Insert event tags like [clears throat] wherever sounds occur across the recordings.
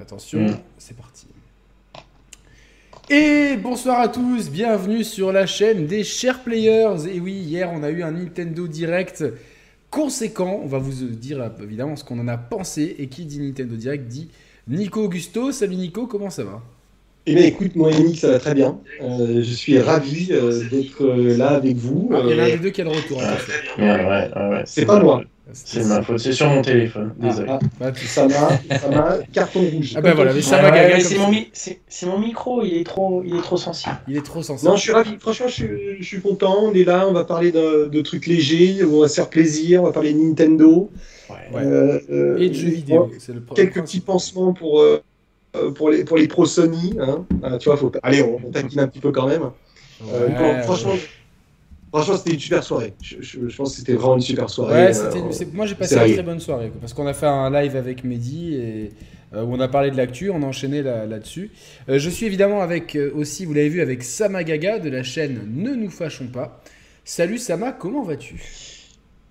Attention, mm. c'est parti. Et bonsoir à tous, bienvenue sur la chaîne des chers players. Et oui, hier on a eu un Nintendo Direct conséquent. On va vous dire évidemment ce qu'on en a pensé. Et qui dit Nintendo Direct dit Nico Augusto. Salut Nico, comment ça va? Eh bien, écoute, moi, Yannick, ça va très bien. Euh, je suis ravi euh, d'être euh, là avec vous. Ah, il y en a un des deux qui a le retour. Ouais, c'est pas moi. C'est ma faute, c'est sur mon téléphone. Ah, Désolé. Ah, ça m'a carton rouge. Ah ben voilà, mais ça m'a C'est mon, mon, micro, il est, trop, il est trop sensible. Il est trop sensible. Non, je suis ravi. Franchement, je suis, je suis content. On est là, on va parler de, de, trucs légers, on va se faire plaisir, on va parler de Nintendo. Ouais. Euh, Et de jeux vidéo. Le quelques petits pansements pour, euh, pour, les, pour les pro Sony. Hein. Ah, tu vois, faut... Allez, on, on taquine un petit peu quand même. Euh, franchement. Franchement, c'était une super soirée. Je, je, pense que c'était vraiment une super soirée. Ouais, euh, moi j'ai passé une très bonne soirée parce qu'on a fait un live avec Mehdi et euh, où on a parlé de l'actu, on a enchaîné là-dessus. Euh, je suis évidemment avec aussi, vous l'avez vu, avec Sama Gaga de la chaîne Ne nous fâchons pas. Salut Sama, comment vas-tu?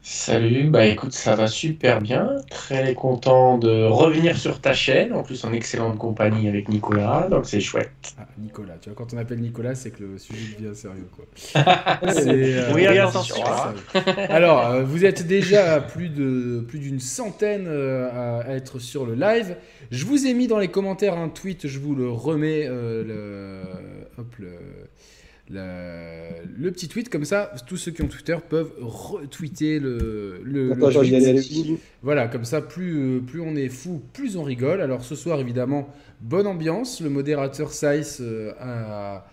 Salut, bah écoute, ça va super bien. Très content de revenir sur ta chaîne, en plus en excellente compagnie avec Nicolas, donc c'est chouette. Ah, Nicolas, tu vois, quand on appelle Nicolas, c'est que le sujet devient sérieux, quoi. [laughs] euh, oui, attention. [laughs] Alors, euh, vous êtes déjà plus de plus d'une centaine euh, à être sur le live. Je vous ai mis dans les commentaires un tweet, je vous le remets, le, hop, le le petit tweet, comme ça, tous ceux qui ont Twitter peuvent retweeter le, le, tweet. Voilà, comme ça, plus, euh, plus on est fou, plus on rigole. Alors ce soir, évidemment, bonne ambiance. Le modérateur Size euh, a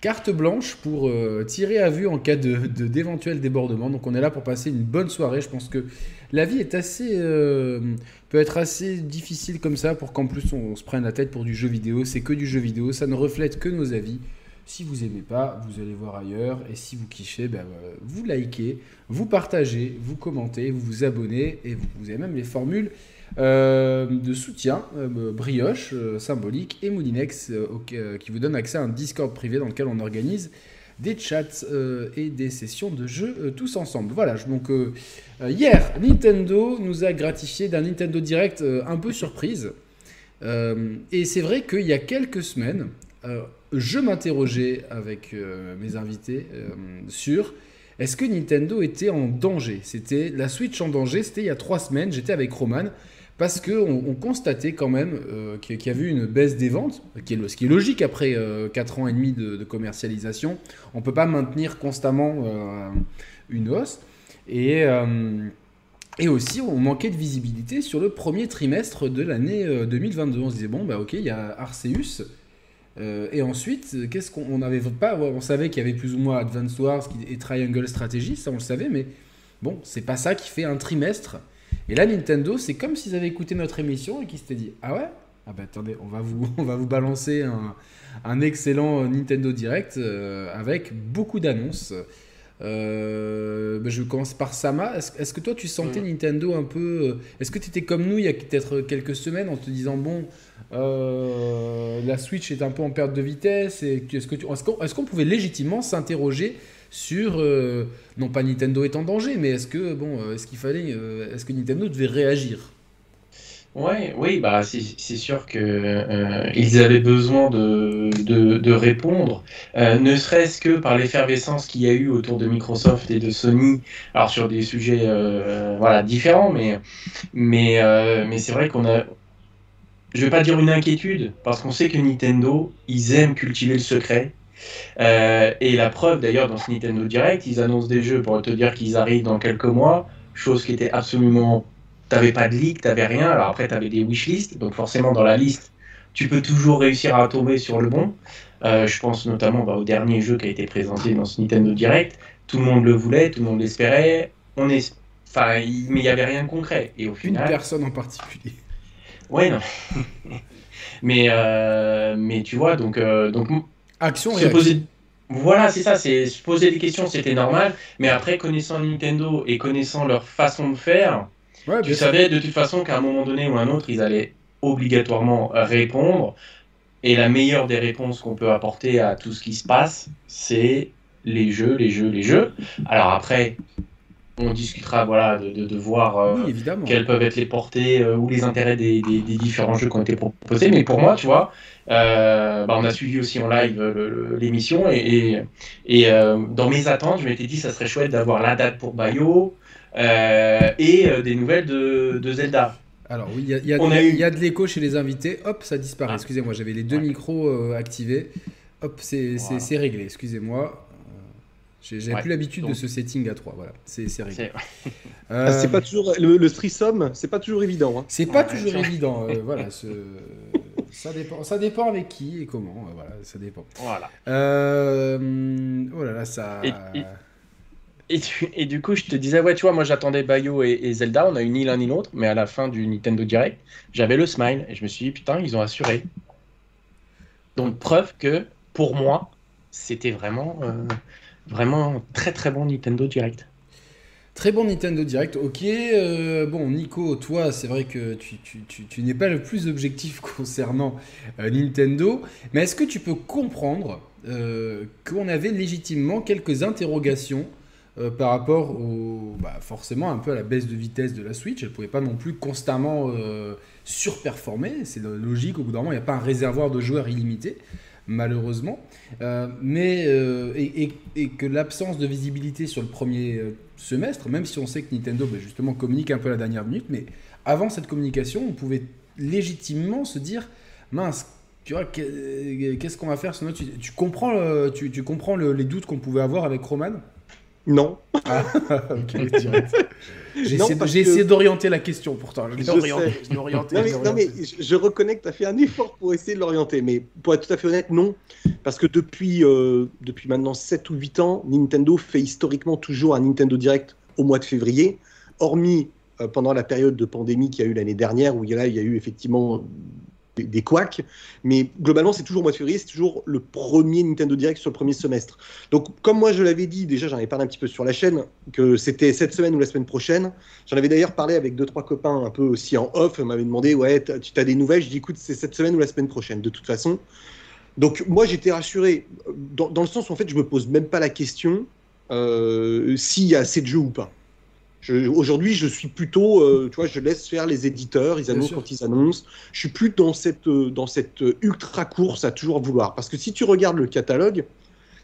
carte blanche pour euh, tirer à vue en cas de, d'éventuels débordements. Donc on est là pour passer une bonne soirée. Je pense que la vie est assez, peut être assez difficile comme ça pour qu'en plus on se prenne la tête pour du jeu vidéo. C'est que du jeu vidéo, ça ne reflète que nos avis. Si vous aimez pas, vous allez voir ailleurs. Et si vous kiffez, ben, euh, vous likez, vous partagez, vous commentez, vous vous abonnez. Et vous, avez même les formules euh, de soutien, euh, brioche, symbolique et Moulinex qui vous donnent accès à un Discord privé dans lequel on organise des chats et des sessions de jeu tous ensemble. Voilà, donc hier, Nintendo nous a gratifié d'un Nintendo Direct un peu surprise. et c'est vrai qu'il y a quelques semaines, je m'interrogeais avec euh, mes invités euh, sur est-ce que Nintendo était en danger? C'était la Switch en danger, c'était il y a trois semaines, j'étais avec Roman, parce qu'on on constatait quand même euh, qu'il y avait une baisse des ventes, ce qui est logique après quatre ans et demi de, commercialisation. On ne peut pas maintenir constamment une hausse. Et, et aussi, on manquait de visibilité sur le premier trimestre de l'année 2022. On se disait, bon, bah ok, il y a Arceus euh, et ensuite, qu'est-ce qu'on n'avait pas On savait qu'il y avait plus ou moins Advance Wars et Triangle Strategy, ça on le savait, mais bon, c'est pas ça qui fait un trimestre. Et là, Nintendo, c'est comme s'ils avaient écouté notre émission et qu'ils s'étaient dit Ah ouais? Ah bah attendez, on va vous, [laughs] on va vous balancer un, un excellent Nintendo Direct euh, avec beaucoup d'annonces. Euh, bah, je commence par Sama. Est-ce que toi, tu sentais. Nintendo un peu. Est-ce que tu étais comme nous il y a peut-être quelques semaines en te disant Bon, euh, la Switch est un peu en perte de vitesse. Est-ce qu'on pouvait légitimement s'interroger sur euh, non pas Nintendo est en danger, mais est-ce que bon, euh, est-ce qu'il fallait, est-ce que Nintendo devait réagir? Ouais, oui, bah c'est sûr que ils avaient besoin de, de, répondre, ne serait-ce que par l'effervescence qu'il y a eu autour de Microsoft et de Sony, alors sur des sujets voilà différents, mais mais mais c'est vrai qu'on a je vais pas dire une inquiétude, parce qu'on sait que Nintendo, ils aiment cultiver le secret. Euh, et la preuve d'ailleurs dans ce Nintendo Direct, ils annoncent des jeux pour te dire qu'ils arrivent dans quelques mois, chose qui était absolument... T'avais pas de leak, t'avais rien, alors après t'avais des wishlists, donc forcément dans la liste, tu peux toujours réussir à tomber sur le bon. Euh, je pense notamment bah, au dernier jeu qui a été présenté dans ce Nintendo Direct, tout le monde le voulait, tout le monde l'espérait, on est... Enfin, mais il n'y avait rien de concret. Et au final... Une personne en particulier. Ouais, non. [laughs] mais, euh, mais tu vois, donc. Euh, donc Action se poser... Voilà, c'est ça, c'est se poser des questions, c'était normal. Mais après, connaissant Nintendo et connaissant leur façon de faire, tu savais de toute façon qu'à un moment donné ou un autre, ils allaient obligatoirement répondre. Et la meilleure des réponses qu'on peut apporter à tout ce qui se passe, c'est les jeux, les jeux, les jeux. Alors après, on discutera voilà, de, voir euh, quelles peuvent être les portées euh, ou les intérêts des, différents jeux qui ont été proposés. Mais pour moi, tu vois, euh, bah, on a suivi aussi en live l'émission et, et, dans mes attentes, je m'étais dit ça serait chouette d'avoir la date pour Bayo et des nouvelles de, Zelda. Alors oui, il y, a de l'écho chez les invités. Hop, ça disparaît. Ah. Excusez-moi, j'avais les deux micros activés. Hop, c'est réglé. Excusez-moi. J'avais plus l'habitude de ce setting à 3, voilà, c'est réglé. [laughs] Euh, c'est pas toujours le, le threesome, c'est pas toujours évident. Hein. C'est pas toujours évident, euh, [laughs] voilà. Ce... Ça dépend, ça dépend avec qui et comment, euh, voilà, ça dépend. Voilà. oh là là, ça. Et, et, du coup, je te disais, ouais, tu vois, moi j'attendais Bayo et, Zelda, on a eu ni l'un ni l'autre, mais à la fin du Nintendo Direct, j'avais le smile et je me suis dit, putain, ils ont assuré. Donc, preuve que pour moi, c'était vraiment Vraiment très très bon Nintendo Direct. Très bon Nintendo Direct, ok. Euh, bon, Nico, toi, c'est vrai que tu, tu, tu, n'es pas le plus objectif [laughs] concernant euh, Nintendo, mais est-ce que tu peux comprendre euh, qu'on avait légitimement quelques interrogations par rapport au, bah, forcément un peu à la baisse de vitesse de la Switch Elle ne pouvait pas non plus constamment surperformer, c'est logique, au bout d'un moment, il n'y a pas un réservoir de joueurs illimité malheureusement. Euh, mais, euh, et, que l'absence de visibilité sur le premier euh, semestre, même si on sait que Nintendo bah, justement communique un peu à la dernière minute, mais avant cette communication, on pouvait légitimement se dire mince, tu vois, qu'est-ce qu'on va faire tu, tu, comprends, tu comprends les doutes qu'on pouvait avoir avec Roman? Non. Ah, [laughs] [laughs] J'ai essayé, d'orienter la question pourtant. Je, non, mais, je, reconnais que tu as fait un effort pour essayer de l'orienter. Mais pour être tout à fait honnête, non. Parce que depuis, euh, depuis maintenant 7 ou 8 ans, Nintendo fait historiquement toujours un Nintendo Direct au mois de février. Hormis euh, pendant la période de pandémie qu'il y a eu l'année dernière, où il y a eu effectivement des, couacs. Mais globalement, c'est toujours mois de février, c'est toujours le premier Nintendo Direct sur le premier semestre. Donc, comme moi je l'avais dit, déjà j'en avais parlé un petit peu sur la chaîne, que c'était cette semaine ou la semaine prochaine. J'en avais d'ailleurs parlé avec deux, trois copains un peu aussi en off. M'avaient demandé, ouais, tu as des nouvelles? Je dis, écoute, c'est cette semaine ou la semaine prochaine, de toute façon. Donc, moi j'étais rassuré, dans, dans, le sens où en fait, je me pose même pas la question euh, s'il y a assez de jeux ou pas. Aujourd'hui, je suis plutôt, euh, tu vois, je laisse faire les éditeurs, ils annoncent quand ils annoncent. Je suis plus dans cette, euh, dans cette euh, ultra course à toujours vouloir. Parce que si tu regardes le catalogue,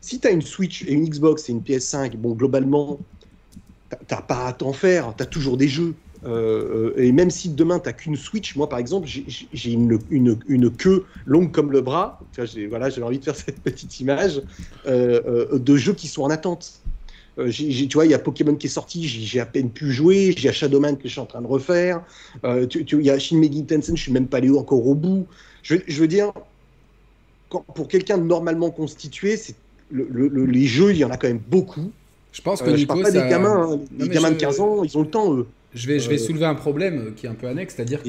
si tu as une Switch et une Xbox et une PS5, bon, globalement, t'as pas à t'en faire, tu as toujours des jeux. et même si demain tu qu'une Switch, moi par exemple, j'ai une, une, une, queue longue comme le bras, j'ai voilà, envie de faire [laughs] cette petite image, de jeux qui sont en attente. Euh, tu vois, il y a Pokémon qui est sorti, j'ai à peine pu jouer. J'ai Shadowman que je suis en train de refaire. Euh, il y a Shin Megami Tensei, je suis même pas allé encore au bout. Je, veux dire, pour quelqu'un de normalement constitué, c'est les jeux, il y en a quand même beaucoup. Je pense que euh, je parle pas des gamins, hein. les gamins de 15 ans, ils ont le temps eux. Je vais, je vais soulever un problème qui est un peu annexe, c'est-à-dire que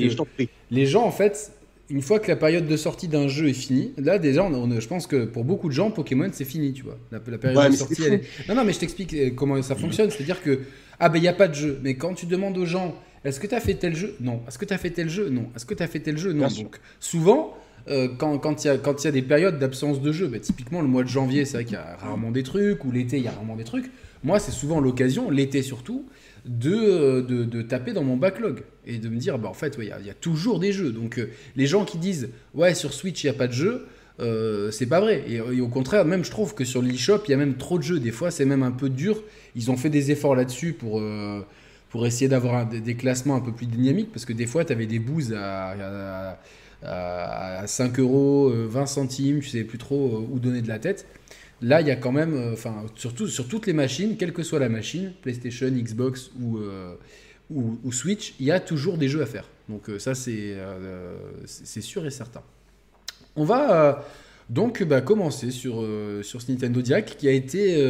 les gens en fait une fois que la période de sortie d'un jeu est finie, là déjà, on, je pense que pour beaucoup de gens, Pokémon c'est fini, tu vois. La, période de sortie, elle est... Non, non, mais je t'explique euh, comment ça fonctionne. C'est-à-dire que, ah ben il n'y a pas de jeu. Mais quand tu demandes aux gens, est-ce que tu as fait tel jeu? Non. Est-ce que tu as fait tel jeu? Non. Est-ce que tu as fait tel jeu? Non. Donc souvent, euh, quand il y, y, a des périodes d'absence de jeu, bah, typiquement le mois de janvier, c'est vrai qu'il y a rarement des trucs, ou l'été, il y a rarement des trucs. Moi, c'est souvent l'occasion, l'été surtout, de, de, de, taper dans mon backlog et de me dire, bah, en fait, il y, a toujours des jeux. Donc, euh, les gens qui disent, ouais, sur Switch, il n'y a pas de jeux, euh, c'est pas vrai. Et, au contraire, même je trouve que sur l'eShop, il y a même trop de jeux. Des fois, c'est même un peu dur. Ils ont fait des efforts là-dessus pour, euh, pour essayer d'avoir des, classements un peu plus dynamiques parce que des fois, tu avais des boosts à, à, à, 5 euros, 20 centimes, tu savais plus trop où donner de la tête. Là, il y a quand même, euh, enfin, surtout sur toutes les machines, quelle que soit la machine, PlayStation, Xbox euh, ou, ou, Switch, il y a toujours des jeux à faire. Donc euh, ça, c'est sûr et certain. On va donc bah, commencer sur, sur ce Nintendo Direct qui a été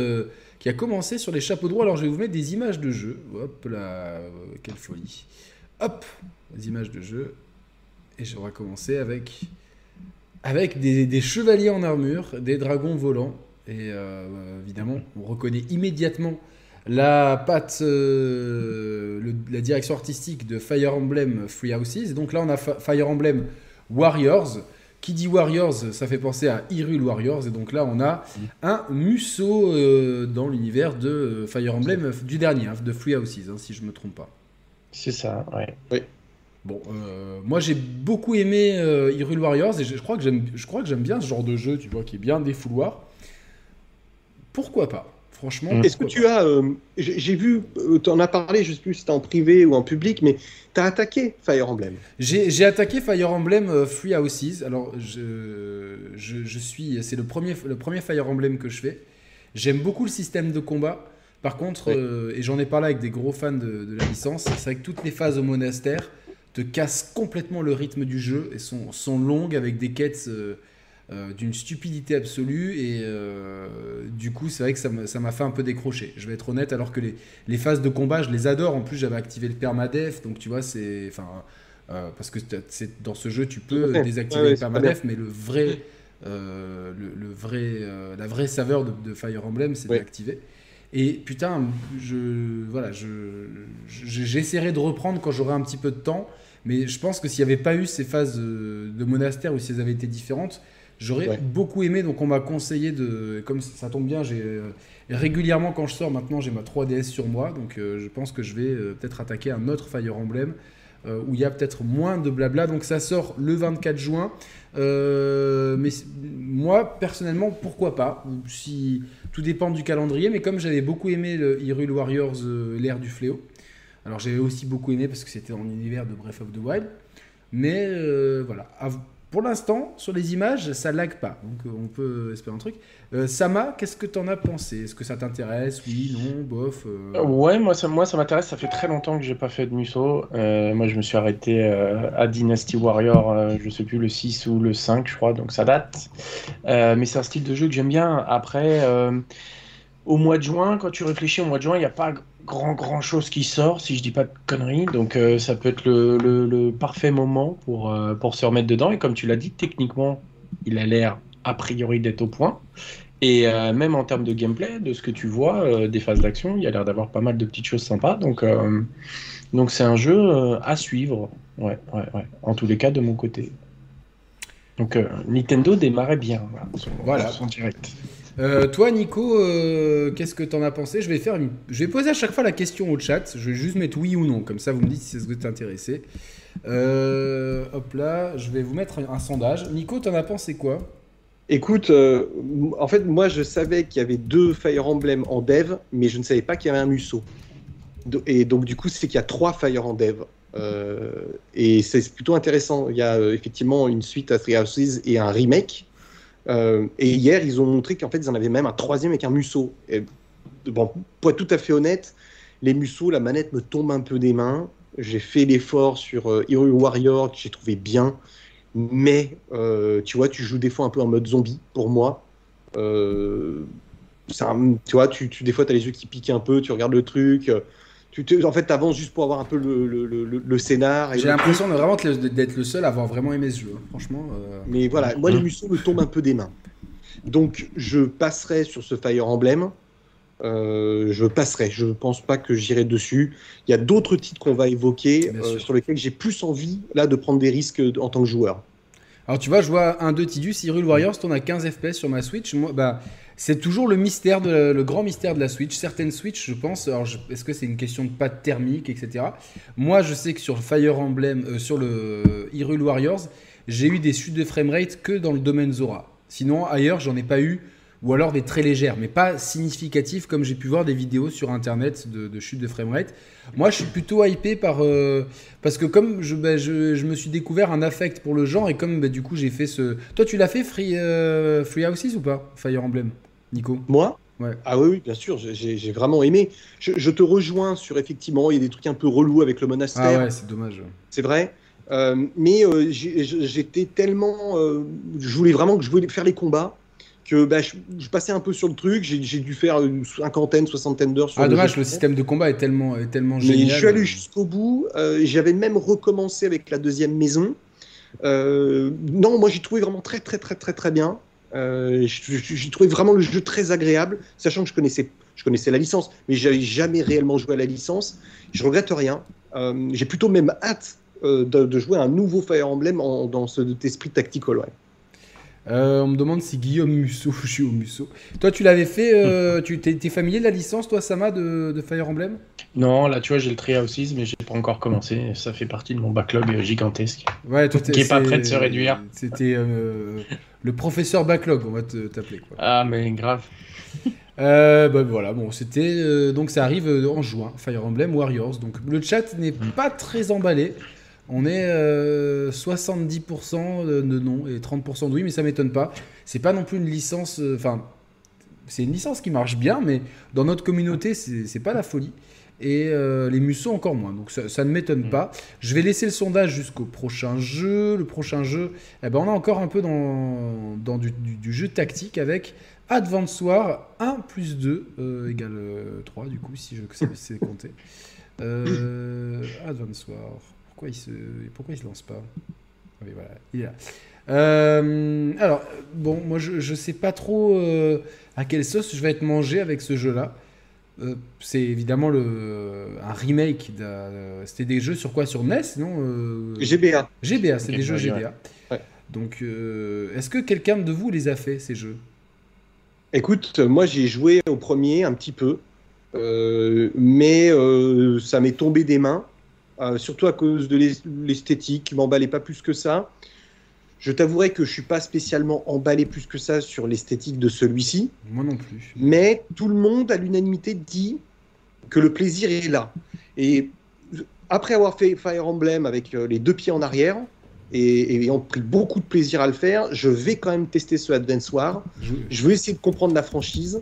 qui a commencé sur les chapeaux droits. Alors je vais vous mettre des images de jeu. Hop là, quelle folie. Hop, les images de jeu. Et je vais commencer avec avec des, chevaliers en armure, des dragons volants et euh, évidemment, on reconnaît immédiatement la patte, euh, la direction artistique de Fire Emblem Free Houses. donc là, on a Fire Emblem Warriors, qui dit Warriors, ça fait penser à Hyrule Warriors. Et donc là, on a un Musso euh, dans l'univers de Fire Emblem du dernier, hein, de Free Houses, hein, si je me trompe pas. C'est ça, ouais. Oui. Bon, moi j'ai beaucoup aimé Hyrule Warriors et je, crois que j'aime, je crois que j'aime bien ce genre de jeu, tu vois, qui est bien défouloir. Pourquoi pas? Franchement. Est-ce que tu as. j'ai vu, tu en as parlé, je ne sais plus si c'était en privé ou en public, mais tu as attaqué Fire Emblem. J'ai attaqué Fire Emblem Free Houses. Alors, je, je, suis. C'est le premier, le premier Fire Emblem que je fais. J'aime beaucoup le système de combat. Par contre, et j'en ai parlé avec des gros fans de, de la licence, c'est vrai que toutes les phases au monastère te cassent complètement le rythme du jeu et sont, sont longues avec des quêtes. Euh, d'une stupidité absolue et euh, du coup c'est vrai que ça m'a fait un peu décrocher. Je vais être honnête alors que les, les, phases de combat je les adore. En plus j'avais activé le permadef donc tu vois c'est enfin euh, parce que dans ce jeu tu peux désactiver le permadef mais le vrai le, vrai la vraie saveur de, Fire Emblem c'est d'activer et putain je voilà je j'essaierai de reprendre quand j'aurai un petit peu de temps mais je pense que s'il n'y avait pas eu ces phases de monastère ou si elles avaient été différentes J'aurais beaucoup aimé, donc on m'a conseillé de. Comme ça tombe bien, j'ai euh, régulièrement quand je sors maintenant, j'ai ma 3DS sur moi, donc euh, je pense que je vais euh, peut-être attaquer un autre Fire Emblem où il y a peut-être moins de blabla. Donc ça sort le 24 juin. mais moi, personnellement, pourquoi pas? Si tout dépend du calendrier. Mais comme j'avais beaucoup aimé le Hyrule Warriors, l'ère du fléau. Alors j'avais aussi beaucoup aimé parce que c'était en univers de Breath of the Wild. Mais voilà, pour l'instant, sur les images, ça lag pas. Donc euh, on peut espérer un truc. Euh, Sama, qu'est-ce que tu en as pensé? Est-ce que ça t'intéresse? Oui, non, bof euh? Ouais, moi ça, moi, ça m'intéresse. Ça fait très longtemps que j'ai pas fait de Musso. moi, je me suis arrêté à Dynasty Warrior, je sais plus, le 6 ou le 5, je crois, donc ça date. mais c'est un style de jeu que j'aime bien. Après, au mois de juin, quand tu réfléchis au mois de juin, il n'y a pas grand grand chose qui sort, si je dis pas de conneries. Donc euh, ça peut être le, le, parfait moment pour, euh, pour se remettre dedans. Et comme tu l'as dit, techniquement, il a l'air a priori d'être au point. Et euh, même en termes de gameplay, de ce que tu vois, des phases d'action, il y a l'air d'avoir pas mal de petites choses sympas. Donc donc c'est un jeu à suivre. Ouais, ouais, ouais. En tous les cas, de mon côté. Donc Nintendo démarrait bien voilà. son direct. Euh, toi, Nico, euh, qu'est-ce que t'en as pensé? Je vais faire je vais poser à chaque fois la question au chat. Je vais juste mettre oui ou non, comme ça vous me dites si c'est ce que t'es intéressé. Euh, hop là, je vais vous mettre un, sondage. Nico, t'en as pensé quoi? Écoute, en fait, moi je savais qu'il y avait deux Fire Emblem en dev, mais je ne savais pas qu'il y avait un Musso. Et donc du coup, c'est qu'il y a trois Fire en dev. et c'est plutôt intéressant. Il y a effectivement une suite à Three Houses et un remake. Euh, et hier, ils ont montré qu'en fait, ils en avaient même un troisième avec un Musso. Et, bon, pour être tout à fait honnête, les Musso, la manette me tombe un peu des mains. J'ai fait l'effort sur euh, Hero Warrior, que j'ai trouvé bien. Mais, euh, tu vois, tu joues des fois un peu en mode zombie, pour moi. Tu vois, tu des fois, tu as les yeux qui piquent un peu, tu regardes le truc en fait, tu avances juste pour avoir un peu le, le, le, scénar. J'ai l'impression de vraiment d'être le seul à avoir vraiment aimé ce jeu, hein. franchement. Euh. Mais voilà, moi, les muscles me tombent un peu des mains. Donc, je passerai sur ce Fire Emblem. Euh, je passerai. Je ne pense pas que j'irai dessus. Il y a d'autres titres qu'on va évoquer euh, sur lesquels j'ai plus envie là de prendre des risques en tant que joueur. Alors tu vois, je vois un de Tidus, Hyrule Warriors, on a 15 FPS sur ma Switch. Moi, bah, c'est toujours le mystère, le grand mystère de la Switch. Certaines Switch, je pense, alors est-ce que c'est une question de pâte thermique, etc. Moi, je sais que sur Fire Emblem, euh, sur le Hyrule Warriors, j'ai eu des chutes de framerate que dans le domaine Zora. Sinon, ailleurs, j'en ai pas eu, ou alors des très légères, mais pas significatives, comme j'ai pu voir des vidéos sur Internet de, chutes de framerate. Moi, je suis plutôt hypé par... Euh, parce que comme bah, je, me suis découvert un affect pour le genre, et comme bah, du coup j'ai fait ce... Toi, tu l'as fait Free, euh, Free Houses ou pas Fire Emblem? Nico Moi Ah oui, oui, bien sûr, j'ai vraiment aimé. Je, te rejoins sur effectivement, il y a des trucs un peu relous avec le monastère. Ah ouais, c'est dommage. C'est vrai. Euh, mais euh, j'étais tellement. Euh, je voulais vraiment que je voulais faire les combats que bah, je, passais un peu sur le truc. J'ai dû faire une cinquantaine, soixantaine d'heures sur Ah, dommage, le système de combat est tellement, est tellement génial. Mais je suis allé jusqu'au bout. J'avais même recommencé avec la deuxième maison. non, moi j'ai trouvé vraiment très, très, très, très, très bien. Euh, j'ai trouvé vraiment le jeu très agréable, sachant que je connaissais, je connaissais la licence, mais j'avais jamais réellement joué à la licence. Je regrette rien. Euh, j'ai plutôt même hâte euh, de, jouer à un nouveau Fire Emblem dans cet esprit tactical. Ouais. Euh, on me demande si Guillaume Musso [laughs] joue au Musso. Toi, tu l'avais fait. Euh, [laughs] tu t'es, familier de la licence, toi, Sama, de, de Fire Emblem? Non, là, tu vois, j'ai le Treehouse, mais j'ai pas encore commencé. Ça fait partie de mon backlog gigantesque. Ouais, toi, qui est pas prêt de se réduire. C'était euh, le professeur backlog, on va t'appeler. Ah, mais grave. Euh, bah, voilà, bon, c'était donc ça arrive en juin, Fire Emblem Warriors. Donc le chat n'est mm. pas très emballé. On est 70% euh, de non et 30% de oui, mais ça m'étonne pas. C'est pas non plus une licence. Euh, enfin, c'est une licence qui marche bien, mais dans notre communauté, c'est pas la folie. Et euh, les musos encore moins. Donc ça, ne m'étonne mm. pas. Je vais laisser le sondage jusqu'au prochain jeu. Le prochain jeu, eh ben, on est encore un peu dans, dans du, jeu tactique avec Advance War 1 plus 2 égale 3, du coup, si je sais compter. Advance War pourquoi il se, pourquoi il se lance pas voilà, il est là. Euh, alors, bon, moi je, je sais pas trop euh, à quelle sauce je vais être mangé avec ce jeu-là. Euh, c'est évidemment le, un remake. C'était des jeux sur quoi? Sur NES, non GBA. GBA, c'est des jeux GBA. Donc, est-ce que quelqu'un de vous les a fait, ces jeux? Écoute, moi j'ai joué au premier un petit peu, mais ça m'est tombé des mains. Euh, surtout à cause de l'esthétique, qui m'emballait pas plus que ça. Je t'avouerai que je suis pas spécialement emballé plus que ça sur l'esthétique de celui-ci. Moi non plus. Mais tout le monde, à l'unanimité, dit que le plaisir est là. Et après avoir fait Fire Emblem avec euh, les deux pieds en arrière, et, ayant pris beaucoup de plaisir à le faire, je vais quand même tester ce Advance War. Je, veux essayer de comprendre la franchise.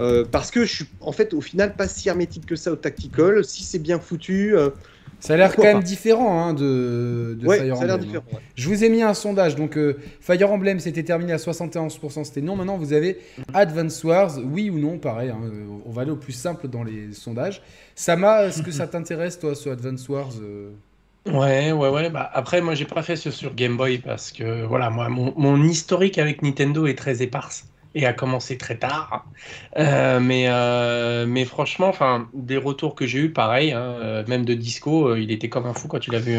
Euh, parce que je suis en fait au final pas si hermétique que ça au tactical. Si c'est bien foutu, ça a l'air quand même différent hein, de, Fire Emblem. Différent, Je vous ai mis un sondage. Donc, euh, Fire Emblem, c'était terminé à 71%, c'était non. Maintenant, vous avez Advance Wars, oui ou non, pareil. Hein, euh, on va aller au plus simple dans les sondages. Sama, est-ce que ça [laughs] t'intéresse, toi, ce Advance Wars euh Ouais, ouais, ouais. Bah, après, moi, j'ai pas fait ce sur Game Boy parce que, voilà, moi, mon historique avec Nintendo est très éparse et a commencé très tard. Euh, mais, euh, mais franchement, enfin, des retours que j'ai eu, pareil, hein, euh, même de Disco, il était comme un fou quand tu l'as vu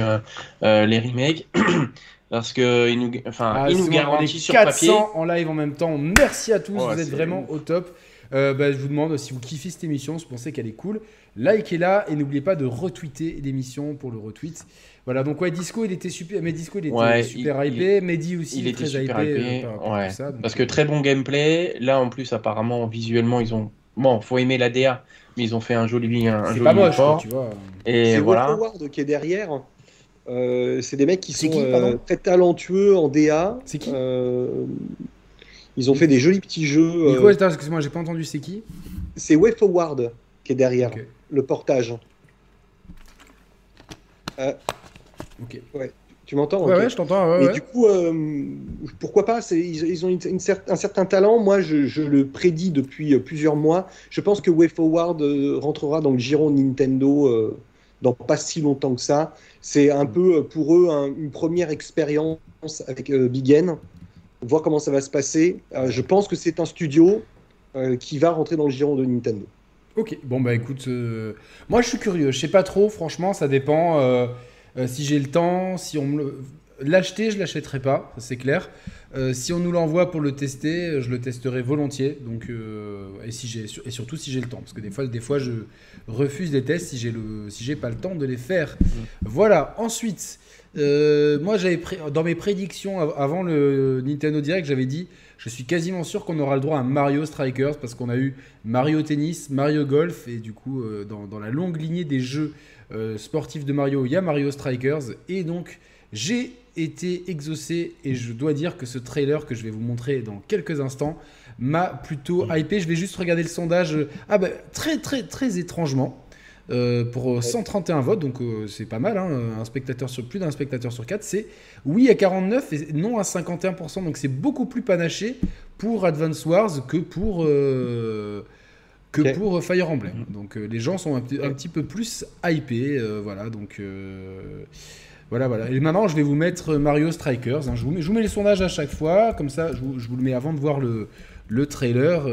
les remakes. [clears throat] Parce que il nous, enfin, ah, il nous garantit sur 400 en live en même temps. Merci à tous, vous êtes vraiment au top. Bah, je vous demande si vous kiffez cette émission, si vous pensez qu'elle est cool, likez-la et n'oubliez pas de retweeter l'émission pour le retweet. Voilà, donc ouais, Disco, il était super, mais Disco, il était super hypé, Mehdi aussi, il était très hypé. Euh, Parce que très bon gameplay. Là, en plus, apparemment, visuellement, ils ont. Bon, faut aimer la DA, mais ils ont fait un joli, un, C'est pas moche, tu vois. Et voilà. Howard qui est derrière. Euh, c'est des mecs qui sont euh, très talentueux en DA. C'est qui Ils ont fait des jolis petits jeux. Nico, excuse-moi, j'ai pas entendu, c'est qui? C'est Way Forward qui est derrière le portage. Ok. Ouais. Tu m'entends ouais, je t'entends. et du coup, euh, pourquoi pas ils, ils, ont une, un certain talent. Moi, je, le prédis depuis euh, plusieurs mois. Je pense que WayForward euh, rentrera dans le giron Nintendo dans pas si longtemps que ça. C'est un peu pour eux une première expérience avec Big N. Voir comment ça va se passer. je pense que c'est un studio qui va rentrer dans le giron de Nintendo. Ok, bon bah écoute, moi je suis curieux. Je sais pas trop, franchement, ça dépend. Euh, si j'ai le temps, si on me L'acheter, je l'achèterai pas, c'est clair. Euh, si on nous l'envoie pour le tester, je le testerai volontiers. Donc, euh, et, si j'ai, et surtout si j'ai le temps, parce que des fois, des fois, je refuse les tests si j'ai le, si j'ai pas le temps de les faire. Mmh. Voilà. Ensuite, moi, j'avais dans mes prédictions avant le Nintendo Direct, j'avais dit, je suis quasiment sûr qu'on aura le droit à Mario Strikers parce qu'on a eu Mario Tennis, Mario Golf et du coup, dans, dans la longue lignée des jeux euh, sportif de Mario, il y a Mario Strikers. Et donc, j'ai été exaucé et je dois dire que ce trailer que je vais vous montrer dans quelques instants m'a plutôt hypé. Je vais juste regarder le sondage. Ah bah, très, très, très étrangement. Euh, pour 131 votes, donc euh, c'est pas mal, hein, un spectateur sur, plus d'un spectateur sur 4, c'est oui à 49 et non à 51%, donc c'est beaucoup plus panaché pour Advance Wars que pour que pour euh, Fire Emblem. Mm. Donc euh, les gens sont un, petit peu plus hypés. Euh, voilà, donc. Voilà, voilà. Et maintenant, je vais vous mettre Mario Strikers. Hein. Je, vous mets, je, vous mets, les sondages à chaque fois, comme ça, je vous, je vous le mets avant de voir le, le trailer.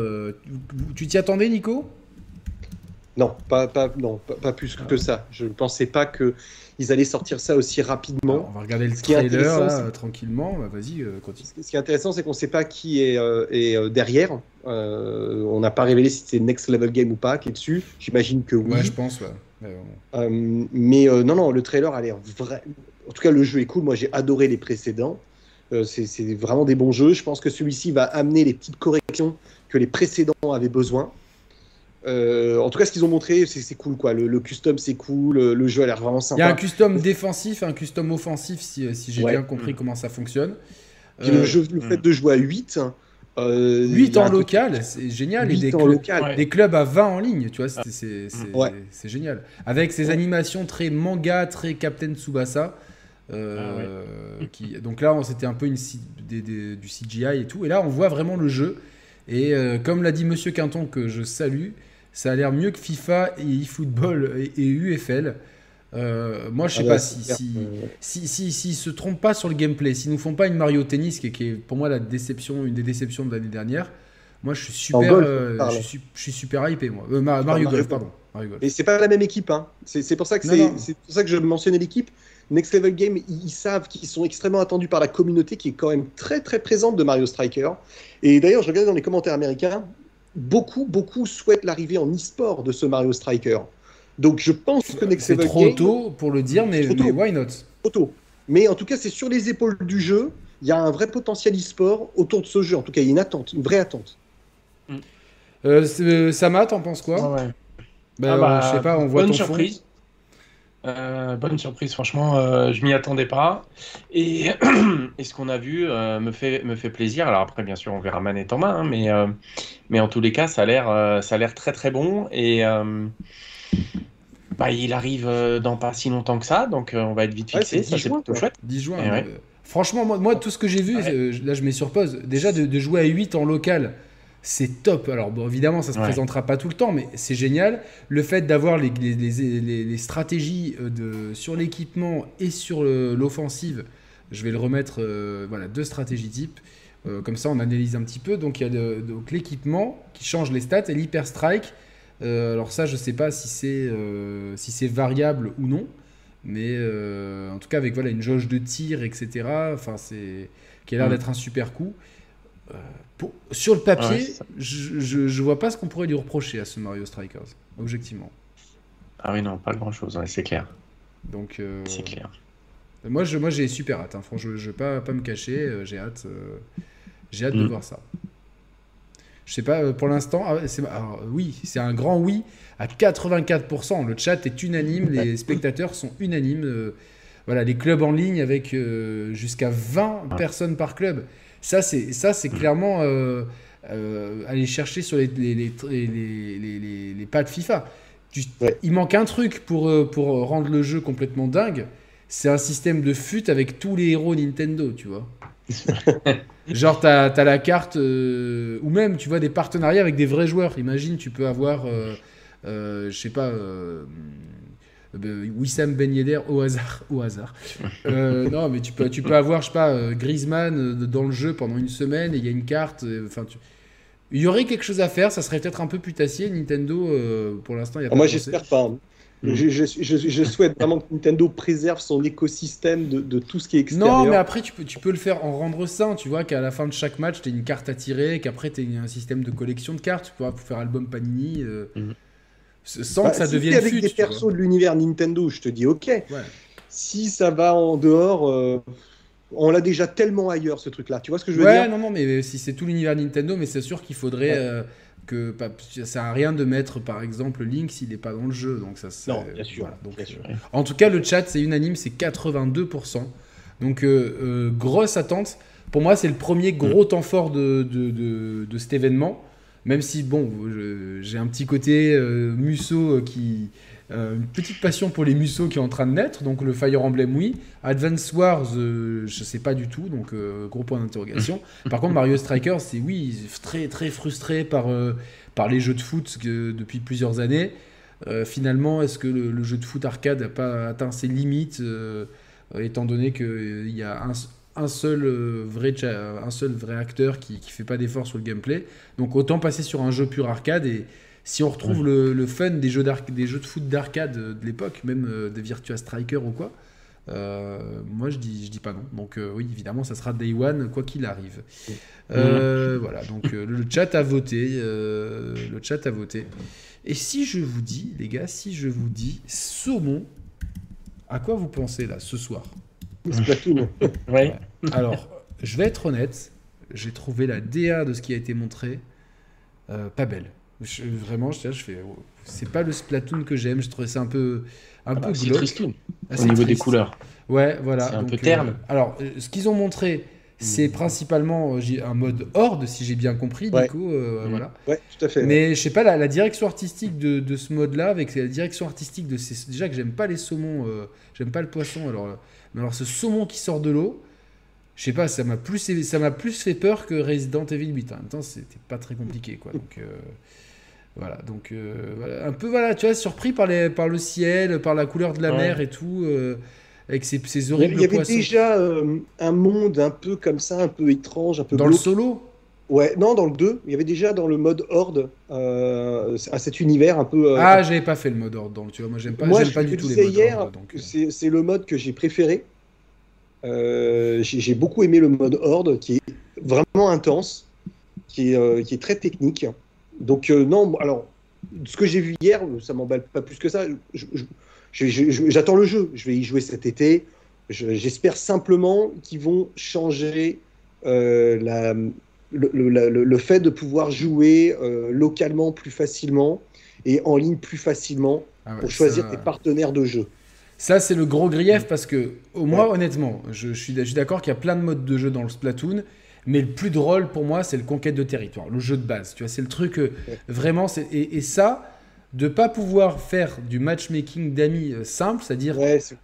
tu t'y attendais, Nico? Non, pas, pas, non, pas, plus que ça. Je ne pensais pas qu'ils allaient sortir ça aussi rapidement. on va regarder le trailer tranquillement. Bah, vas-y, euh, continue. Ce qui est intéressant, c'est qu'on ne sait pas qui est, euh, est derrière. on n'a pas révélé si c'est Next Level Game ou pas qui est dessus. J'imagine que oui. Ouais, je pense, ouais. mais non, non, le trailer a l'air vrai. En tout cas, le jeu est cool. Moi, j'ai adoré les précédents. c'est vraiment des bons jeux. Je pense que celui-ci va amener les petites corrections que les précédents avaient besoin. Euh, en tout cas, ce qu'ils ont montré, c'est cool. quoi. Le, custom, c'est cool. Le, jeu a l'air vraiment sympa. Il y a un custom défensif, un custom offensif, si, j'ai bien compris comment ça fonctionne. le, euh, jeu, le fait de jouer à 8. 8 euh, en local, c'est génial. et des, des, clubs à 20 en ligne, tu vois, c'est génial. Avec ces animations très manga, très Captain Tsubasa. Ah qui, donc là, c'était un peu une, du CGI et tout. Et là, on voit vraiment le jeu. Et comme l'a dit Monsieur Quinton, que je salue, ça a l'air mieux que FIFA et eFootball et, et UFL. Euh, moi, je sais ah pas si si, si, si, se trompent pas sur le gameplay, s'ils nous font pas une Mario Tennis, qui est, pour moi la déception, une des déceptions de l'année dernière, moi je suis super, euh, je, suis, je, suis, super hypé moi. Euh, Mario, Golf, pardon. Mario Et c'est pas la même équipe, hein. C'est pour ça que c'est pour ça que je mentionnais l'équipe. Next Level Game, ils, savent qu'ils sont extrêmement attendus par la communauté qui est quand même très très présente de Mario Striker. Et d'ailleurs, je regardais dans les commentaires américains, beaucoup, beaucoup souhaitent l'arrivée en e-sport de ce Mario Striker. Donc je pense que Next C'est trop tôt pour le dire, mais, why not? Trop tôt. Mais en tout cas, c'est sur les épaules du jeu. Il y a un vrai potentiel e-sport autour de ce jeu. En tout cas, il y a une attente, une vraie attente. Mm. Euh, euh Sama, t'en penses quoi? Ouais. bah, ah bah, Je sais pas, on voit bonne ton surprise. Euh, bonne surprise, franchement, euh, je m'y attendais pas. Et, [clears throat] et ce qu'on a vu euh, me, fait, me fait plaisir. Alors après, bien sûr, on verra manette en main, hein, mais, mais en tous les cas, ça a l'air, ça a l'air très très bon. Et bah, il arrive dans pas si longtemps que ça, donc on va être vite fixé. ça, c'est plutôt chouette. 10 juin. franchement, moi, moi, tout ce que j'ai vu, là je mets sur pause, déjà de, de, jouer à 8 en local c'est top. Alors, bon, évidemment, ça se présentera pas tout le temps, mais c'est génial. Le fait d'avoir les, les, stratégies euh, de, sur l'équipement et sur l'offensive, je vais le remettre, euh, voilà, deux stratégies type. Euh, comme ça, on analyse un petit peu. Donc, il y a l'équipement qui change les stats et l'hyper strike. alors ça, je sais pas si c'est si c'est variable ou non, mais en tout cas avec voilà une jauge de tir, etc. Enfin, c'est qui a l'air mm. d'être un super coup sur le papier, je, je, vois pas ce qu'on pourrait lui reprocher à ce Mario Strikers, objectivement. Ah oui, non, pas grand chose, c'est clair. Donc, euh, c'est clair. Moi, je, moi, j'ai super hâte. Hein. Franchement, je, ne vais pas, pas me cacher. Euh, j'ai hâte, euh, j'ai hâte de mm. voir ça. Je sais pas, pour l'instant, ah, oui, c'est un grand oui à 84%. Le chat est unanime, les [laughs] spectateurs sont unanimes. voilà, les clubs en ligne avec jusqu'à 20 ah. personnes par club. Ça, c'est, ça, c'est clairement euh, euh, aller chercher sur les, les, les, les, FIFA. Il manque un truc pour, euh, pour rendre le jeu complètement dingue. C'est un système de fut avec tous les héros Nintendo, tu vois. [laughs] Genre, tu as, la carte, ou même, tu vois, des partenariats avec des vrais joueurs. Imagine, tu peux avoir, je sais pas, Wissam Ben Yedder au hasard. [laughs] Au hasard. Euh, [laughs] non, mais tu peux, tu peux avoir, je sais pas, euh, Griezmann dans le jeu pendant une semaine et il y a une carte. Enfin, il y aurait quelque chose à faire. Ça serait peut-être un peu putassier. Nintendo, pour l'instant, il y a pas Moi, j'espère pas. Hein. Mm. Je, je, je, souhaite vraiment que Nintendo préserve son écosystème de, de, tout ce qui est extérieur. Non, mais après, tu peux, tu peux le faire en rendre sain. Tu vois qu'à la fin de chaque match, tu as une carte à tirer, qu'après, tu as un système de collection de cartes. Tu pourras faire album Panini. Mm sans bah, que ça si devienne avec des persos de l'univers Nintendo, je te dis ok. Si ça va en dehors, euh, on l'a déjà tellement ailleurs ce truc-là. Tu vois ce que je veux dire? Ouais, non, non, mais si c'est tout l'univers Nintendo, mais c'est sûr qu'il faudrait euh, que ça sert à rien de mettre par exemple Link s'il n'est pas dans le jeu. Donc ça. Non, bien sûr. donc, bien sûr. En tout cas, le chat c'est unanime, c'est 82%. Donc euh, grosse attente. Pour moi, c'est le premier gros mm. temps fort de, de, de, de cet événement. Même si, bon, j'ai un petit côté euh, Musso euh, qui. Euh, une petite passion pour les Musso qui est en train de naître. Donc le Fire Emblem, oui. Advance Wars, je sais pas du tout. Donc gros point d'interrogation. [laughs] Par contre, Mario Striker, c'est oui, très très frustré par, par les jeux de foot depuis plusieurs années. finalement, est-ce que le, jeu de foot arcade n'a pas atteint ses limites, étant donné qu'il y a un, un seul, euh, vrai, un seul vrai acteur qui ne fait pas d'effort sur le gameplay. Donc autant passer sur un jeu pur arcade et si on retrouve le, fun des jeux, des jeux de foot d'arcade de l'époque, même des Virtua Striker ou quoi, moi je dis, je dis pas non. Donc oui, évidemment, ça sera Day One, quoi qu'il arrive. Voilà, donc le chat a voté. le chat a voté. Et si je vous dis, les gars, si je vous dis saumon, à quoi vous pensez là ce soir? Splatoon. ouais. [laughs] Alors, je vais être honnête, j'ai trouvé la DA de ce qui a été montré euh, pas belle. vraiment, je, je fais, c'est pas le Splatoon que j'aime. Je trouvais ça un peu, un ah peu bah, C'est triste ah, au niveau des couleurs. Ouais, voilà. C'est un peu terne. Euh, alors, euh, ce qu'ils ont montré, c'est hmm. principalement un mode horde, si j'ai bien compris, du coup, hmm. voilà. Ouais, tout à fait. Mais je sais pas, la, direction artistique de, de ce mode-là, avec la direction artistique de ces... Déjà que j'aime pas les saumons, j'aime pas le poisson, alors, mais alors ce saumon qui sort de l'eau, je sais pas, ça m'a plus, ça m'a plus fait peur que Resident Evil 8. En même temps, c'était pas très compliqué, quoi. Donc euh, voilà, donc euh, un peu voilà, tu vois, surpris par les, par le ciel, par la couleur de la mer et tout, euh, avec ces, ces horribles Il y avait déjà un monde un peu comme ça, un peu étrange, un peu dans le solo? Ouais, non, dans le 2, il y avait déjà dans le mode Horde à cet univers un peu. ah, j'avais pas fait le mode Horde, donc tu vois, moi j'aime pas, j'aime pas du tout les modes hier, C'est le mode que j'ai préféré. Euh, j'ai beaucoup aimé le mode Horde, qui est vraiment intense, qui est, euh, qui est très technique. Donc, euh, non, alors, ce que j'ai vu hier, ça m'emballe pas plus que ça. J'attends le jeu, je vais y jouer cet été. J'espère simplement qu'ils vont changer la, le, le, fait de pouvoir jouer localement plus facilement et en ligne plus facilement ah pour choisir tes partenaires de jeu. Ça, c'est le gros grief parce que, au moins, honnêtement, je, suis, d'accord qu'il y a plein de modes de jeu dans le Splatoon, mais le plus drôle pour moi, c'est le conquête de territoire, le jeu de base. Tu vois, c'est le truc euh, vraiment. Et, et, ça, de pas pouvoir faire du matchmaking d'amis euh, simple, c'est-à-dire,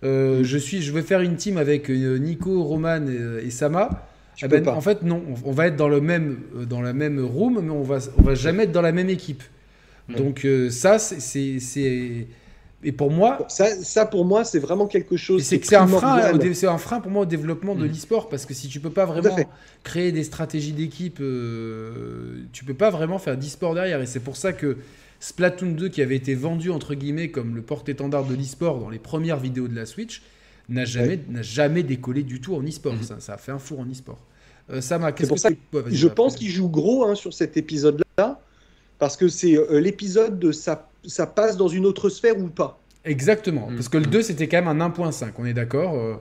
euh, je suis, je veux faire une team avec Nico, Roman et, Sama. Eh ben, en fait, non, on, va être dans le même, dans la même room, mais on va, on va jamais être dans la même équipe. Donc ça, c'est et pour moi, ça, ça pour moi, c'est vraiment quelque chose. C'est que c'est un frein, c'est un frein pour moi au développement de mm. l'e-sport parce que si tu peux pas vraiment créer des stratégies d'équipe, euh, tu peux pas vraiment faire d'e-sport derrière. Et c'est pour ça que Splatoon 2, qui avait été vendu entre guillemets comme le porte-étendard de l'e-sport dans les premières vidéos de la Switch, n'a jamais, n'a jamais décollé du tout en e-sport. Mm. Ça, ça, a fait un four en e-sport. Euh, Sama, qu'est-ce que ça Je pense qu'il joue gros hein, sur cet épisode-là parce que c'est euh, l'épisode de ça, ça passe dans une autre sphère ou pas. Exactement, parce que le 2 c'était quand même un 1.5, on est d'accord euh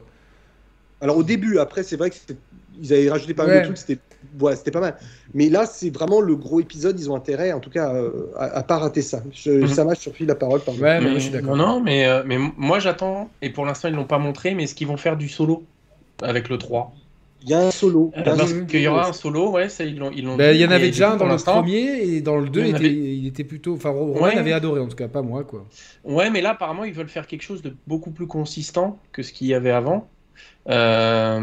Alors au début, après c'est vrai qu'ils avaient rajouté pas mal de trucs, c'était ouais, pas mal. Mais là c'est vraiment le gros épisode, ils ont intérêt en tout cas euh, à, pas rater ça. Mhm. Ça m'a surpris la parole. Pardon. Ouais, mais, je suis d'accord. Non, mais, mais moi j'attends, et pour l'instant ils l'ont pas montré, mais est-ce qu'ils vont faire du solo avec le 3 il y a un solo. Euh, parce qu'il y aura un solo, ouais, ça ils l'ont. Ils ben, il y en avait déjà un dans le premier et dans le 2, il, il, était plutôt. Enfin, Roman avait adoré en tout cas, pas moi quoi. Ouais, mais là apparemment ils veulent faire quelque chose de beaucoup plus consistant que ce qu'il y avait avant. Euh,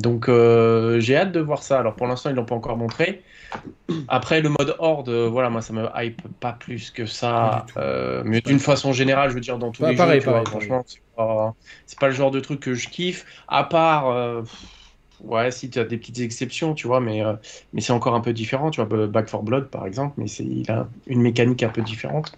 donc euh, j'ai hâte de voir ça. Alors pour l'instant ils l'ont pas encore montré. Après le mode horde, voilà moi ça me hype pas plus que ça. mais d'une façon générale, je veux dire dans tous les pareil, jeux, pareil, franchement c'est pas le genre de truc que je kiffe, à part. Euh, ouais, si tu as des petites exceptions, tu vois, mais, euh, mais c'est encore un peu différent. Tu vois, Back for Blood, par exemple, mais il a une mécanique un peu différente.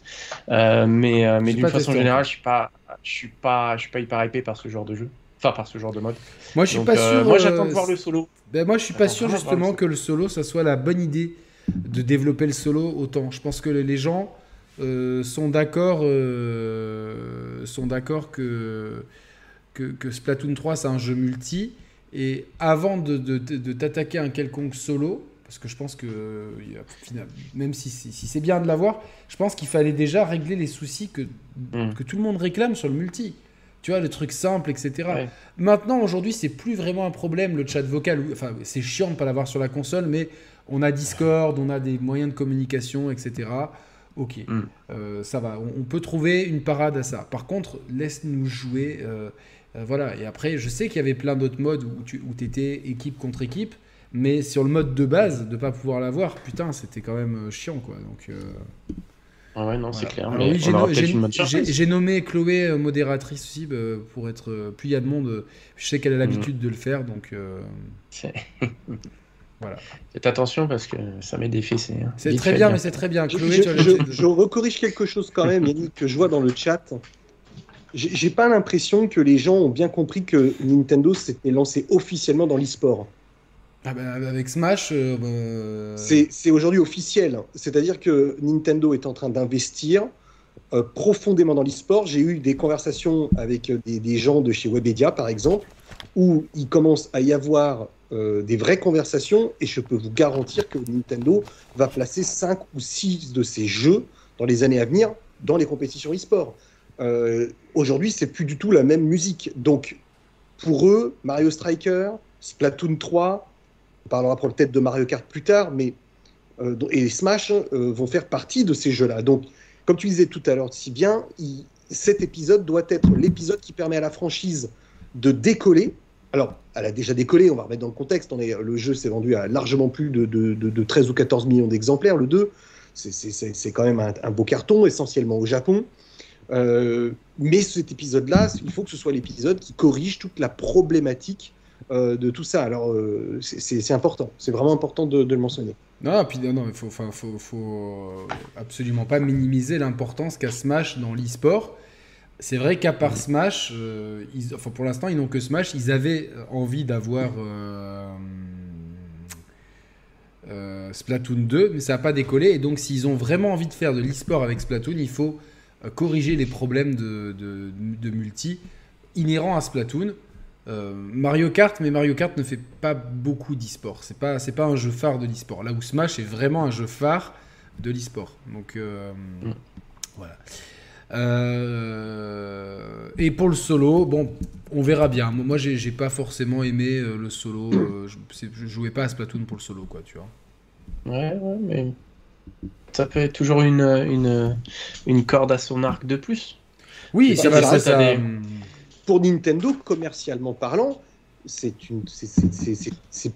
Euh, mais mais d'une façon générale, je suis pas, je suis pas, je suis pas hyper hypé par ce genre de jeu. Enfin, par ce genre de mode. Moi, je suis pas sûr. moi, j'attends de voir le solo. Ben, moi, je suis pas sûr justement que le solo, ça soit la bonne idée de développer le solo autant. Je pense que les gens euh, sont d'accord euh, sont d'accord que, que, Splatoon 3 c'est un jeu multi et avant de, de, t'attaquer à un quelconque solo parce que je pense que même si, si, c'est bien de l'avoir je pense qu'il fallait déjà régler les soucis que, hmm. que tout le monde réclame sur le multi tu vois, le truc simple, etc. Maintenant, aujourd'hui, c'est plus vraiment un problème, le chat vocal. Enfin, c'est chiant de ne pas l'avoir sur la console, mais on a Discord, on a des moyens de communication, etc ok, mm. euh, ça va, on, peut trouver une parade à ça. Par contre, laisse-nous jouer. Euh, euh, voilà, et après, je sais qu'il y avait plein d'autres modes où tu où étais équipe contre équipe, mais sur le mode de base, de pas pouvoir l'avoir, putain, c'était quand même chiant, quoi. Donc. Ah ouais, non, c'est clair. j'ai nommé Chloé modératrice aussi bah, pour être. plus il y a de monde, je sais qu'elle a l'habitude de le faire, donc. [laughs] Voilà. Faites attention parce que ça met des fessées. Hein. C'est très bien, mais c'est très bien. Chloé, je, je, recorrige quelque chose quand même, Yannick, que je vois dans le chat. J'ai pas l'impression que les gens ont bien compris que Nintendo s'était lancé officiellement dans l'e-sport. Ah bah, avec Smash, euh, bah... c'est aujourd'hui officiel. C'est-à-dire que Nintendo est en train d'investir euh, profondément dans l'e-sport. J'ai eu des conversations avec des, des, gens de chez Webedia, par exemple, où il commence à y avoir euh, des vraies conversations et je peux vous garantir que Nintendo va placer 5 ou 6 de ses jeux dans les années à venir dans les compétitions e-sport. Euh, Aujourd'hui, c'est plus du tout la même musique. Donc, pour eux, Mario Striker, Splatoon 3, on parlera peut-être de Mario Kart plus tard, mais euh, et Smash euh, vont faire partie de ces jeux-là. Donc, comme tu disais tout à l'heure si bien, cet épisode doit être l'épisode qui permet à la franchise de décoller alors, elle a déjà décollé, on va remettre dans le contexte. Le jeu s'est vendu à largement plus de, de, de, 13 ou 14 millions d'exemplaires, le 2. C'est quand même un, beau carton, essentiellement au Japon. Euh, mais cet épisode-là, il faut que ce soit l'épisode qui corrige toute la problématique de tout ça. Alors, euh, c'est important. C'est vraiment important de, le mentionner. Non, puis non, il faut, faut, faut, faut, absolument pas minimiser l'importance qu'a Smash dans l'e-sport. C'est vrai qu'à part Smash, euh, enfin pour l'instant ils n'ont que Smash, ils avaient envie d'avoir euh, euh, Splatoon 2, mais ça n'a pas décollé. Et donc s'ils ont vraiment envie de faire de l'e-sport avec Splatoon, il faut corriger les problèmes de, de, multi inhérents à Splatoon. Mario Kart, mais Mario Kart ne fait pas beaucoup d'e-sport. C'est pas, c'est pas un jeu phare de l'e-sport. Là où Smash est vraiment un jeu phare de l'e-sport. Donc mm. voilà. Euh, et pour le solo, bon, on verra bien. Moi, j'ai pas forcément aimé euh, le solo. Euh, je, je, jouais pas à Splatoon pour le solo, quoi, tu vois. Ouais, ouais, mais ça peut être toujours une, une, une corde à son arc de plus. Oui, ça va, ça, Pour Nintendo, commercialement parlant, c'est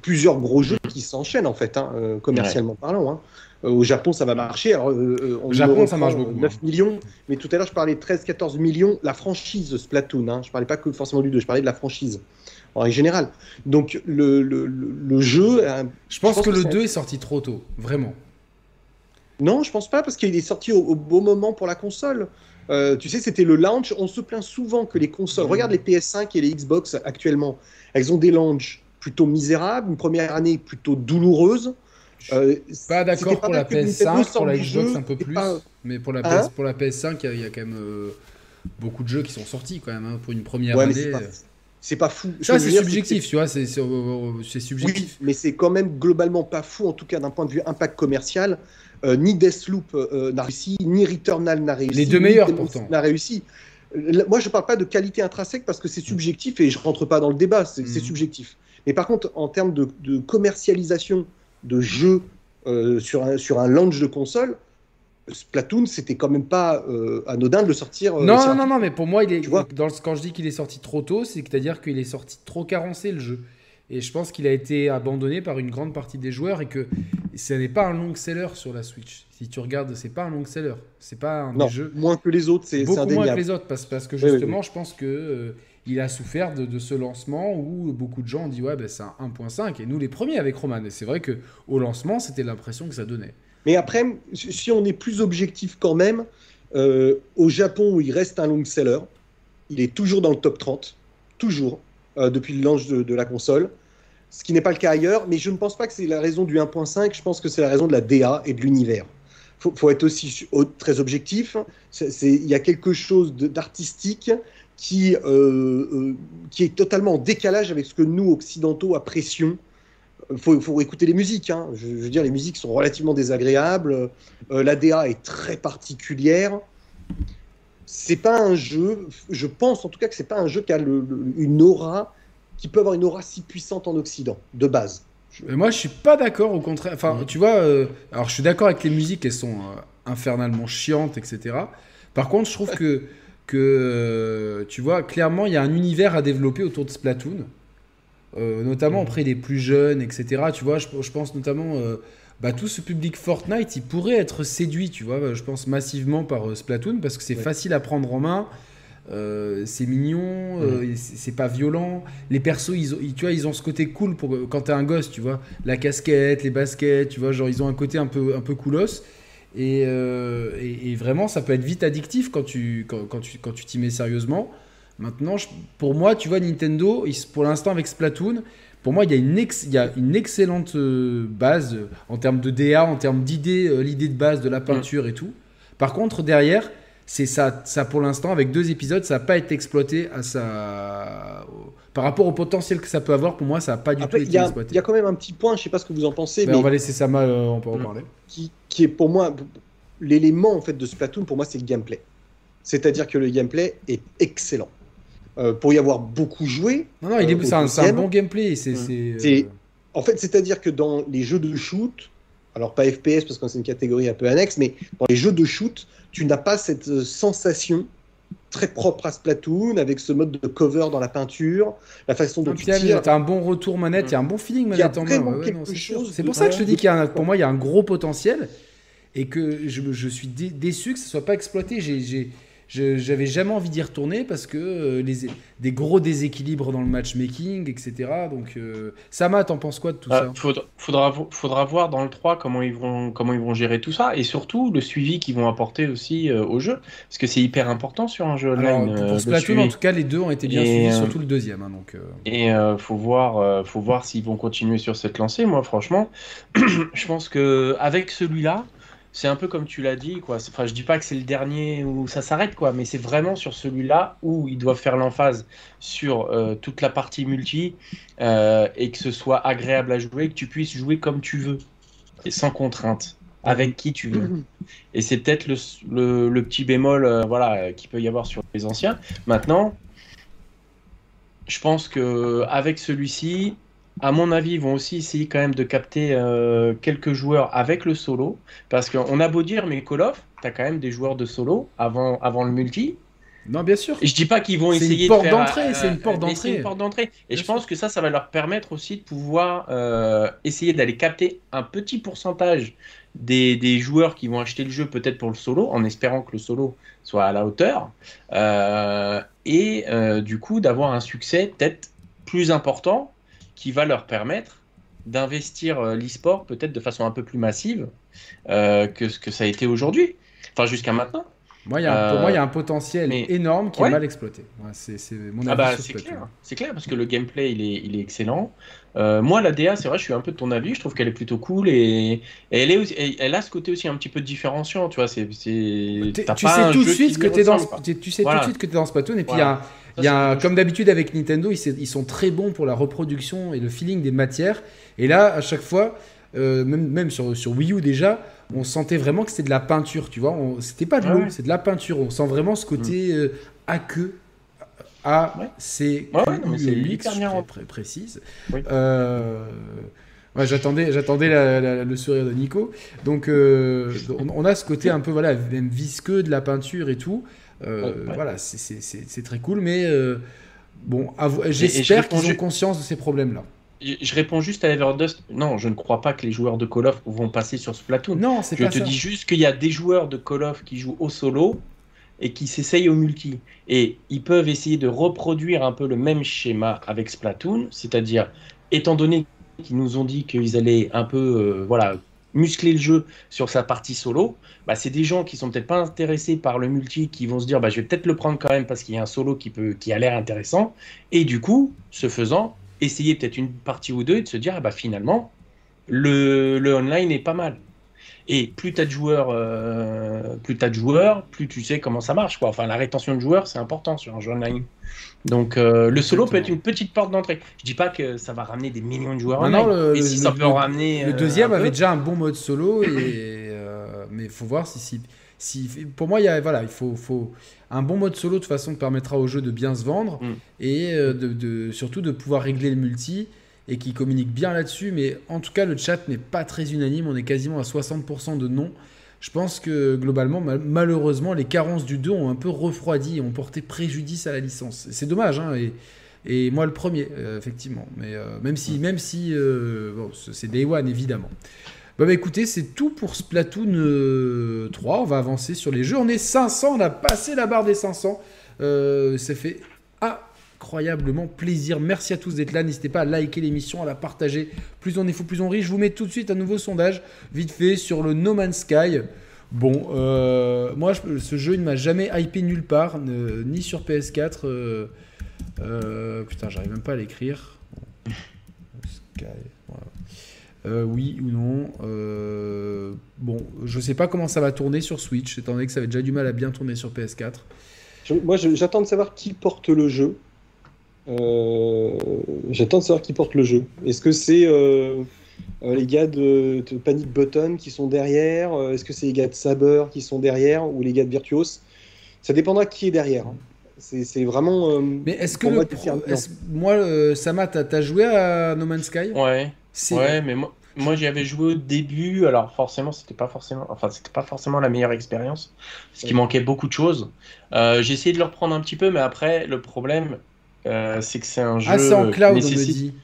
plusieurs gros jeux qui s'enchaînent en fait, hein, commercialement parlant. Hein. Euh, au Japon, ça va marcher. Alors, euh, euh, au Japon, ça marche beaucoup. 9 hein. millions. Mais tout à l'heure, je parlais de 13-14 millions. La franchise Splatoon. Hein. Je parlais pas que forcément du 2, je parlais de la franchise en général. Donc, le, le, le jeu. Je pense, que, le 2 est sorti trop tôt, vraiment. Non, je pense pas, parce qu'il est sorti au, beau moment pour la console. Tu sais, c'était le launch. On se plaint souvent que les consoles. Regarde les PS5 et les Xbox actuellement. Elles ont des launchs plutôt misérables, une première année plutôt douloureuse. Euh, pas d'accord pour la PS5, pour la Xbox un peu plus, mais pour la, PS, hein pour la PS5, il y, a quand même euh, beaucoup de jeux qui sont sortis quand même hein, pour une première année. C'est pas, fou. Ça, c'est subjectif, tu vois, c'est subjectif. Oui, mais c'est quand même globalement pas fou, en tout cas d'un point de vue impact commercial. Euh, ni Deathloop n'a réussi, ni Returnal n'a réussi. Les deux meilleurs pourtant. N'a réussi. Moi, je parle pas de qualité intrinsèque parce que c'est subjectif et je rentre pas dans le débat, c'est mhm. subjectif. Mais par contre, en termes de, de commercialisation de jeux euh, sur, un, sur un launch de console, Splatoon, c'était quand même pas euh, anodin de le sortir. Euh, non, non, non, mais pour moi, il est, dans quand je dis qu'il est sorti trop tôt, c'est-à-dire qu'il est sorti trop carencé le jeu. Et je pense qu'il a été abandonné par une grande partie des joueurs et que ce n'est pas un long seller sur la Switch. Si tu regardes, c'est pas un long seller. C'est pas un jeu. Moins que les autres, c'est beaucoup moins que les autres parce, parce que justement, je pense que il a souffert de, ce lancement où beaucoup de gens ont dit ouais ben, c'est un 1.5 et nous les premiers avec Roman et c'est vrai que au lancement c'était l'impression que ça donnait. Mais après si on est plus objectif quand même euh, au Japon où il reste un long seller il est toujours dans le top 30 toujours euh, depuis le launch de, la console ce qui n'est pas le cas ailleurs mais je ne pense pas que c'est la raison du 1.5 je pense que c'est la raison de la DA et de l'univers faut, faut être aussi très objectif. Il y a quelque chose d'artistique qui, euh, euh, qui est totalement en décalage avec ce que nous, occidentaux, apprécions. Il faut, faut, écouter les musiques. Hein. Je, veux dire, les musiques sont relativement désagréables. Euh, L'ADA est très particulière. C'est pas un jeu, je pense en tout cas que c'est pas un jeu qui a une aura, qui peut avoir une aura si puissante en Occident, de base. moi, je suis pas d'accord, au contraire. Enfin, mm. tu vois, alors je suis d'accord avec les musiques, elles sont infernalement chiantes, etc. Par contre, je trouve que [laughs] que, euh, tu vois, clairement, il y a un univers à développer autour de Splatoon, euh, notamment mhm. auprès des plus jeunes, etc. Tu vois, je, pense notamment, euh, bah, tout ce public Fortnite, il pourrait être séduit, tu vois, je pense massivement par Splatoon, parce que c'est facile à prendre en main. c'est mignon, mm. c'est pas violent. Les persos, ils, tu vois, ils ont ce côté cool pour quand t'es un gosse, tu vois. La casquette, les baskets, tu vois, genre ils ont un côté un peu, un peu coolos. Et, et, vraiment, ça peut être vite addictif quand tu quand, quand tu quand tu t'y mets sérieusement. Maintenant, pour moi, tu vois, Nintendo, pour l'instant avec Splatoon, pour moi, il y a une, il y a une excellente euh, base euh, en termes de DA, en termes d'idées, euh, l'idée de base de la peinture et tout. Par contre, derrière, c'est ça, ça pour l'instant, avec deux épisodes, ça n'a pas été exploité à sa... par rapport au potentiel que ça peut avoir. Pour moi, ça n'a pas du tout été exploité. Il y a quand même un petit point, je ne sais pas ce que vous en pensez. Ben, mais, on va laisser ça mal, on peut en parler. Qui, qui est pour moi, l'élément en fait de Splatoon, pour moi, c'est le gameplay. C'est-à-dire que le gameplay est excellent. Euh, pour y avoir beaucoup joué. Non, non, euh, c'est un, bon gameplay. C'est, euh, En fait, c'est-à-dire que dans les jeux de shoot, alors pas FPS parce que c'est une catégorie un peu annexe, mais dans les jeux de shoot, tu n'as pas cette sensation très propre à Splatoon, avec ce mode de cover dans la peinture, la façon dont tu tires. T'as un bon retour manette, il y a un bon feeling manette en main. c'est pour ça que je te dis qu'il y a pour moi il y a un gros potentiel et que je, je suis déçu que ce soit pas exploité. J'ai j'avais jamais envie d'y retourner parce que euh, les, des gros déséquilibres dans le matchmaking, etc. Donc, euh, Sama, t'en penses quoi de tout euh, ça? faudra, faudra, voir dans le 3 comment ils, vont, comment ils vont gérer tout ça et surtout le suivi qu'ils vont apporter aussi au jeu parce que c'est hyper important sur un jeu online. pour Splatoon, en tout cas, les deux ont été bien suivis, surtout le deuxième. Hein, donc, Et faut voir, faut voir s'ils vont continuer sur cette lancée. Moi, franchement, [clears throat] je pense que avec celui-là, c'est un peu comme tu l'as dit, quoi. Enfin, je dis pas que c'est le dernier où ça s'arrête, quoi, mais c'est vraiment sur celui-là où ils doivent faire l'emphase sur euh, toute la partie multi euh, et que ce soit agréable à jouer, que tu puisses jouer comme tu veux et sans contrainte, avec qui tu veux. Et c'est peut-être le, petit bémol, euh, voilà, qu'il peut y avoir sur les anciens. Maintenant, je pense que avec celui-ci, à mon avis, ils vont aussi essayer quand même de capter euh, quelques joueurs avec le solo. Parce qu'on a beau dire, mais Call of, tu as quand même des joueurs de solo avant, avant le multi. Non, bien sûr. Et je dis pas qu'ils vont essayer de faire. d'entrée, c'est une porte d'entrée. C'est une porte d'entrée. Et je pense que ça, ça va leur permettre aussi de pouvoir euh, essayer d'aller capter un petit pourcentage des, des, joueurs qui vont acheter le jeu peut-être pour le solo, en espérant que le solo soit à la hauteur. Euh, et du coup, d'avoir un succès peut-être plus important qui va leur permettre d'investir euh, l'e-sport peut-être de façon un peu plus massive euh, que ce que ça a été aujourd'hui, enfin jusqu'à maintenant. Moi, y a, pour moi, il y a un potentiel énorme qui est mal exploité. c'est, mon ah bah, c'est clair, c'est clair parce que le gameplay il est, il est excellent. Euh, moi, la DA, c'est vrai, je suis un peu de ton avis. Je trouve qu'elle est plutôt cool et, elle est, elle a ce côté aussi un petit peu différenciant. Tu vois, c'est, tu, sais tout de suite que es dans, tu, sais tout de suite que tu es dans Splatoon et puis il y a il y a, comme d'habitude avec Nintendo, ils, sont très bons pour la reproduction et le feeling des matières. Et là, à chaque fois, euh, même, même sur, sur, Wii U déjà, on sentait vraiment que c'était de la peinture, tu vois. C'était pas de l'eau, c'est de la peinture. On sent vraiment ce côté mm. euh, aqueux. A, C, Q, U, e, X, très, précise. Euh, j'attendais, j'attendais le sourire de Nico. Donc, [laughs] on, on, a ce côté un peu voilà, même visqueux de la peinture et tout. Euh, voilà, c'est très cool, mais euh, bon, j'espère qu'ils ont conscience de ces problèmes-là. Je réponds juste à Everdust. Non, je ne crois pas que les joueurs de Call of vont passer sur Splatoon. Non, c'est Je te dis juste qu'il y a des joueurs de Call of qui jouent au solo et qui s'essayent au multi. Et ils peuvent essayer de reproduire un peu le même schéma avec Splatoon, c'est-à-dire, étant donné qu'ils nous ont dit qu'ils allaient un peu euh, voilà, muscler le jeu sur sa partie solo, bah, c'est des gens qui sont peut-être pas intéressés par le multi qui vont se dire bah, je vais peut-être le prendre quand même parce qu'il y a un solo qui, peut, a l'air intéressant. Et du coup, ce faisant, essayer peut-être une partie ou deux et de se dire ah bah, finalement, le, le online est pas mal. Et plus tu as de joueurs, euh, plus tu de joueurs, plus tu sais comment ça marche. Quoi. Enfin, la rétention de joueurs, c'est important sur un jeu online. Donc euh, le solo peut être une petite porte d'entrée. Je dis pas que ça va ramener des millions de joueurs. Non, le, si ça peut en ramener. Le euh, deuxième avait déjà un bon mode solo, et, mais il faut voir si, si, Pour moi, il y a, voilà, il faut, faut un bon mode solo de toute façon permettra au jeu de bien se vendre mm. et de, de, surtout de pouvoir régler le multi et qui communique bien là-dessus. Mais en tout cas, le chat n'est pas très unanime. On est quasiment à 60% de non. Je pense que globalement, malheureusement, les carences du 2 ont un peu refroidi et ont porté préjudice à la licence. C'est dommage, hein, et, moi le premier, euh, effectivement. Mais euh, même si, même si euh, c'est Day One, évidemment. Bah, bah écoutez, c'est tout pour Splatoon 3. On va avancer sur les jeux. On est 500, on a passé la barre des 500. ça fait incroyablement plaisir. Merci à tous d'être là. N'hésitez pas à liker l'émission, à la partager. Plus on est fou, plus on rit. Je vous mets tout de suite un nouveau sondage, vite fait, sur le No Man's Sky. Bon, euh, moi, ce jeu, il ne m'a jamais hypé nulle part, ni sur PS4. Euh, euh, putain, j'arrive même pas à l'écrire. Sky, oui ou non. bon, je sais pas comment ça va tourner sur Switch, étant donné que ça avait déjà du mal à bien tourner sur PS4. moi, j'attends de savoir qui porte le jeu. J'attends de savoir qui porte le jeu. Est-ce que c'est euh, les gars de, Panic Button qui sont derrière euh, Est-ce que c'est les gars de Saber qui sont derrière ou les gars de Virtuos? Ça dépendra qui est derrière. Hein. C'est vraiment. Euh, mais est-ce que moi, Sama, t'as joué à No Man's Sky? Ouais. Ouais, mais moi, moi j'y avais joué au début. Alors forcément, c'était pas forcément, enfin c'était pas forcément la meilleure expérience, parce qu'il manquait beaucoup de choses. j'ai essayé de le reprendre un petit peu, mais après le problème, c'est que c'est un jeu. Ah, c'est en cloud, on me dit.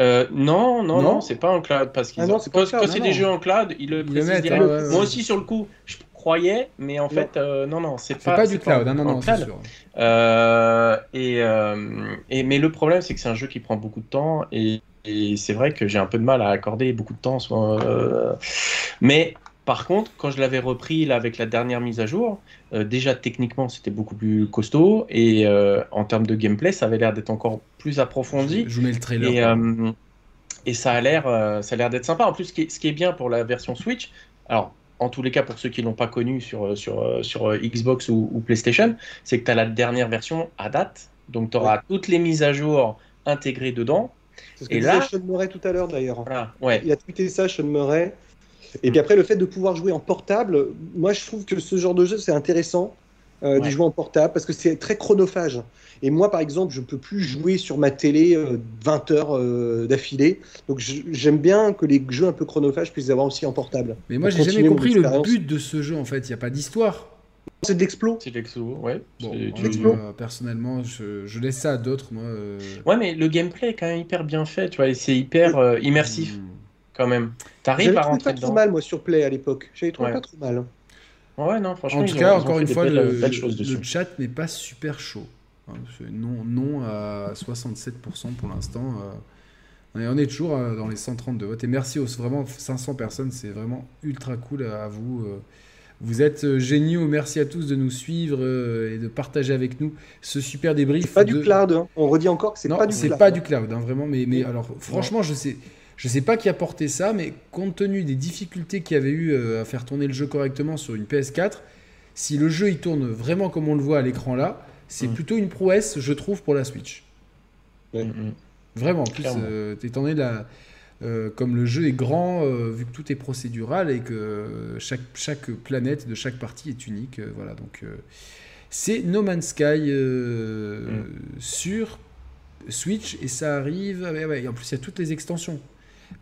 Euh, non, non, non, c'est pas en cloud parce qu'ils ah quand, c'est des jeux en cloud, ils le précisent direct. Moi aussi sur le coup, je croyais, mais en fait, euh, non, non, c'est pas, pas du cloud. Hein, non, non, sûr. Euh, et, et, mais le problème, c'est que c'est un jeu qui prend beaucoup de temps et, et c'est vrai que j'ai un peu de mal à accorder beaucoup de temps. mais par contre, quand je l'avais repris là, avec la dernière mise à jour, euh, déjà techniquement c'était beaucoup plus costaud et euh, en termes de gameplay ça avait l'air d'être encore plus approfondi. Je vous mets le trailer. Et, euh, et ça a l'air, ça a l'air d'être sympa. En plus, ce qui, est, ce qui, est, bien pour la version Switch, alors en tous les cas pour ceux qui l'ont pas connu sur, sur, sur Xbox ou, PlayStation, c'est que tu as la dernière version à date, donc tu auras toutes les mises à jour intégrées dedans. C'est ce que et disait là... Sean Murray tout à l'heure d'ailleurs. Voilà, ouais. Il a tweeté ça, Sean Murray. Et puis après, le fait de pouvoir jouer en portable, moi je trouve que ce genre de jeu c'est intéressant euh, d'y jouer en portable parce que c'est très chronophage. Et moi par exemple, je peux plus jouer sur ma télé 20 euh, heures euh, d'affilée. Donc j'aime bien que les jeux un peu chronophages puissent avoir aussi en portable. Mais moi j'ai jamais compris le but de ce jeu en fait. Il n'y a pas d'histoire. C'est de l'explo. C'est de l'explo, ouais. personnellement, je, laisse ça à d'autres. Moi, Ouais, mais le gameplay est quand même hyper bien fait, tu vois, c'est hyper immersif. Quand même. T'arrives à rentrer pas trop mal, moi, sur Play à l'époque. J'avais trouvé pas trop mal. Ouais, non, franchement. En tout cas, encore une fois, le, le chat n'est pas super chaud. Hein, non, non à 67% pour l'instant. Euh. on est toujours euh, dans les 132 votes. Et merci aux vraiment 500 personnes, c'est vraiment ultra cool à, vous. Euh. Vous êtes géniaux, merci à tous de nous suivre et de partager avec nous ce super débrief. Pas du cloud, hein. on redit encore que c'est pas du cloud. c'est pas du cloud, hein, vraiment. Mais, mais alors, franchement, je sais. Je ne sais pas qui a porté ça, mais compte tenu des difficultés qu'il y avait eu euh, à faire tourner le jeu correctement sur une PS4, si le jeu il tourne vraiment comme on le voit à l'écran là, c'est mm. plutôt une prouesse, je trouve, pour la Switch. Mm, mm. Vraiment, en plus, euh, étant donné la, euh, comme le jeu est grand, vu que tout est procédural et que chaque, chaque planète de chaque partie est unique, voilà, donc c'est No Man's Sky sur Switch et ça arrive, et en plus il y a toutes les extensions.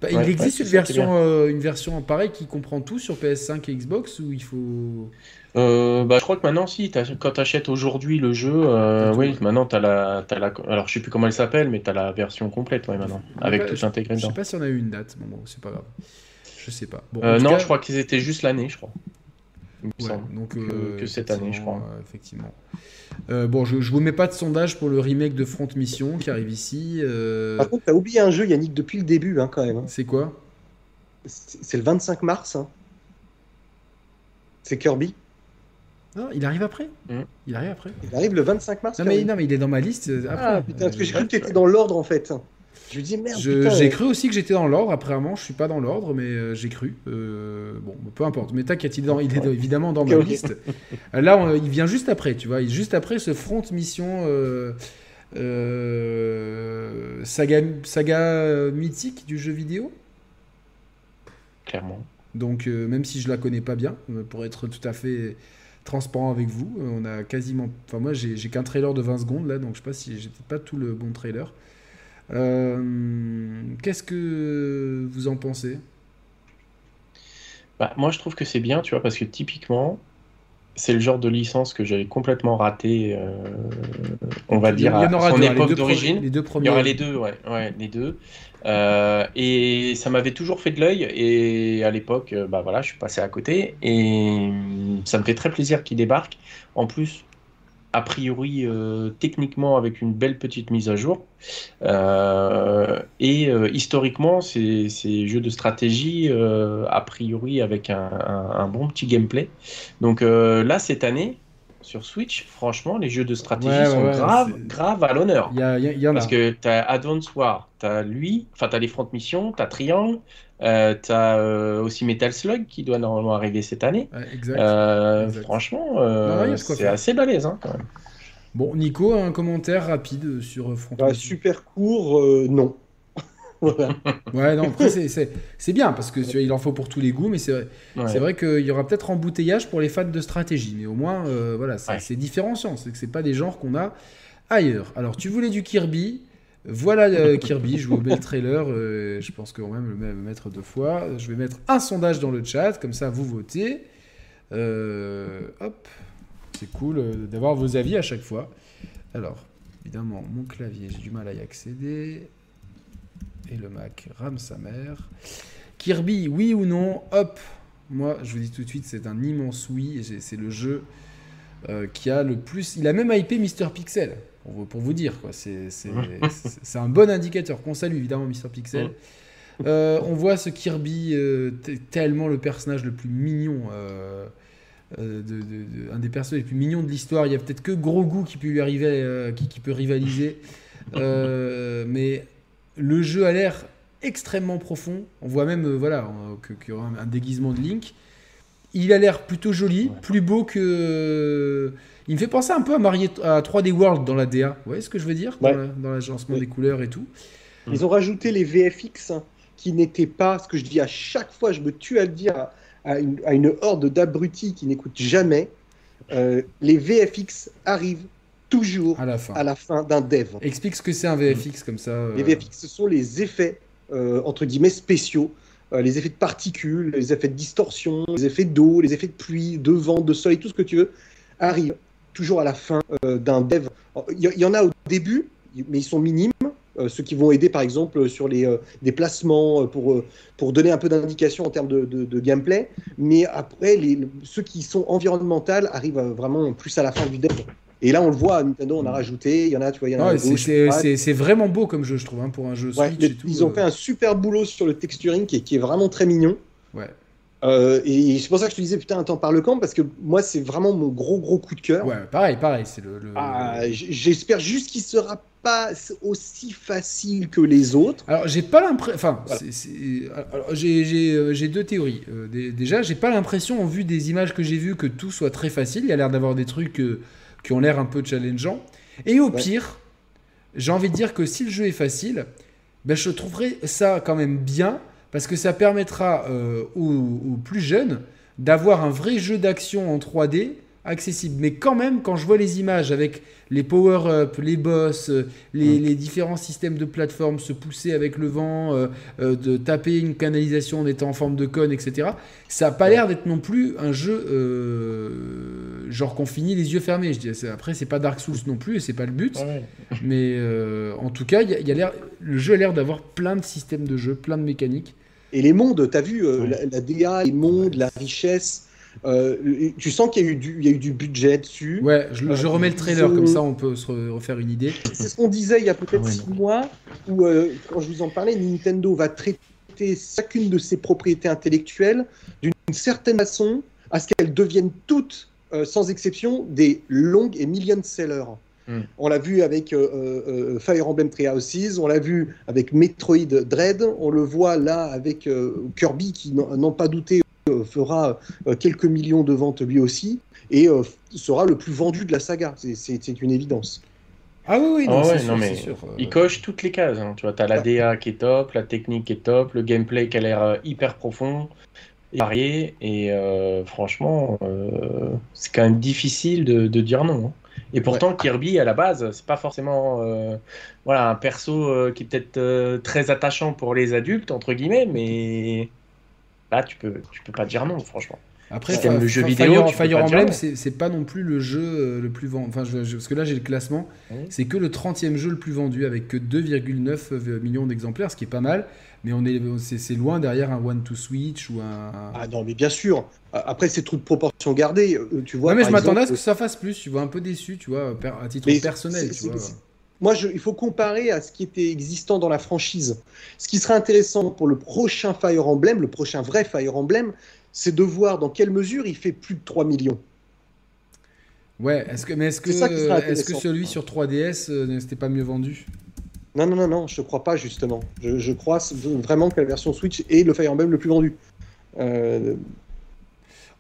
Bah, il existe une, version, euh, une version pareille qui comprend tout sur PS5 et Xbox ou il faut. Euh, bah, je crois que maintenant, si, quand tu achètes aujourd'hui le jeu, euh, oui, maintenant tu as, la, as la. Alors je sais plus comment elle s'appelle, mais tu as la version complète ouais, maintenant, avec tout intégré dedans. Je sais pas si on a eu une date, bon, bon c'est pas grave. Je sais pas. Bon, non, je crois qu'ils étaient juste l'année, je crois. Donc, que, cette année, je crois. effectivement. Euh, bon, je, je vous mets pas de sondage pour le remake de Front Mission qui arrive ici. Euh... Par contre, t'as oublié un jeu, Yannick, depuis le début, hein, quand même. Hein. C'est quoi? C'est le 25 mars. Hein. C'est Kirby. Non, il arrive après? Mmh. Il arrive après. Il arrive le 25 mars. Non, mais, non, mais il est dans ma liste. Euh, après. Ah putain, parce que j'ai cru que t'étais dans l'ordre en fait. Je dis merde. J'ai cru aussi que j'étais dans l'ordre. Apparemment, je suis pas dans l'ordre, mais euh, j'ai cru. Euh, bon, peu importe. Mais t'inquiète, il, il, est évidemment dans ma liste. Euh, là, il vient juste après, tu vois. Juste après ce front mission saga, saga mythique du jeu vidéo. Clairement. Donc, même si je la connais pas bien, pour être tout à fait transparent avec vous, on a quasiment. Enfin, moi, j'ai qu'un trailer de 20 secondes là, donc je sais pas si j'étais pas tout le bon trailer. Euh, qu'est-ce que vous en pensez? Bah, Moi, je trouve que c'est bien, tu vois, parce que typiquement, c'est le genre de licence que j'avais complètement raté, euh, on va dire, à son époque d'origine. Les deux premiers. Il y aura les deux, ouais, ouais les deux. Euh, et ça m'avait toujours fait de l'œil. Et à l'époque, bah voilà, je suis passé à côté. Et ça me fait très plaisir qu'il débarque. En plus, a priori techniquement avec une belle petite mise à jour. et historiquement, c'est jeux de stratégie a priori avec un, bon petit gameplay. Donc là, cette année, sur Switch, franchement, les jeux de stratégie sont grave, grave à l'honneur. Parce que tu as Advance War, tu as lui, enfin, tu as les front missions, tu as Triangle, euh, tu as euh, aussi Metal Slug qui doit normalement arriver cette année. Euh, franchement, c'est assez balèze hein, quand même. Bon, Nico, un commentaire rapide sur Front bah, Super court, non. [laughs] ouais, non, après, c'est bien parce que il en faut pour tous les goûts, mais c'est vrai, c'est vrai qu'il y aura peut-être embouteillage pour les fans de stratégie, mais au moins, euh, voilà, c'est différenciant, c'est que c'est pas des genres qu'on a ailleurs. Alors, tu voulais du Kirby, voilà euh, Kirby, je vous mets le trailer, euh, je pense qu'on va même le mettre deux fois. Je vais mettre un sondage dans le chat, comme ça vous votez. hop, c'est cool d'avoir vos avis à chaque fois. Alors, évidemment, mon clavier, j'ai du mal à y accéder et le Mac rame sa mère. Kirby, oui ou non? Hop Moi, je vous dis tout de suite, c'est un immense oui. C'est le jeu euh, qui a le plus. Il a même hypé Mister Pixel, pour, vous dire. [laughs] C'est un bon indicateur. Qu'on salue évidemment Mister Pixel. Euh, on voit ce Kirby, euh, tellement le personnage le plus mignon. de, un des personnages les plus mignons de l'histoire. Il y a peut-être que Grogu qui peut lui arriver, qui, qui, peut rivaliser. [laughs] mais le jeu a l'air extrêmement profond. On voit même euh, voilà, qu'il y aura un, déguisement de Link. Il a l'air plutôt joli, plus beau que. Il me fait penser un peu à, à 3D World dans la DA. Vous voyez ce que je veux dire? Dans l'agencement des couleurs et tout. Ils ont rajouté les VFX hein, qui n'étaient pas, ce que je dis à chaque fois, je me tue à le dire à, une, horde d'abrutis qui n'écoutent jamais. Euh, les VFX arrivent toujours à la fin, d'un dev. Explique ce que c'est un VFX comme ça. Les VFX, ce sont les effets, euh, entre guillemets, spéciaux. Euh, les effets de particules, les effets de distorsion, les effets d'eau, les effets de pluie, de vent, de soleil, tout ce que tu veux, arrivent toujours à la fin euh, d'un dev. Il y, en a au début, mais ils sont minimes. ceux qui vont aider, par exemple, sur les déplacements, pour, pour donner un peu d'indication en termes de, de, gameplay. Mais après, les, ceux qui sont environnementaux arrivent vraiment plus à la fin du dev. Et là, on le voit, à Nintendo, on a rajouté, il y en a, tu vois, il y en a. c'est vraiment beau comme jeu, je trouve, hein, pour un jeu Switch et tout, Ils ont euh. fait un super boulot sur le texturing qui est, qui est vraiment très mignon. Ouais. Euh, et c'est pour ça que je te disais, putain, attends, par le camp, parce que moi, c'est vraiment mon gros, gros coup de cœur. Ouais, pareil, pareil. c'est le, ah, J'espère juste qu'il sera pas aussi facile que les autres. Alors, j'ai pas l'impression. Enfin, j'ai euh, deux théories. déjà, j'ai pas l'impression, en vue des images que j'ai vues, que tout soit très facile. Il y a l'air d'avoir des trucs qui ont l'air un peu challengeants. Et au pire, j'ai envie de dire que si le jeu est facile, ben je trouverai ça quand même bien parce que ça permettra euh, aux, plus jeunes d'avoir un vrai jeu d'action en 3D accessible. Mais quand même, quand je vois les images avec les power-up, les boss, euh, les, mm. les, différents systèmes de plateforme se pousser avec le vent, euh, de taper une canalisation en étant en forme de cône, etc., ça n'a pas l'air d'être non plus un jeu genre qu'on finit les yeux fermés. Je dis, après, c'est pas Dark Souls non plus et c'est pas le but. Mais euh, en tout cas, y a, y a le jeu a l'air d'avoir plein de systèmes de jeu, plein de mécaniques. Et les mondes, tu as vu euh, la, DA, les mondes, la richesse. Euh, tu sens qu'il y, a eu du, y a eu du budget dessus. Ouais, je, remets le trailer, comme ça on peut se refaire une idée. C'est ce qu'on disait il y a peut-être ah six mois, où quand je vous en parlais, Nintendo va traiter chacune de ses propriétés intellectuelles d'une certaine façon à ce qu'elles deviennent toutes euh, sans exception, des longues et million sellers. Hmm. On l'a vu avec euh, euh, Fire Emblem Three Houses, on l'a vu avec Metroid Dread, on le voit là avec Kirby qui, n'en pas douté, fera quelques millions de ventes lui aussi et sera le plus vendu de la saga. C'est une évidence. Ah oui, oui, non, ah mais sûr, Il coche toutes les cases. Hein. Tu vois, as la DA qui est top, la technique qui est top, le gameplay qui a l'air hyper profond varié et euh, franchement, euh, c'est quand même difficile de, dire non. Hein. Et pourtant, Kirby, à la base, c'est pas forcément euh, voilà, un perso qui est peut-être très attachant pour les adultes, entre guillemets, mais là, tu peux, tu peux pas dire non, franchement. Après, le jeu vidéo, Fire, Emblem, c'est pas non plus le jeu le plus vendu. Enfin, parce que là, j'ai le classement. C'est que le 30e jeu le plus vendu avec que 2,9 millions d'exemplaires, ce qui est pas mal. Mais on est, c'est, loin derrière un one to switch ou un. Ah non, mais bien sûr. Après, c'est trop de proportions gardées, euh, tu vois. mais je m'attendais à ce que ça fasse plus. Tu vois, un peu déçu, tu vois, à titre personnel. Moi, je, il faut comparer à ce qui était existant dans la franchise. Ce qui serait intéressant pour le prochain Fire Emblem, le prochain vrai Fire Emblem, c'est de voir dans quelle mesure il fait plus de 3 millions. Ouais, est-ce que, mais est-ce que, est que celui sur 3DS euh, n'était pas mieux vendu? Non, non, non, non, je crois pas justement. Je, crois vraiment que la version Switch est le Fire Emblem le plus vendu. Euh,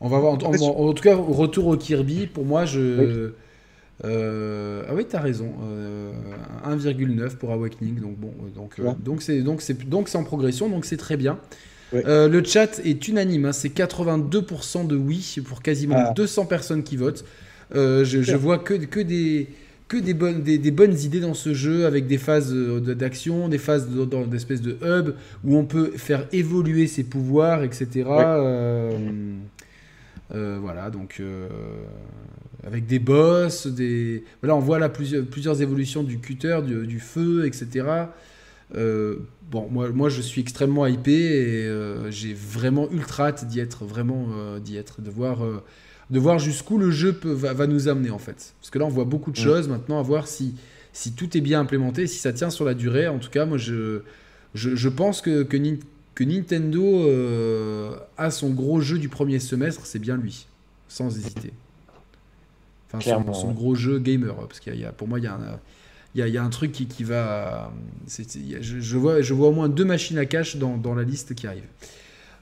On va voir. En, tout cas, retour au Kirby, pour moi, je. Euh, ah oui, t'as raison. 1,9 pour Awakening, donc bon, donc donc c'est donc c'est donc c'est en progression, donc c'est très bien. le chat est unanime, hein, c'est 82% de oui pour quasiment 200 ah. personnes qui votent. Euh, je, vois que, que, des, que des, bonnes, des, bonnes idées dans ce jeu avec des phases euh, d'action, des phases d'espèce de, hub où on peut faire évoluer ses pouvoirs, etc. Euh, voilà, donc avec des boss, des. Voilà, on voit là plusieurs, plusieurs évolutions du cutter, du, feu, etc. bon, moi, moi, je suis extrêmement hypé et j'ai vraiment ultra hâte d'y être, vraiment d'y être, de voir de voir jusqu'où le jeu peut, va, nous amener en fait. Parce que là, on voit beaucoup de mm. choses maintenant, à voir si, si tout est bien implémenté, si ça tient sur la durée. En tout cas, moi, je, je, pense que, que, Nintendo euh, a son gros jeu du premier semestre, c'est bien lui, sans hésiter. Enfin, son, gros jeu gamer, parce qu'il y, a, pour moi, il y a un, il y, a, un truc qui, qui va. je, vois, je vois au moins deux machines à cash dans, dans la liste qui arrive.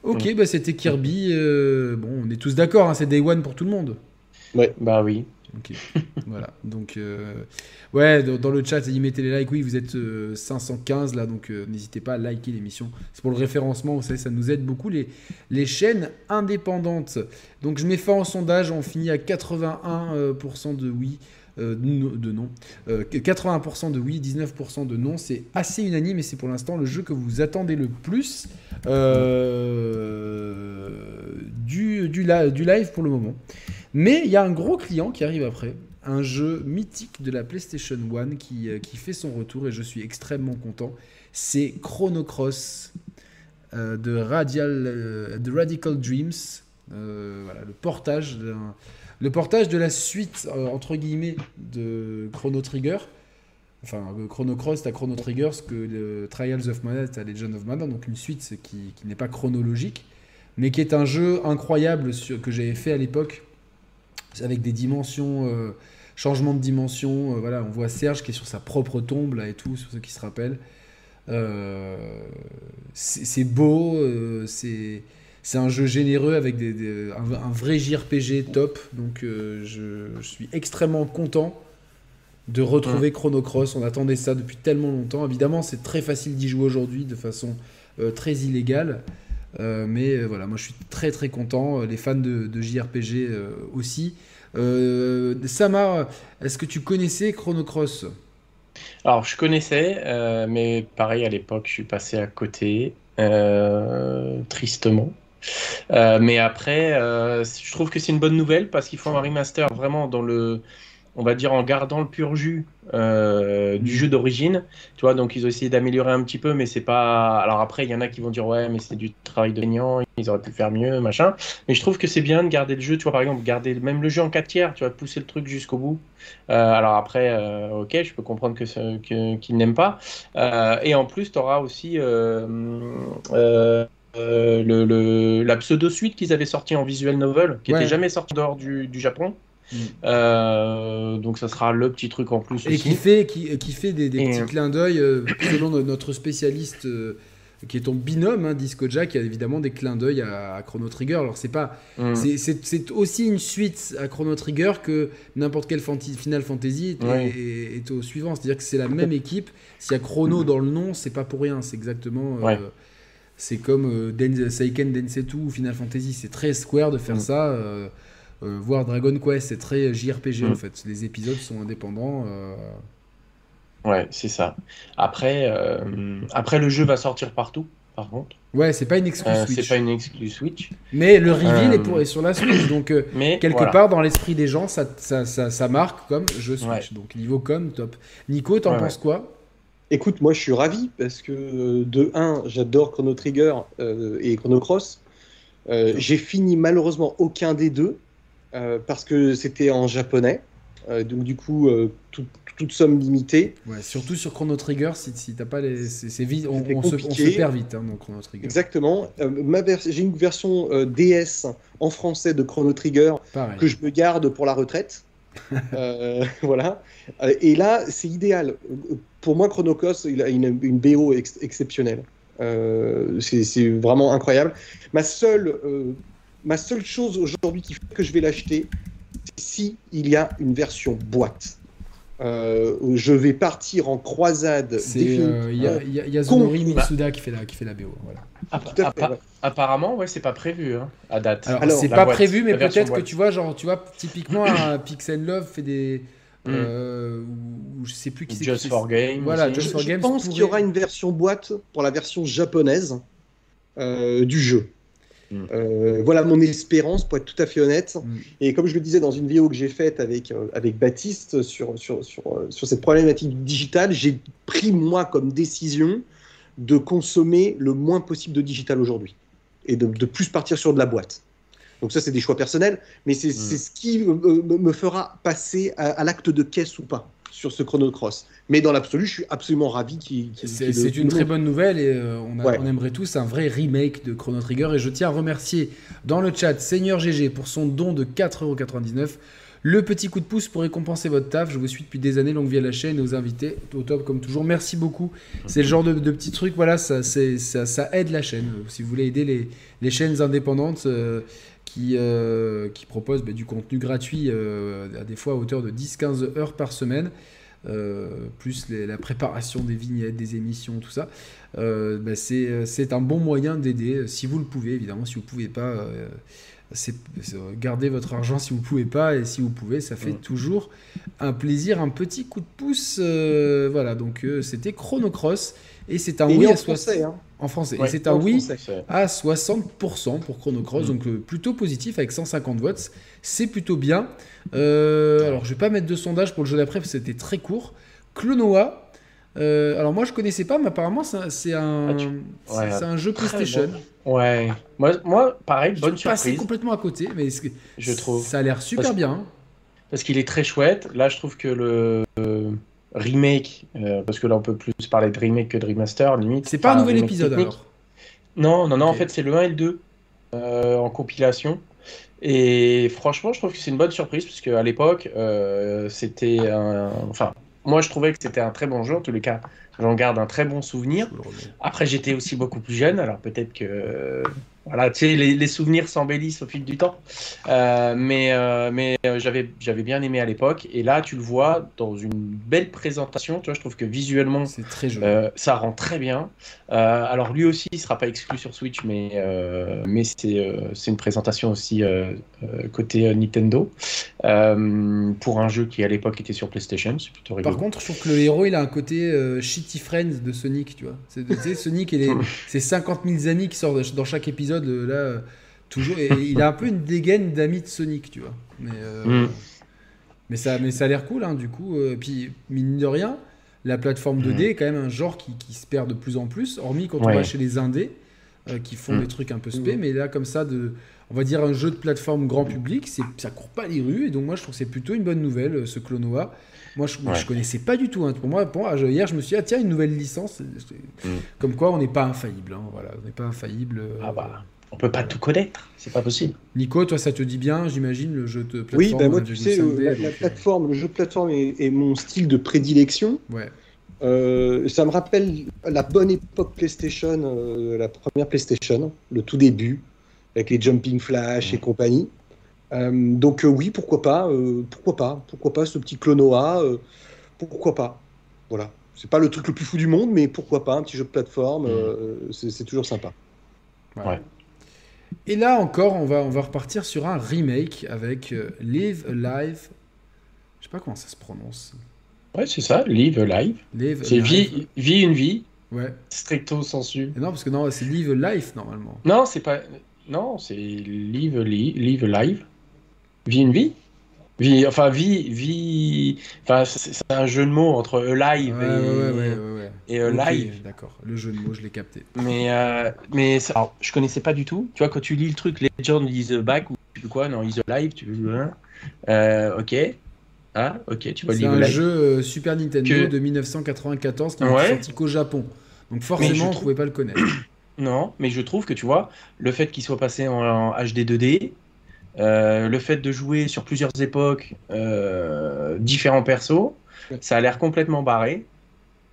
Ok, bah c'était Kirby. Euh, bon, on est tous d'accord, hein, c'est Day One pour tout le monde. Ouais, bah oui. Ok, [laughs] voilà. Donc, euh, ouais, dans, le chat, y mettez les likes. Oui, vous êtes 515 euh, là, donc n'hésitez pas à liker l'émission. C'est pour le référencement, vous savez, ça nous aide beaucoup les, les chaînes indépendantes. Donc, je mets fin au sondage. On finit à 81% de oui. Euh, de non. 80% euh, de oui, 19% de non. C'est assez unanime et c'est pour l'instant le jeu que vous attendez le plus euh, du, du, live pour le moment. Mais il y a un gros client qui arrive après un jeu mythique de la PlayStation 1 qui, qui, fait son retour et je suis extrêmement content. C'est Chrono Cross de, Radical Dreams. voilà, le portage le portage de la suite, euh, entre guillemets, de Chrono Trigger, enfin Chrono Cross à Chrono Trigger, ce que Trials of Mana à Legend of Mana, donc une suite qui, n'est pas chronologique, mais qui est un jeu incroyable que j'avais fait à l'époque, avec des dimensions, euh, changement de dimension. Euh, voilà, on voit Serge qui est sur sa propre tombe là et tout, sur ceux qui se rappellent. c'est beau, c'est c'est un jeu généreux avec des, un, vrai JRPG top. Donc euh, je, suis extrêmement content de retrouver Chrono Cross. On attendait ça depuis tellement longtemps. Évidemment, c'est très facile d'y jouer aujourd'hui de façon euh, très illégale. Euh, mais voilà, moi je suis très très content. Les fans de, JRPG aussi. Samar, est-ce que tu connaissais Chrono Cross? Alors je connaissais, mais pareil à l'époque je suis passé à côté, tristement. Euh, mais après, euh, je trouve que c'est une bonne nouvelle parce qu'ils font un remaster vraiment dans le, on va dire en gardant le pur jus euh, du jeu d'origine. Tu vois, donc ils ont essayé d'améliorer un petit peu, mais c'est pas. Alors après, il y en a qui vont dire ouais, mais c'est du travail de gagnant, ils auraient pu faire mieux, machin. Mais je trouve que c'est bien de garder le jeu. Tu vois, par exemple, garder même le jeu en 4 tiers, tu vas pousser le truc jusqu'au bout. alors après, ok, je peux comprendre que qu'ils n'aiment pas. et en plus, tu auras aussi euh, le, la pseudo-suite qu'ils avaient sorti en visual novel, qui n'était jamais sorti dehors du, Japon. Mm. Euh, donc ça sera le petit truc en plus. Et qui fait, qui, qui fait des, petits clins d'œil, euh, selon notre spécialiste qui est ton binôme, hein, Disco Jack, il y a évidemment des clins d'œil à, Chrono Trigger. Alors c'est pas, mm. c'est aussi une suite à Chrono Trigger que n'importe quel Final Fantasy est, au suivant. C'est-à-dire que c'est la même équipe. S'il y a Chrono dans le nom, c'est pas pour rien. C'est exactement. C'est comme euh, Seiken Densetsu ou Final Fantasy. C'est très Square de faire mm. ça. Euh, euh, voir Dragon Quest, c'est très JRPG mm. en fait. Les épisodes sont indépendants. Ouais, c'est ça. Après, après, le jeu va sortir partout, par contre. Ouais, c'est pas une exclus Switch. C'est pas une exclus Switch. Mais le reveal est, pour, sur la Switch. Donc, [coughs] mais, quelque part, dans l'esprit des gens, ça, ça, ça, marque comme jeu Switch. Donc, niveau com, top. Nico, t'en penses quoi? Écoute, moi je suis ravi parce que de 1, j'adore Chrono Trigger et Chrono Cross. J'ai fini malheureusement aucun des deux parce que c'était en japonais. donc du coup, toute somme limitée. Ouais, surtout sur Chrono Trigger, si, si t'as pas les, c'est vite, on, se, on, se, perd vite hein, dans Chrono Trigger. Exactement. Euh, j'ai une version euh, DS en français de Chrono Trigger que je me garde pour la retraite. [laughs] euh, [laughs] voilà. Et là, c'est idéal. Pour moi, Chrono Cross, il a une, une BO exceptionnelle. Euh, c'est vraiment incroyable. Ma seule, ma seule chose aujourd'hui qui fait que je vais l'acheter, c'est si il y a une version boîte. Euh, je vais partir en croisade. Il euh, y, a, y, Zonori Mitsuda qui fait la, qui fait la BO. Voilà. apparemment, ouais, c'est pas prévu hein, à date. Alors, c'est pas prévu, mais peut-être que tu vois, genre, tu vois, typiquement, Pixel Love fait des. Mm. Euh, ou, je sais plus qui c'est. Just for Games. Voilà, Just for Games. Je pense qu'il y aura une version boîte pour la version japonaise du jeu. Mm. Euh, voilà mon espérance, pour être tout à fait honnête. Mm. Et comme je le disais dans une vidéo que j'ai faite avec, euh, avec Baptiste sur, sur, sur, euh, sur cette problématique digitale, j'ai pris moi comme décision de consommer le moins possible de digital aujourd'hui et de, de, plus partir sur de la boîte. Donc ça, c'est des choix personnels, mais c'est mm. ce qui me, fera passer à l'acte de caisse ou pas sur ce Chrono Cross. Mais dans l'absolu, je suis absolument ravi qu'il. c'est une très bonne nouvelle et euh, on, on, aimerait tous un vrai remake de Chrono Trigger. Et je tiens à remercier dans le chat Seigneur GG pour son don de 4,99€. Le petit coup de pouce pour récompenser votre taf. Je vous suis depuis des années, longue vie à la chaîne et aux invités. Au top comme toujours. Merci beaucoup. C'est le genre de, de petits trucs, voilà, ça, ça, ça, aide la chaîne. Si vous voulez aider les, les chaînes indépendantes. Euh, qui, euh, qui propose bah, du contenu gratuit euh, à des fois à hauteur de 10-15 heures par semaine. Euh, plus la préparation des vignettes, des émissions, tout ça, bah, c'est un bon moyen d'aider, si vous le pouvez, évidemment, si vous ne pouvez pas, c'est gardez votre argent si vous ne pouvez pas, et si vous pouvez, ça fait toujours un plaisir, un petit coup de pouce. voilà, donc c'était Chronocross, et c'est un oui à 60 en français. et c'est un oui à 60% pour Chrono Cross, mm. donc euh, plutôt positif avec 150 votes. C'est plutôt bien. Euh, alors je vais pas mettre de sondage pour le jeu d'après parce que c'était très court. Clonoa. Euh, alors moi je connaissais pas, mais apparemment c'est un, ah, c'est un jeu PlayStation. Ouais. Moi, moi pareil, bonne je surprise. complètement à côté, mais je trouve ça a l'air super bien. Parce qu'il est très chouette. Là, je trouve que le remake, euh, parce que là on peut plus parler de remake que de remaster, limite. C'est pas un nouvel épisode alors Non, non, non, en fait c'est le 1 et le 2 euh, en compilation. Et franchement, je trouve que c'est une bonne surprise, parce qu'à l'époque, euh, c'était un. Enfin, moi je trouvais que c'était un très bon jeu, en tous les cas, j'en garde un très bon souvenir. Après, j'étais aussi beaucoup plus jeune, alors peut-être que voilà, tu sais, les, souvenirs s'embellissent au fil du temps. Euh, mais euh, mais euh, j'avais, j'avais bien aimé à l'époque. Et là, tu le vois dans une belle présentation. Tu vois, je trouve que visuellement, c'est très joli. ça rend très bien. alors lui aussi, il sera pas exclu sur Switch, mais mais c'est c'est une présentation aussi côté Nintendo pour un jeu qui à l'époque était sur PlayStation. C'est plutôt rigolo. Par contre, je trouve que le héros, il a un côté shitty friends de Sonic. Tu vois, c'est, tu sais, Sonic et [laughs] c'est 50 000 amis qui sortent dans chaque épisode là, toujours. Et il a un peu une dégaine d'ami de Sonic, tu vois. Mais, euh, mm. mais, ça, mais ça a l'air cool, hein, du coup. Euh, puis, mine de rien, la plateforme 2D mm. est quand même un genre qui, qui, se perd de plus en plus, hormis quand on va chez les indés, euh, qui font mm. des trucs un peu spé, mais là, comme ça, de, on va dire un jeu de plateforme grand public, ça court pas les rues, et donc moi, je trouve que c'est plutôt une bonne nouvelle, ce Clonoa. Moi, je, ne connaissais pas du tout. Hein. Pour moi, pour hier, je me suis dit, ah, tiens, une nouvelle licence. Comme quoi, on n'est pas infaillible. Hein. Voilà, on n'est pas infaillible. Ah bah. On peut pas tout connaître, c'est pas possible. Nico, toi, ça te dit bien, j'imagine, le jeu de plateforme Oui, bah moi, tu sais, euh, la, plateforme, le jeu de plateforme est, mon style de prédilection. Ouais. Euh, ça me rappelle la bonne époque PlayStation, euh, la première PlayStation, le tout début, avec les Jumping Flash et compagnie. donc oui, pourquoi pas, pourquoi pas, pourquoi pas ce petit Clonoa, pourquoi pas. Voilà, c'est pas le truc le plus fou du monde, mais pourquoi pas un petit jeu de plateforme, mm. c'est toujours sympa. Ouais. Et là encore, on va, on va repartir sur un remake avec euh, Live Alive. Je sais pas comment ça se prononce. Ouais, c'est ça, Live Alive. Live c'est vie, vie une vie. Ouais. Stricto sensu. non, parce que non, c'est Live Life normalement. Non, c'est pas. Non, c'est Live, live Live Vie une vie? Vie, enfin, vie, vie. Enfin, c'est un jeu de mots entre live et, et live. D'accord, le jeu de mots, je l'ai capté. Mais, euh, mais alors, je connaissais pas du tout. Tu vois, quand tu lis le truc, Legend is back ou quoi, non, is live, tu veux. Euh, ok. Ah, ok, tu vois C'est un jeu euh, Super Nintendo de 1994 qui n'est sorti qu'au Japon. Donc forcément, on ne pouvait pas le connaître. Non, mais je trouve que tu vois, le fait qu'il soit passé en, HD 2D, euh, le fait de jouer sur plusieurs époques, euh, différents persos, ça a l'air complètement barré.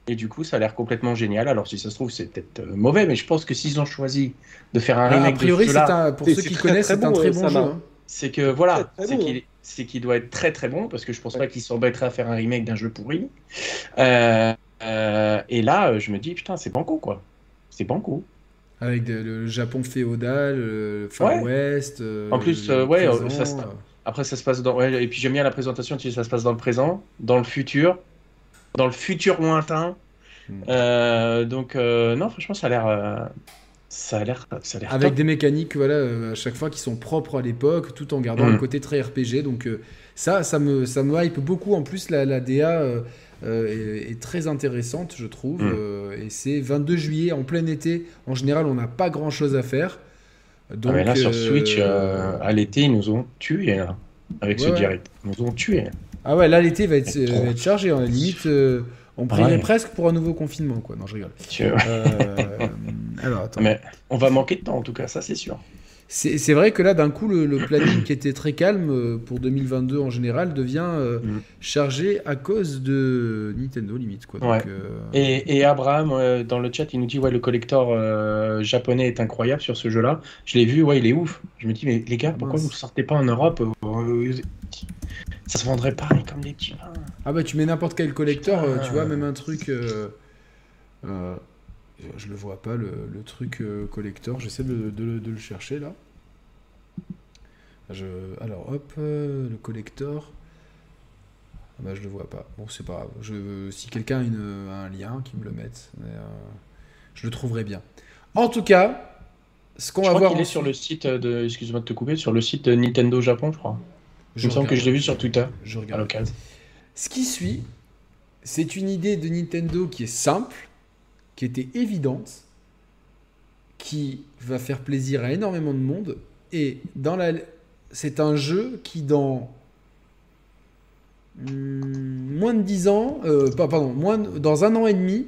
Et du coup, ça a l'air complètement génial. Alors, si ça se trouve, c'est peut-être mauvais, mais je pense que s'ils ont choisi de faire un bah, remake a priori, de pour ceux qui connaissent, c'est un très bon jeu. Hein. C'est que voilà, c'est qu'il c'est qu'il doit être très très bon parce que je pense pas qu'il s'embêterait à faire un remake d'un jeu pourri. Euh, euh, et là, je me dis putain, c'est banco quoi. C'est banco. Avec le Japon féodal, le Far West. Euh, en plus, ouais, après ça se passe dans. et puis j'aime bien la présentation, tu sais, ça se passe dans le présent, dans le futur, dans le futur lointain. Hmm. donc non, franchement, ça a l'air ça a l'air. Avec des mécaniques, voilà, euh, à chaque fois qui sont propres à l'époque, tout en gardant le mm. côté très RPG. Donc euh, ça, ça me, ça me hype beaucoup. En plus, la, la DA euh, est, très intéressante, je trouve. Mm. et c'est 22 juillet, en plein été. En général, on n'a pas grand chose à faire. Donc, ah, là, sur Switch, à l'été, ils nous ont tués, là, avec ce direct. Ils nous ont tués. Ah ouais, là, l'été va être, va être chargé. On a limite. On prierait presque pour un nouveau confinement, quoi. Non, je rigole. Euh, [laughs] alors, attends. Mais on va manquer de temps, en tout cas, ça, c'est sûr. C'est vrai que là, d'un coup, le, planning qui était très calme euh, pour 2022 en général devient euh, mm. chargé à cause de Nintendo, limite. Quoi. Donc, et, et, Abraham, dans le chat, il nous dit ouais, le collector japonais est incroyable sur ce jeu-là. Je l'ai vu, ouais, il est ouf. Je me dis, mais les gars, pourquoi vous ne sortez pas en Europe ça se vendrait pareil comme des petits Ah bah tu mets n'importe quel collector, euh, tu vois, même un truc... Euh, euh, je le vois pas, le, truc collector. J'essaie de, le chercher là. Je, alors hop, le collector. Ah bah je le vois pas. Bon c'est pas grave. Je, si quelqu'un a, un lien, qui me le mette. je le trouverai bien. En tout cas, ce qu'on va voir. Il est sur le site de, excuse-moi de te couper, sur le site de Nintendo Japon, je crois. Je me sens que je l'ai vu sur Twitter. Je regarde. À. Ce qui suit, c'est une idée de Nintendo qui est simple, qui était évidente, qui va faire plaisir à énormément de monde. Et dans la... c'est un jeu qui, dans hmm, moins de 10 ans, euh, pardon, moins dans un an et demi,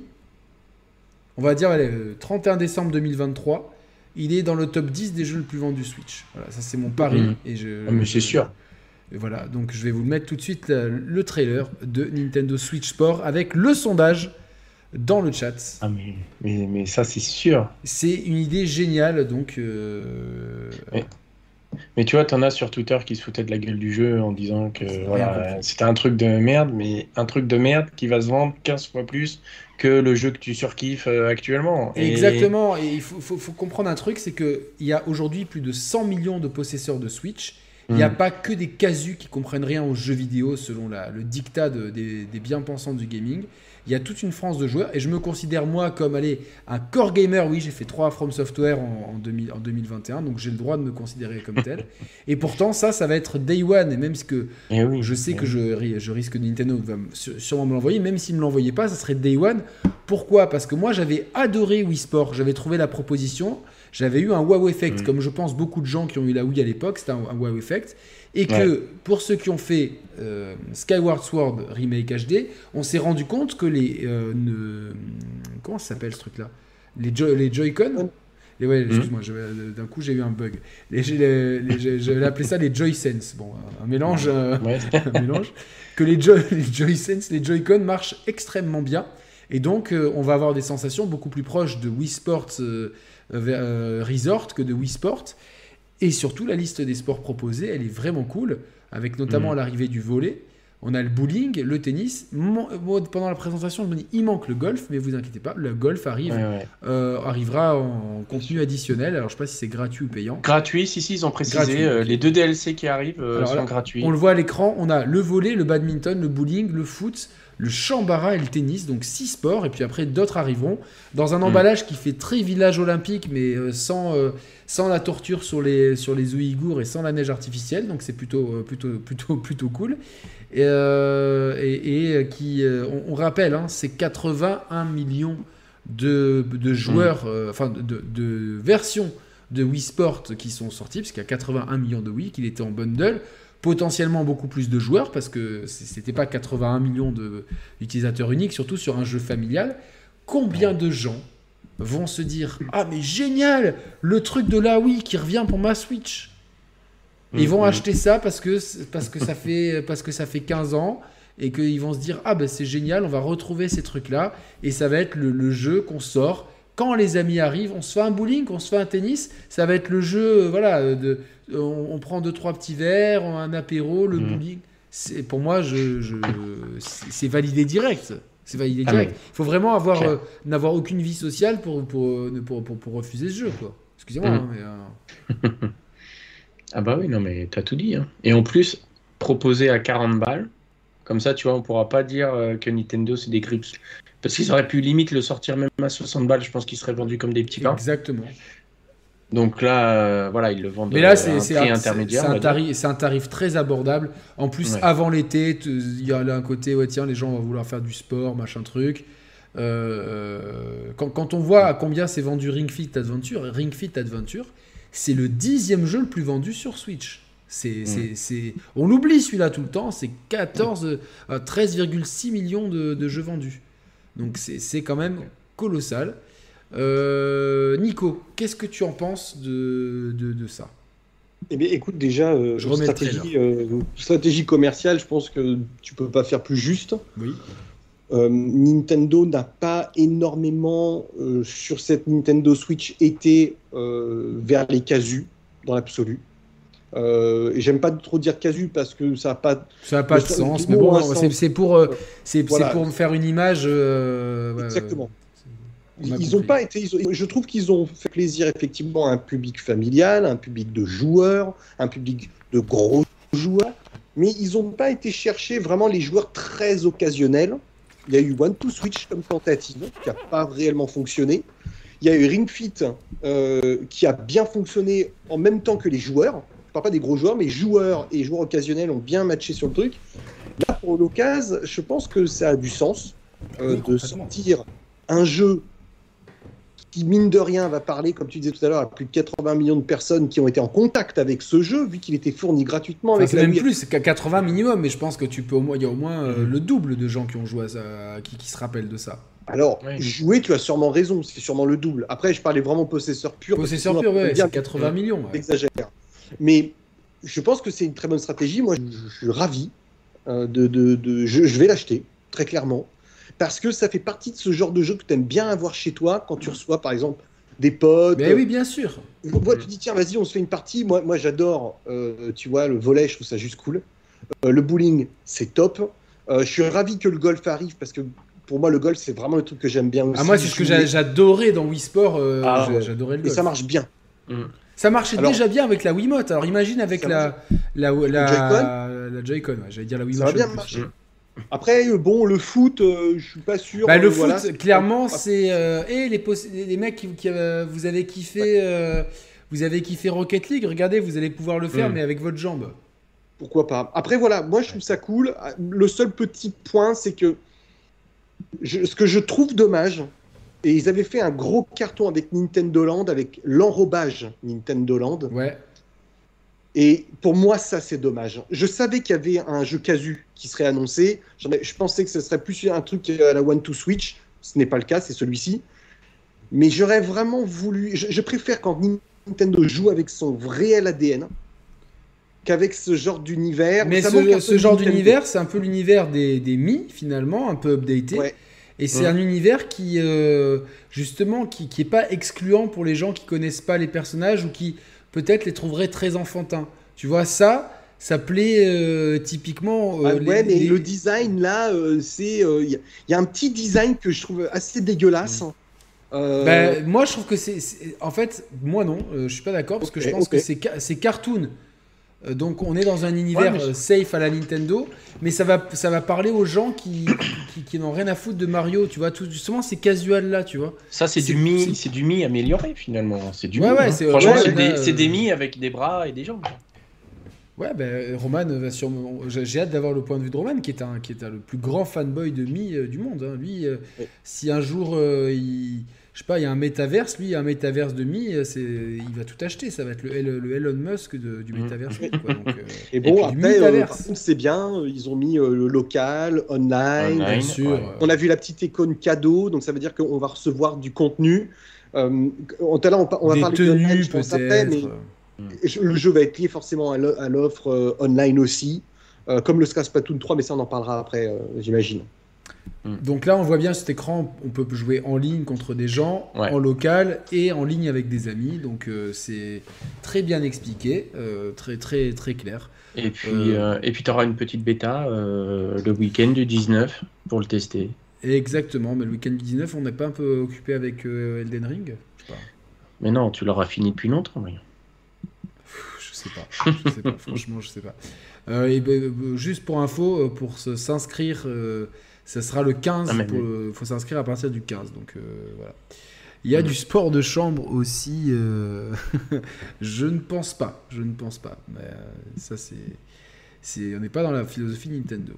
on va dire allez, 31 euh, décembre 2023, il est dans le top 10 des jeux les plus vendus Switch. Voilà, ça c'est mon pari. Mmh. Et je, ah, mais c'est sûr voilà, donc je vais vous mettre tout de suite le, trailer de Nintendo Switch Sport avec le sondage dans le chat. Ah mais, mais, ça c'est sûr. C'est une idée géniale donc. Euh, mais, tu vois, t'en as sur Twitter qui se foutaient de la gueule du jeu en disant que c'était un truc de merde, mais un truc de merde qui va se vendre 15 fois plus que le jeu que tu surkiffes euh, actuellement. Exactement, et il faut, faut, faut comprendre un truc, c'est qu'il y a aujourd'hui plus de 100 millions de possesseurs de Switch il n'y a mm. pas que des casus qui comprennent rien aux jeux vidéo selon le dictat des, bien-pensants du gaming. Il y a toute une France de joueurs et je me considère moi comme allez, un core gamer. Oui, j'ai fait 3 From Software en, en, 2021, donc j'ai le droit de me considérer comme tel. [laughs] et pourtant, ça, ça va être Day One. Et même ce que eh je sais eh que je, je risque Nintendo va sûrement me l'envoyer, même s'il ne me l'envoyait pas, ça serait Day One. Pourquoi? Parce que moi, j'avais adoré Wii Sport. J'avais trouvé la proposition. J'avais eu un wow effect, mm. comme je pense beaucoup de gens qui ont eu la Wii à l'époque, c'était un, wow effect. Et que pour ceux qui ont fait euh, Skyward Sword Remake HD, on s'est rendu compte que les. Euh, comment ça s'appelle ce truc-là? Les, les Joy-Con? Ouais, mm. excuse-moi, d'un coup j'ai eu un bug. J'avais appelé ça les Joy-Sense. Bon, un mélange. Euh, [laughs] un mélange. Que les, Joy, les Joy-Sense, les Joy-Con marchent extrêmement bien. Et donc, on va avoir des sensations beaucoup plus proches de Wii Sports euh, euh, resort que de Wii Sport. Et surtout, la liste des sports proposés, elle est vraiment cool, avec notamment mm. l'arrivée du volet. On a le bowling, le tennis. pendant la présentation, je me dis, il manque le golf, mais vous inquiétez pas, le golf arrive, euh, arrivera en contenu additionnel. Alors, je sais pas si c'est gratuit ou payant. Gratuit, si, si, ils ont précisé. les deux DLC qui arrivent sont gratuits. On le voit à l'écran, on a le volet, le badminton, le bowling, le foot, le chambara et le tennis, donc six sports, et puis après d'autres arriveront, dans un mm. emballage qui fait très village olympique, mais euh, sans, euh, sans la torture sur les, sur les Ouïghours et sans la neige artificielle, donc c'est plutôt, euh, plutôt, [laughs] plutôt, plutôt cool. Et, et, qui, on, rappelle, hein, c'est 81 millions de, de joueurs, mm. enfin de, de, versions de Wii Sport qui sont sorties, puisqu'il y a 81 millions de Wii, qu'il était en bundle potentiellement beaucoup plus de joueurs parce que c'était pas 81 millions d'utilisateurs uniques, surtout sur un jeu familial. Combien de gens vont se dire Ah, mais génial Le truc de la Wii qui revient pour ma Switch Ils vont mm-hmm. acheter ça parce que, parce, que ça fait, parce que ça fait 15 ans et qu'ils vont se dire Ah, ben c'est génial, on va retrouver ces trucs-là et ça va être le jeu qu'on sort quand les amis arrivent, on se fait un bowling, on se fait un tennis, ça va être le jeu, euh, voilà, euh, de, on, prend deux trois petits verres, un apéro, le mm. bowling. C'est pour moi, je, c'est validé direct. C'est validé ah direct. Il faut vraiment avoir euh, n'avoir aucune vie sociale pour pour, pour, pour, refuser ce jeu, quoi. Excusez-moi. Mm. Hein, mais, [laughs] ah bah oui, non mais t'as tout dit. Hein. Et en plus, proposer à 40 balles, comme ça, tu vois, on pourra pas dire que Nintendo c'est des grips parce qu'ils auraient pu limite le sortir même à 60 balles, je pense qu'il serait vendu comme des petits pains. Exactement. Donc là, euh, voilà, ils le vendent Mais là, c'est un, intermédiaire. C'est un, tarif, un tarif très abordable. En plus, avant l'été, il y a là un côté, ouais, tiens, les gens vont vouloir faire du sport, machin truc. Euh, quand, quand, on voit à combien c'est vendu Ring Fit Adventure, Ring Fit Adventure, c'est le dixième jeu le plus vendu sur Switch. C'est, mm. On l'oublie celui-là tout le temps, c'est 14, 13,6 euh, millions de, de, jeux vendus. Donc c'est quand même colossal. Euh, Nico, qu'est-ce que tu en penses de, de, ça? Eh bien, écoute, déjà, euh, je stratégie, euh, stratégie commerciale, je pense que tu peux pas faire plus juste. Oui. Nintendo n'a pas énormément, sur cette Nintendo Switch, été vers les casus, dans l'absolu. Euh, et j'aime pas trop dire casu parce que ça n'a pas, ça a pas de sens, mais bon, c'est pour, euh, c'est pour faire une image. Euh, Exactement. Ils ont pas été. je trouve qu'ils ont fait plaisir effectivement à un public familial, un public de joueurs, un public de gros joueurs, mais ils n'ont pas été chercher vraiment les joueurs très occasionnels. Il y a eu One to Switch comme tentative qui n'a pas réellement fonctionné. Il y a eu Ring Fit qui a bien fonctionné en même temps que les joueurs pas des gros joueurs, mais joueurs et joueurs occasionnels ont bien matché sur le truc. Là, pour l'occasion, je pense que ça a du sens euh, de sortir un jeu qui, mine de rien, va parler, comme tu disais tout à l'heure, à plus de 80 millions de personnes qui ont été en contact avec ce jeu, vu qu'il était fourni gratuitement. Enfin, c'est même plus, qu'à 80 minimum, mais je pense que tu peux au moins, il y a au moins euh, le double de gens qui ont joué à ça, qui, se rappellent de ça. Alors, jouer, tu as sûrement raison, c'est sûrement le double. Après, je parlais vraiment possesseur pur. Possesseur pur, ouais, c'est 80 millions. Exagère. Mais je pense que c'est une très bonne stratégie. Moi, je, suis ravi euh, de, de, je, vais l'acheter, très clairement. Parce que ça fait partie de ce genre de jeu que tu aimes bien avoir chez toi quand tu reçois, par exemple, des potes. Mais oui, bien sûr. Moi, tu dis, tiens, vas-y, on se fait une partie. Moi, moi j'adore, euh, tu vois, le volet, je trouve ça juste cool. Euh, le bowling, c'est top. je suis ravi que le golf arrive parce que pour moi, le golf, c'est vraiment le truc que j'aime bien aussi. Ah, moi, c'est ce que j'adorais dans Wii Sport. Ah, j'adorais le golf. Et ça marche bien. Mm. Ça marchait déjà bien avec la Wiimote. Alors imagine avec la, la, la, Joy-Con. j'allais dire la Wiimote. Ça va bien marcher. Après, euh, bon, le foot, euh, je suis pas sûr. Bah, le foot, clairement, c'est. et euh, les, les mecs qui, vous avez kiffé, vous avez kiffé Rocket League. Regardez, vous allez pouvoir le faire, mm. mais avec votre jambe. Pourquoi pas Après, voilà, moi je trouve ça cool. Le seul petit point, c'est que ce que je trouve dommage, et ils avaient fait un gros carton avec Nintendo Land, avec l'enrobage Nintendo Land. Ouais. Et pour moi, ça, c'est dommage. Je savais qu'il y avait un jeu casu qui serait annoncé. je pensais que ce serait plus un truc à la One to Switch. Ce n'est pas le cas, c'est celui-ci. Mais j'aurais vraiment voulu. Je, préfère quand Nintendo joue avec son réel ADN qu'avec ce genre d'univers. Mais ce, genre d'univers, c'est un peu l'univers des, des Mi, finalement, un peu updaté. Ouais. Et c'est un univers qui, euh, justement, qui n'est pas excluant pour les gens qui connaissent pas les personnages ou qui peut-être les trouveraient très enfantins. Tu vois, ça, ça plaît euh, typiquement. Euh, ah ouais, mais le design là, c'est. Il y, a un petit design que je trouve assez dégueulasse. Mm. Ben, moi, je trouve que c'est. En fait, moi non, je suis pas d'accord parce que je pense que c'est cartoon. Donc on est dans un univers safe à la Nintendo, mais ça va, ça va parler aux gens qui, qui, n'ont rien à foutre de Mario, tu vois. Tout, justement, c'est casual là, tu vois. Ça, c'est du mi, c'est du mi amélioré finalement. C'est du ouais, mi, ouais, hein. c'est Franchement, ouais, c'est des, c'est euh, des mi avec des bras et des jambes. Ouais, ben Roman va sûrement. J'ai j'ai hâte d'avoir le point de vue de Roman, qui est un, qui est un- le plus grand fanboy de Mi euh, du monde. hein. Lui, euh, Ouais. si un jour euh, il, je sais pas, il y a un métaverse, lui, il y a un métaverse de Mi, euh, c'est, il va tout acheter. Ça va être le, El- le Elon Musk de- du Mhm. métaverse. Mi, quoi. Donc, euh, [laughs] Et bon, du après, euh, c'est bien. euh, Ils ont mis euh, le local, online. Online. bien sûr. ouais. On a vu la petite icône cadeau, donc ça veut dire qu'on va recevoir du contenu. Euh, on, tout à l'heure, on, on va des parler de l'online, tenues je pense, après, mais le jeu va être lié forcément à l'o- à l'offre euh, online aussi, euh, comme le Splatoon 3, mais ça on en parlera après, euh, j'imagine. Donc là, on voit bien cet écran, on peut jouer en ligne contre des gens, Ouais. en local et en ligne avec des amis. Donc euh, c'est très bien expliqué, euh, très très très clair. Et puis, Euh. et puis tu auras une petite bêta le week-end du 19 pour le tester. Exactement, mais le week-end du 19, on n'est pas un peu occupé avec Elden Ring? Mais non, tu l'auras fini depuis longtemps. oui. Je sais pas, je sais pas, [laughs] franchement, je sais pas. Et ben, juste pour info, pour s'inscrire, ça sera le 15. Ah, Il faut s'inscrire à partir du 15, donc euh, voilà. Il y a du sport de chambre aussi. euh, [laughs] je ne pense pas, je ne pense pas. Mais euh, ça, c'est, on n'est pas dans la philosophie Nintendo.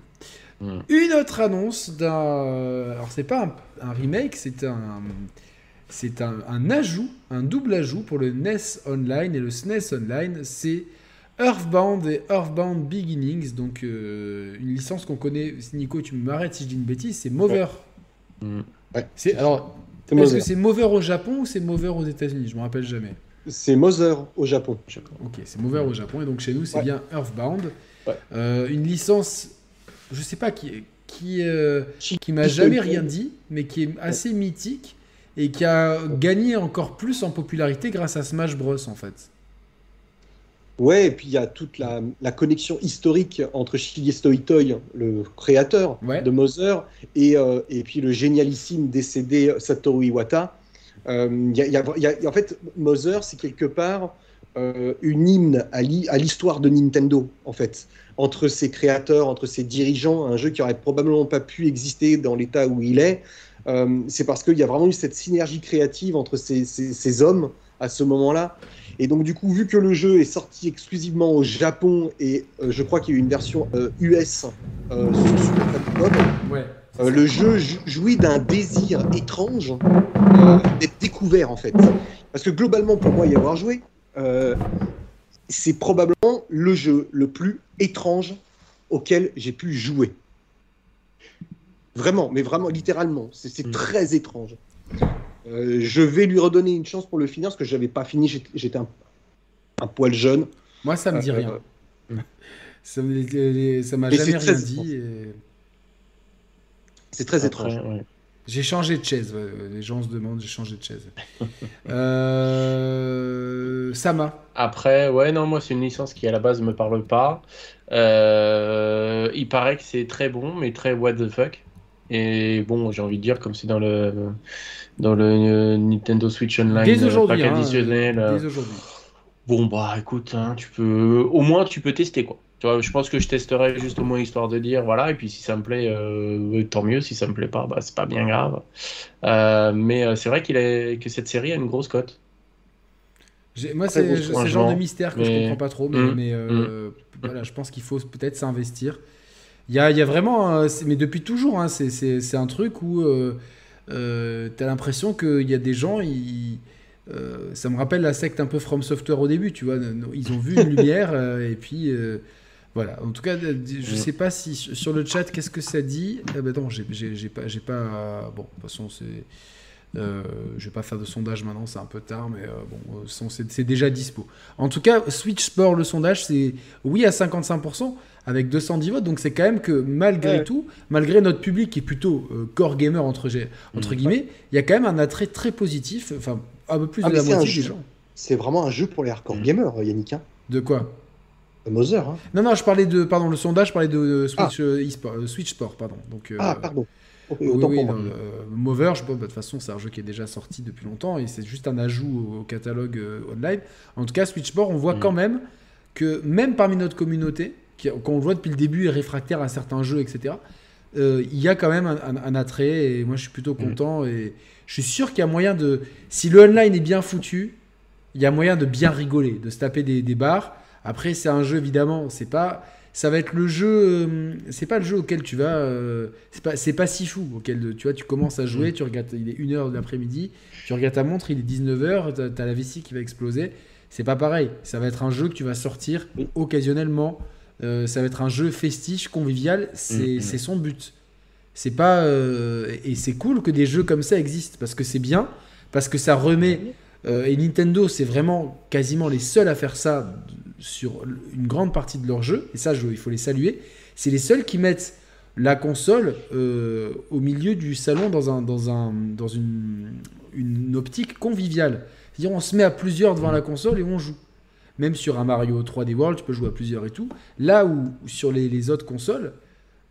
Mm. Une autre annonce d'un, alors c'est pas un, un remake, c'est un, c'est un, un ajout, un double ajout pour le NES Online et le SNES Online. C'est Earthbound et Earthbound Beginnings, donc euh, une licence qu'on connaît. Nico, tu m'arrêtes si je dis une bêtise, c'est Mover. C'est alors. Est-ce que Mother. c'est Mover au Japon ou c'est Mover aux États-Unis? Je me rappelle jamais. C'est Mother au Japon. Ok, c'est Mover au Japon et donc chez nous c'est Ouais. bien Earthbound. Ouais. Euh, une licence, je sais pas qui qui euh, qui m'a jamais rien dit, mais qui est assez mythique et qui a gagné encore plus en popularité grâce à Smash Bros en fait. Ouais, et puis il y a toute la, la connexion historique entre Shigeru Toy, le créateur Ouais. de Mother, et, euh, et puis le génialissime décédé Satoru Iwata. Euh, y a- il y a- il y a- en fait, Mother, c'est quelque part euh, une hymne à l'hi- à l'histoire de Nintendo, en fait, entre ses créateurs, entre ses dirigeants, un jeu qui aurait probablement pas pu exister dans l'état où il est. Euh, c'est parce qu'il y a vraiment eu cette synergie créative entre ces, ces- ces hommes à ce moment-là. Et donc, du coup, vu que le jeu est sorti exclusivement au Japon et euh, je crois qu'il y a eu une version euh, US euh, sur Super Famicom, Ouais. euh, le jeu jou- jouit d'un désir étrange euh, d'être découvert en fait. Parce que globalement, pour moi y avoir joué, euh, c'est probablement le jeu le plus étrange auquel j'ai pu jouer. Vraiment, mais vraiment, littéralement, c'est c'est Mm. très étrange. Euh, je vais lui redonner une chance pour le finir parce que je n'avais pas fini, j'étais- un, un poil jeune. Moi ça me dit Euh, rien. [laughs] Les- ça m'a Mais jamais rien très dit. et- C'est très Après, étrange. ouais. J'ai changé de chaise. Les gens se demandent, j'ai changé de chaise. [laughs] Euh... Sama. Après, ouais, non, moi, c'est une licence qui à la base me parle pas. Euh, il paraît que c'est très bon, mais très what the fuck. Et bon, j'ai envie de dire, comme c'est dans le, dans le euh, Nintendo Switch Online, Dès euh, aujourd'hui, hein, euh, Dès aujourd'hui. bon, bah écoute, hein, tu peux, au moins, tu peux tester quoi. Tu vois, je pense que je testerai juste au moins histoire de dire, voilà, et puis si ça me plaît, euh, tant mieux. Si ça me plaît pas, bah c'est pas bien grave. Euh, mais c'est vrai qu'il est, que cette série a une grosse cote. J'ai- Moi, c'est c'est le genre de mystère que je Mais- comprends pas trop, mais, mais, euh, voilà, je pense qu'il faut peut-être s'investir. Il y a, y a vraiment, euh, mais depuis toujours, hein, c'est- un truc où euh, euh, t'as l'impression qu'il y a des gens, ils, euh, ça me rappelle la secte un peu From Software au début, tu vois, ils ont vu une [laughs] lumière euh, et puis voilà. En tout cas, je sais pas si sur le chat, qu'est-ce que ça dit Eh ben non, j'ai pas, j'ai pas. Bon, de toute façon, c'est. Je vais pas faire de sondage maintenant, c'est un peu tard, mais bon, c'est déjà dispo. En tout cas, Switch Sport, le sondage, c'est oui à 55%, avec 210 votes, donc c'est quand même que malgré Ouais. tout, malgré notre public qui est plutôt euh, core gamer entre, Mhm. guillemets, il y a quand même un attrait très positif, enfin un peu plus Ah, de la moitié des jeu. gens. C'est vraiment un jeu pour les hardcore Mm. gamers, Yannick. Hein. De quoi? Mother. Hein. Non, non, je parlais de, pardon, le sondage, je parlais de euh, Switch, euh, e-sport, euh, Switch Sport, pardon. Donc, euh, Ah, pardon. Ok, Oui, autant oui, pour moi. non, euh, Mover, je, bon, bah, de toute façon, c'est un jeu qui est déjà sorti depuis longtemps et c'est juste un ajout au, au catalogue euh, online. En tout cas, Switchboard, on voit Mm. quand même que même parmi notre communauté, qu'on le voit depuis le début, est réfractaire à certains jeux, etc., il y a quand même un, attrait et moi je suis plutôt mm. content et je suis sûr qu'il y a moyen de. Si le online est bien foutu, il y a moyen de bien rigoler, de se taper des, des barres. Après, c'est un jeu évidemment, c'est pas ça va être le jeu. Euh, c'est pas le jeu auquel tu vas. Euh, c'est pas, c'est pas si fou. Auquel tu vois, tu commences à jouer, mm. tu regardes, il est 1h de l'après-midi, tu regardes ta montre, il est 19h, tu as la vessie qui va exploser. C'est pas pareil. Ça va être un jeu que tu vas sortir occasionnellement. Euh, ça va être un jeu festif, convivial. C'est, mm, mm. son but. C'est pas. et c'est cool que des jeux comme ça existent parce que c'est bien, parce que ça remet. et Nintendo, c'est vraiment quasiment les seuls à faire ça sur une grande partie de leur jeu, et ça, il faut les saluer, c'est les seuls qui mettent la console euh, au milieu du salon dans, un, dans, un, dans une, une optique conviviale. C'est-à-dire, on se met à plusieurs devant la console et on joue. Même sur un Mario 3D World, tu peux jouer à plusieurs et tout. Là où, sur les, autres consoles,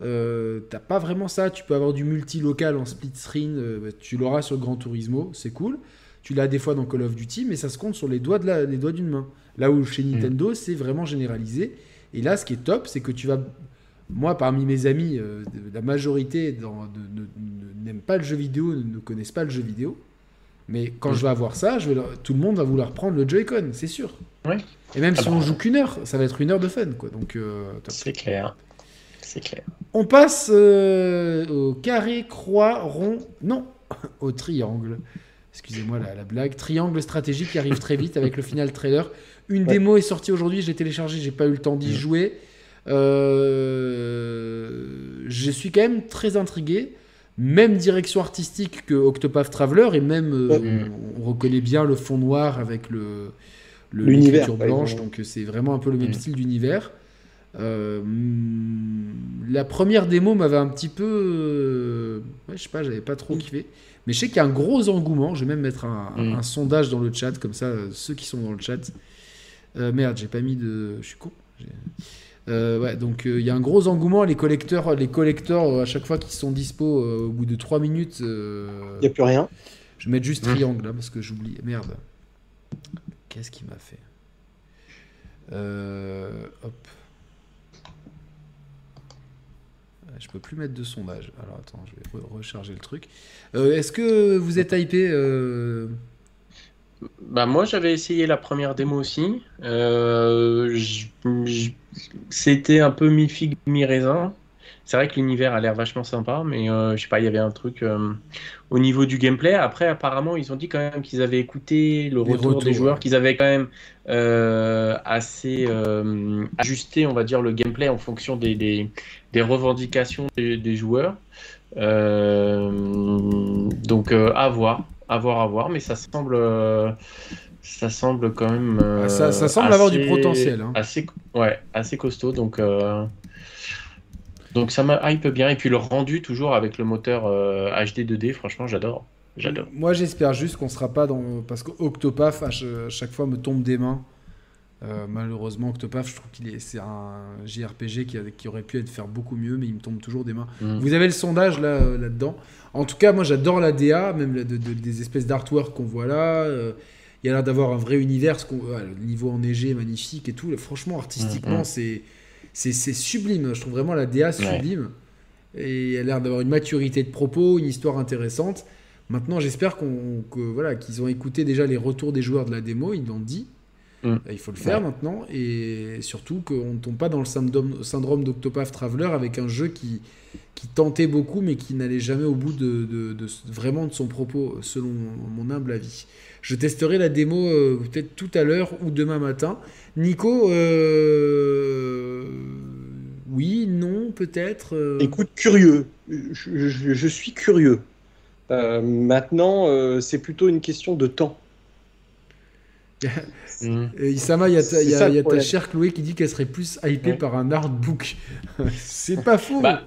euh, t'as pas vraiment ça. Tu peux avoir du multi-local en split screen, euh, bah, tu l'auras sur Gran Turismo, c'est cool. Tu l'as des fois dans Call of Duty, mais ça se compte sur les doigts d'une main. Là où chez mm. Nintendo, c'est vraiment généralisé. Et là, ce qui est top, c'est que tu vas. Moi, parmi mes amis, euh, la majorité n'aiment pas le jeu vidéo, ne connaissent pas le jeu vidéo. Mais quand je vais avoir ça, je vais tout le monde va vouloir prendre le Joy-Con, c'est sûr. Et même ah si on joue qu'une heure, ça va être une heure de fun. Quoi. Donc, euh, c'est clair. C'est clair. On passe euh, au carré, croix, rond. Non, [laughs] au triangle. Excusez-moi la, la, blague. Triangle stratégique qui arrive très vite avec le final trailer. Une démo est sortie aujourd'hui, je l'ai téléchargée, j'ai pas eu le temps d'y jouer. Euh, je suis quand même très intrigué. Même direction artistique que Octopath Traveler, et même euh, on, reconnaît bien le fond noir avec le l'univers blanche, donc c'est vraiment un peu le même style d'univers. Euh, la première démo m'avait un petit peu, ouais, je sais pas, j'avais pas trop kiffé. Mais je sais qu'il y a un gros engouement. Je vais même mettre un, un sondage dans le chat, comme ça, ceux qui sont dans le chat, euh, merde, j'ai pas mis de. Je suis con. Euh, ouais, donc il euh, y a un gros engouement. Les collecteurs, les collecteurs à chaque fois qu'ils sont dispo, au bout de 3 minutes. Il n'y a plus rien. Je vais mettre juste triangle là parce que j'oublie. Merde. Qu'est-ce qu'il m'a fait? Hop. Je peux plus mettre de sondage. Alors attends, je vais recharger le truc. Est-ce que vous êtes hypé bah moi j'avais essayé la première démo aussi. Euh, c'était un peu mi figue mi raisin. C'est vrai que l'univers a l'air vachement sympa, mais euh, je sais pas, il y avait un truc euh, au niveau du gameplay. Après, apparemment, ils ont dit quand même qu'ils avaient écouté le retour des joueurs, qu'ils avaient quand même assez ajusté, on va dire, le gameplay en fonction des, des, des revendications des, des joueurs. donc à voir à voir, à voir, mais ça semble, euh, ça semble quand même. Ah, ça, semble avoir du potentiel. Hein. Assez, ouais, assez costaud, donc. Euh, donc ça m'a hype bien. Et puis le rendu, toujours avec le moteur HD euh, 2D, franchement, j'adore. J'adore. Moi, j'espère juste qu'on sera pas dans. Parce qu'Octopath, à chaque fois, me tombe des mains. malheureusement, Octopath, je trouve qu'il est, c'est un JRPG qui, qui, aurait pu être faire beaucoup mieux, mais il me tombe toujours des mains. Mm. Vous avez le sondage là, là-dedans. En tout cas, moi j'adore la DA, même des espèces d'artwork qu'on voit là. Euh, il y a l'air d'avoir un vrai univers, le niveau enneigé magnifique et tout. Franchement, artistiquement, mm-hmm. c'est c'est sublime. Je trouve vraiment la DA sublime. Et il a l'air d'avoir une maturité de propos, une histoire intéressante. Maintenant, j'espère qu'on voilà, qu'ils ont écouté déjà les retours des joueurs de la démo, ils l'ont dit. Mm. Il faut le faire maintenant. Et surtout qu'on ne tombe pas dans le syndrome d'Octopath Traveler avec un jeu qui, qui tentait beaucoup, mais qui n'allait jamais au bout de, vraiment de son propos, selon mon humble avis. Je testerai la démo euh, peut-être tout à l'heure ou demain matin. Nico, euh, oui, non, peut-être. Euh. Écoute, curieux. Je, suis curieux. maintenant, c'est plutôt une question de temps. [laughs] Isama, il y a, ta, chère Chloé qui dit qu'elle serait plus hypée par un artbook. [laughs] c'est pas faux. Bah,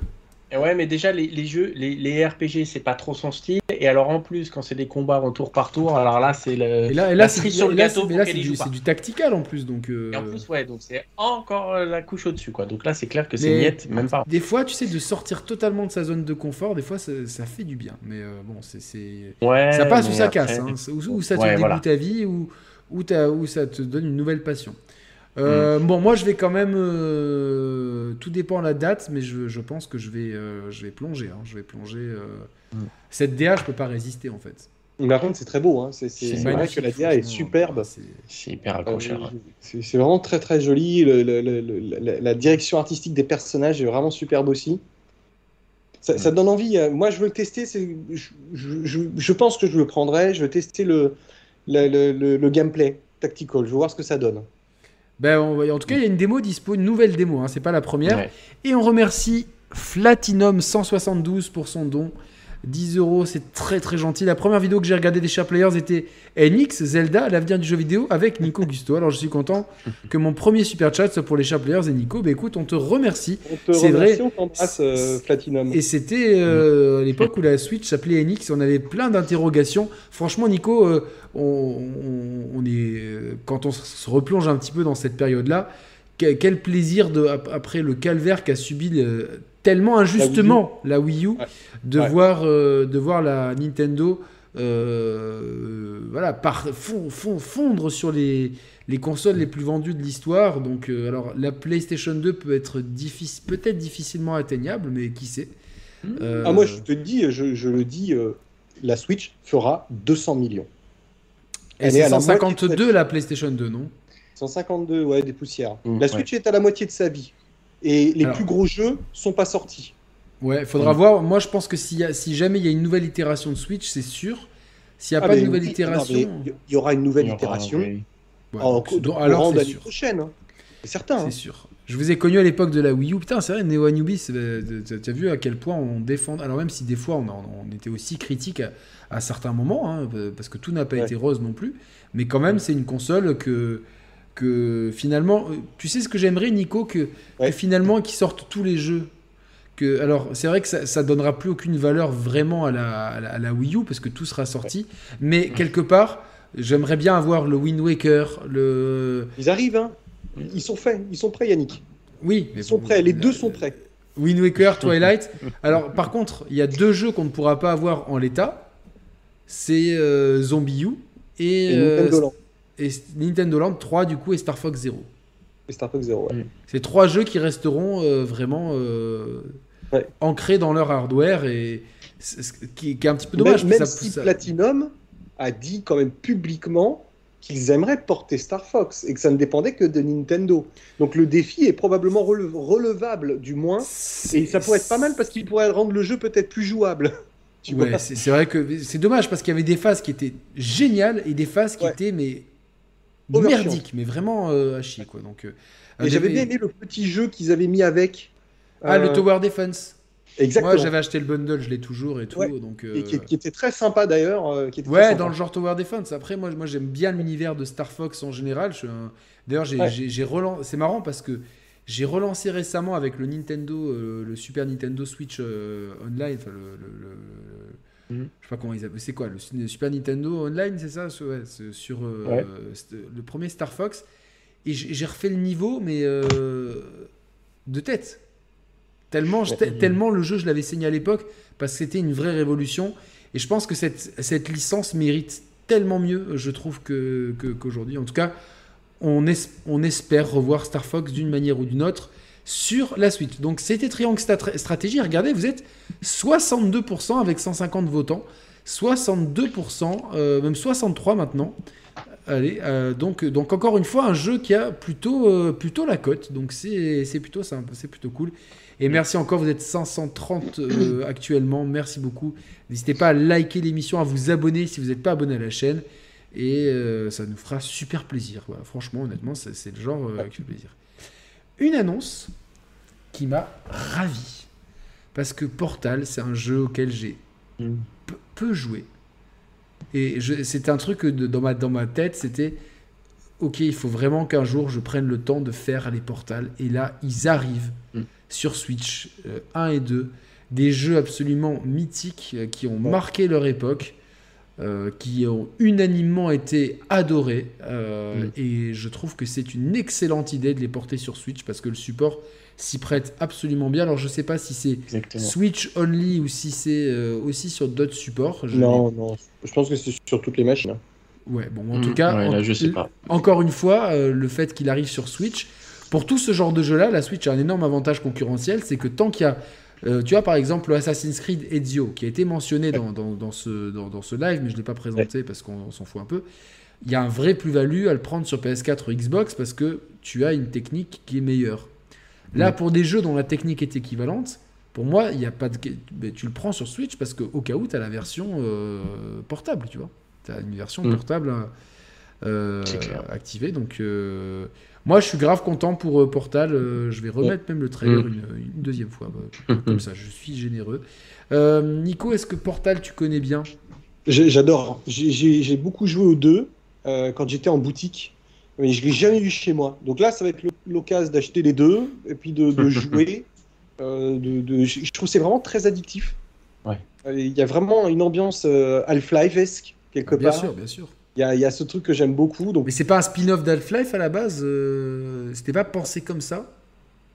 Ouais, mais déjà, les, jeux, les, les RPG, c'est pas trop son style. Et alors, en plus, quand c'est des combats en tour par tour, alors là, c'est le. Et là, et là c'est sur le gâteau. Mais là, c'est du, du, tactical en plus. Donc, euh, Et en plus, ouais, donc c'est encore la couche au-dessus, quoi. Donc là, c'est clair que c'est niette, même pas. Des fois, tu sais, de sortir totalement de sa zone de confort, des fois, ça, ça fait du bien. Mais euh, bon, c'est. Ouais, ça passe ou ça casse. Hein. Ou, ça te dégoûte ta vie, ou, ou, ou ça te donne une nouvelle passion. Euh, mm. Bon, moi, je vais quand même. tout dépend de la date, mais je, pense que je vais, je vais plonger. Hein. je vais plonger. Mm. Cette DA, je peux pas résister en fait. Par contre, c'est très beau. Hein. C'est vrai que la DA est superbe. C'est hyper accrocheur. c'est vraiment très très joli. la direction artistique des personnages est vraiment superbe aussi. Ça, ça, donne envie. Euh, moi, je veux le tester. Je, je, je, pense que je le prendrai. Je veux tester le, le, le, gameplay tactical. Je veux voir ce que ça donne. Ben, en tout cas, il y a une démo dispo, une nouvelle démo. Hein, c'est pas la première. Et on remercie Flatinum 172 pour son don. 10 euros, c'est très très gentil. La première vidéo que j'ai regardée des Share Players était NX, Zelda, l'avenir du jeu vidéo avec Nico Gusto. Alors je suis content que mon premier super chat soit pour les Share Players et Nico. Bah écoute, on te remercie. C'est vrai. On euh, Platinum. Et c'était euh, à l'époque où la Switch s'appelait NX. On avait plein d'interrogations. Franchement, Nico, euh, on, est quand on se replonge un petit peu dans cette période-là quel plaisir de, après le calvaire qu'a subi tellement injustement la Wii U, de, Voir, euh, de voir la Nintendo euh, voilà, par, fondre sur les, les consoles les plus vendues de l'histoire. Donc, euh, alors, la PlayStation 2 peut être difficile, peut-être difficilement atteignable, mais qui sait. Ah, moi, je te dis, je, je le dis, la Switch fera 200 millions. Et c'est 152 la PlayStation 2, non? 152, ouais, des poussières. Mmh, la Switch est à la moitié de sa vie. Et les plus gros jeux sont pas sortis. Ouais, faudra voir. Moi, je pense que si, si jamais il y a une nouvelle itération de Switch, c'est sûr. S'il n'y a ah, pas de nouvelle itération. Il y aura une nouvelle itération en, alors, l'année prochaine. Hein. C'est certain. C'est hein. sûr. Je vous ai connu à l'époque de la Wii U. Putain, c'est vrai, Neo Anubis, euh, tu as vu à quel point on défend. Alors, même si des fois on, on était aussi critique à, certains moments, hein, parce que tout n'a pas été rose non plus, mais quand même, c'est une console que que finalement, euh, tu sais ce que j'aimerais, Nico, que, finalement, qu'ils sortent tous les jeux. Que, alors, c'est vrai que ça, ça donnera plus aucune valeur vraiment à la, à la, Wii U parce que tout sera sorti, mais quelque part, j'aimerais bien avoir le Wind Waker, le. Ils arrivent, hein Ils sont faits, ils sont prêts, Yannick. Oui, ils sont prêts, les deux sont prêts. Wind Waker, Twilight. Alors, par contre, il y a deux jeux qu'on ne pourra pas avoir en l'état. C'est euh, Zombie U et, et et Nintendo Land 3 du coup et Star Fox 0. Et Star Fox 0, ouais. C'est trois jeux qui resteront euh, vraiment euh, ancrés dans leur hardware et qui, qui, est un petit peu dommage. Même, si Platinum a dit quand même publiquement qu'ils aimeraient porter Star Fox et que ça ne dépendait que de Nintendo. Donc le défi est probablement relevable du moins et ça pourrait être pas mal parce qu'il pourrait rendre le jeu peut-être plus jouable. [laughs] ouais, c'est vrai que c'est dommage parce qu'il y avait des phases qui étaient géniales et des phases qui étaient mais merdique, mais vraiment euh, à chier. Quoi. Donc, euh, j'avais bien aimé le petit jeu qu'ils avaient mis avec. Ah, le euh, Tower Defense. Exactement. Moi, j'avais acheté le bundle, je l'ai toujours et tout. Donc, et qui, était très sympa d'ailleurs. ouais, dans le genre Tower Defense. Après, moi, moi j'aime bien l'univers de Star Fox en général. D'ailleurs, j'ai relancé. C'est marrant parce que j'ai relancé récemment avec le Nintendo, le Super Nintendo Switch Online, enfin le, Mhm. Je sais pas comment ils appellent. C'est quoi le Super Nintendo Online, c'est ça Sur euh, le premier Star Fox. Et j'ai refait le niveau, mais euh, de tête. Tellement, tellement le jeu, je l'avais saigné à l'époque, parce que c'était une vraie révolution. Et je pense que cette, cette licence mérite tellement mieux, je trouve, qu'aujourd'hui. Que, en tout cas, on, on espère revoir Star Fox d'une manière ou d'une autre sur la Switch. Donc c'était Triangle Stratégie. Regardez, vous êtes 62% avec 150 votants. 62%, euh, même 63 maintenant. Allez, euh, donc, donc encore une fois, un jeu qui a plutôt, euh, plutôt la cote. Donc c'est plutôt simple, c'est plutôt cool. Et merci encore, vous êtes 530 [clears throat] actuellement. Merci beaucoup. N'hésitez pas à liker l'émission, à vous abonner si vous n'êtes pas abonné à la chaîne. Et ça nous fera super plaisir. franchement, honnêtement, c'est le genre qui fait plaisir une annonce qui m'a ravi. Parce que Portal, c'est un jeu auquel j'ai mm. peu joué. Et c'est un truc que dans, ma, dans ma tête, c'était ok, il faut vraiment qu'un jour je prenne le temps de faire les Portals. Et là, ils arrivent mm. sur Switch 1 euh, et 2. Des jeux absolument mythiques euh, qui ont marqué leur époque. Euh, qui ont unanimement été adorés. Euh, mm. Et je trouve que c'est une excellente idée de les porter sur Switch parce que le support s'y prête absolument bien. Alors je ne sais pas si c'est Switch only ou si c'est euh, aussi sur d'autres supports. non, non, je pense que c'est sur toutes les machines. Hein. Ouais, bon, en tout cas, là, je sais pas. encore une fois, le fait qu'il arrive sur Switch, pour tout ce genre de jeu-là, la Switch a un énorme avantage concurrentiel, c'est que tant qu'il y a euh, tu vois, par exemple, Assassin's Creed Ezio, qui a été mentionné dans, dans, ce, dans, ce live, mais je ne l'ai pas présenté parce qu'on s'en fout un peu. Il y a un vrai plus-value à le prendre sur PS4 ou Xbox parce que tu as une technique qui est meilleure. Là, pour des jeux dont la technique est équivalente, pour moi, il y a pas de... tu le prends sur Switch parce qu'au cas où, tu as la version euh, portable, tu vois. Tu as une version mm. portable euh, activée. Donc, moi, je suis grave content pour euh, Portal. Euh, je vais remettre même le trailer mm. une, deuxième fois. Bah, [laughs] comme ça, je suis généreux. Euh, Nico, est-ce que Portal, tu connais bien? J'adore. J'ai beaucoup joué aux deux quand j'étais en boutique. Mais je ne l'ai jamais eu chez moi. Donc là, ça va être l'occasion d'acheter les deux et puis de, [laughs] jouer. de, je trouve que c'est vraiment très addictif. Il y a vraiment une ambiance Half-Life-esque quelque bien part. Bien sûr, bien sûr. Il y, a, ce truc que j'aime beaucoup. Donc... Mais c'est pas un spin-off d'Half-Life à la base euh, C'était pas pensé comme ça?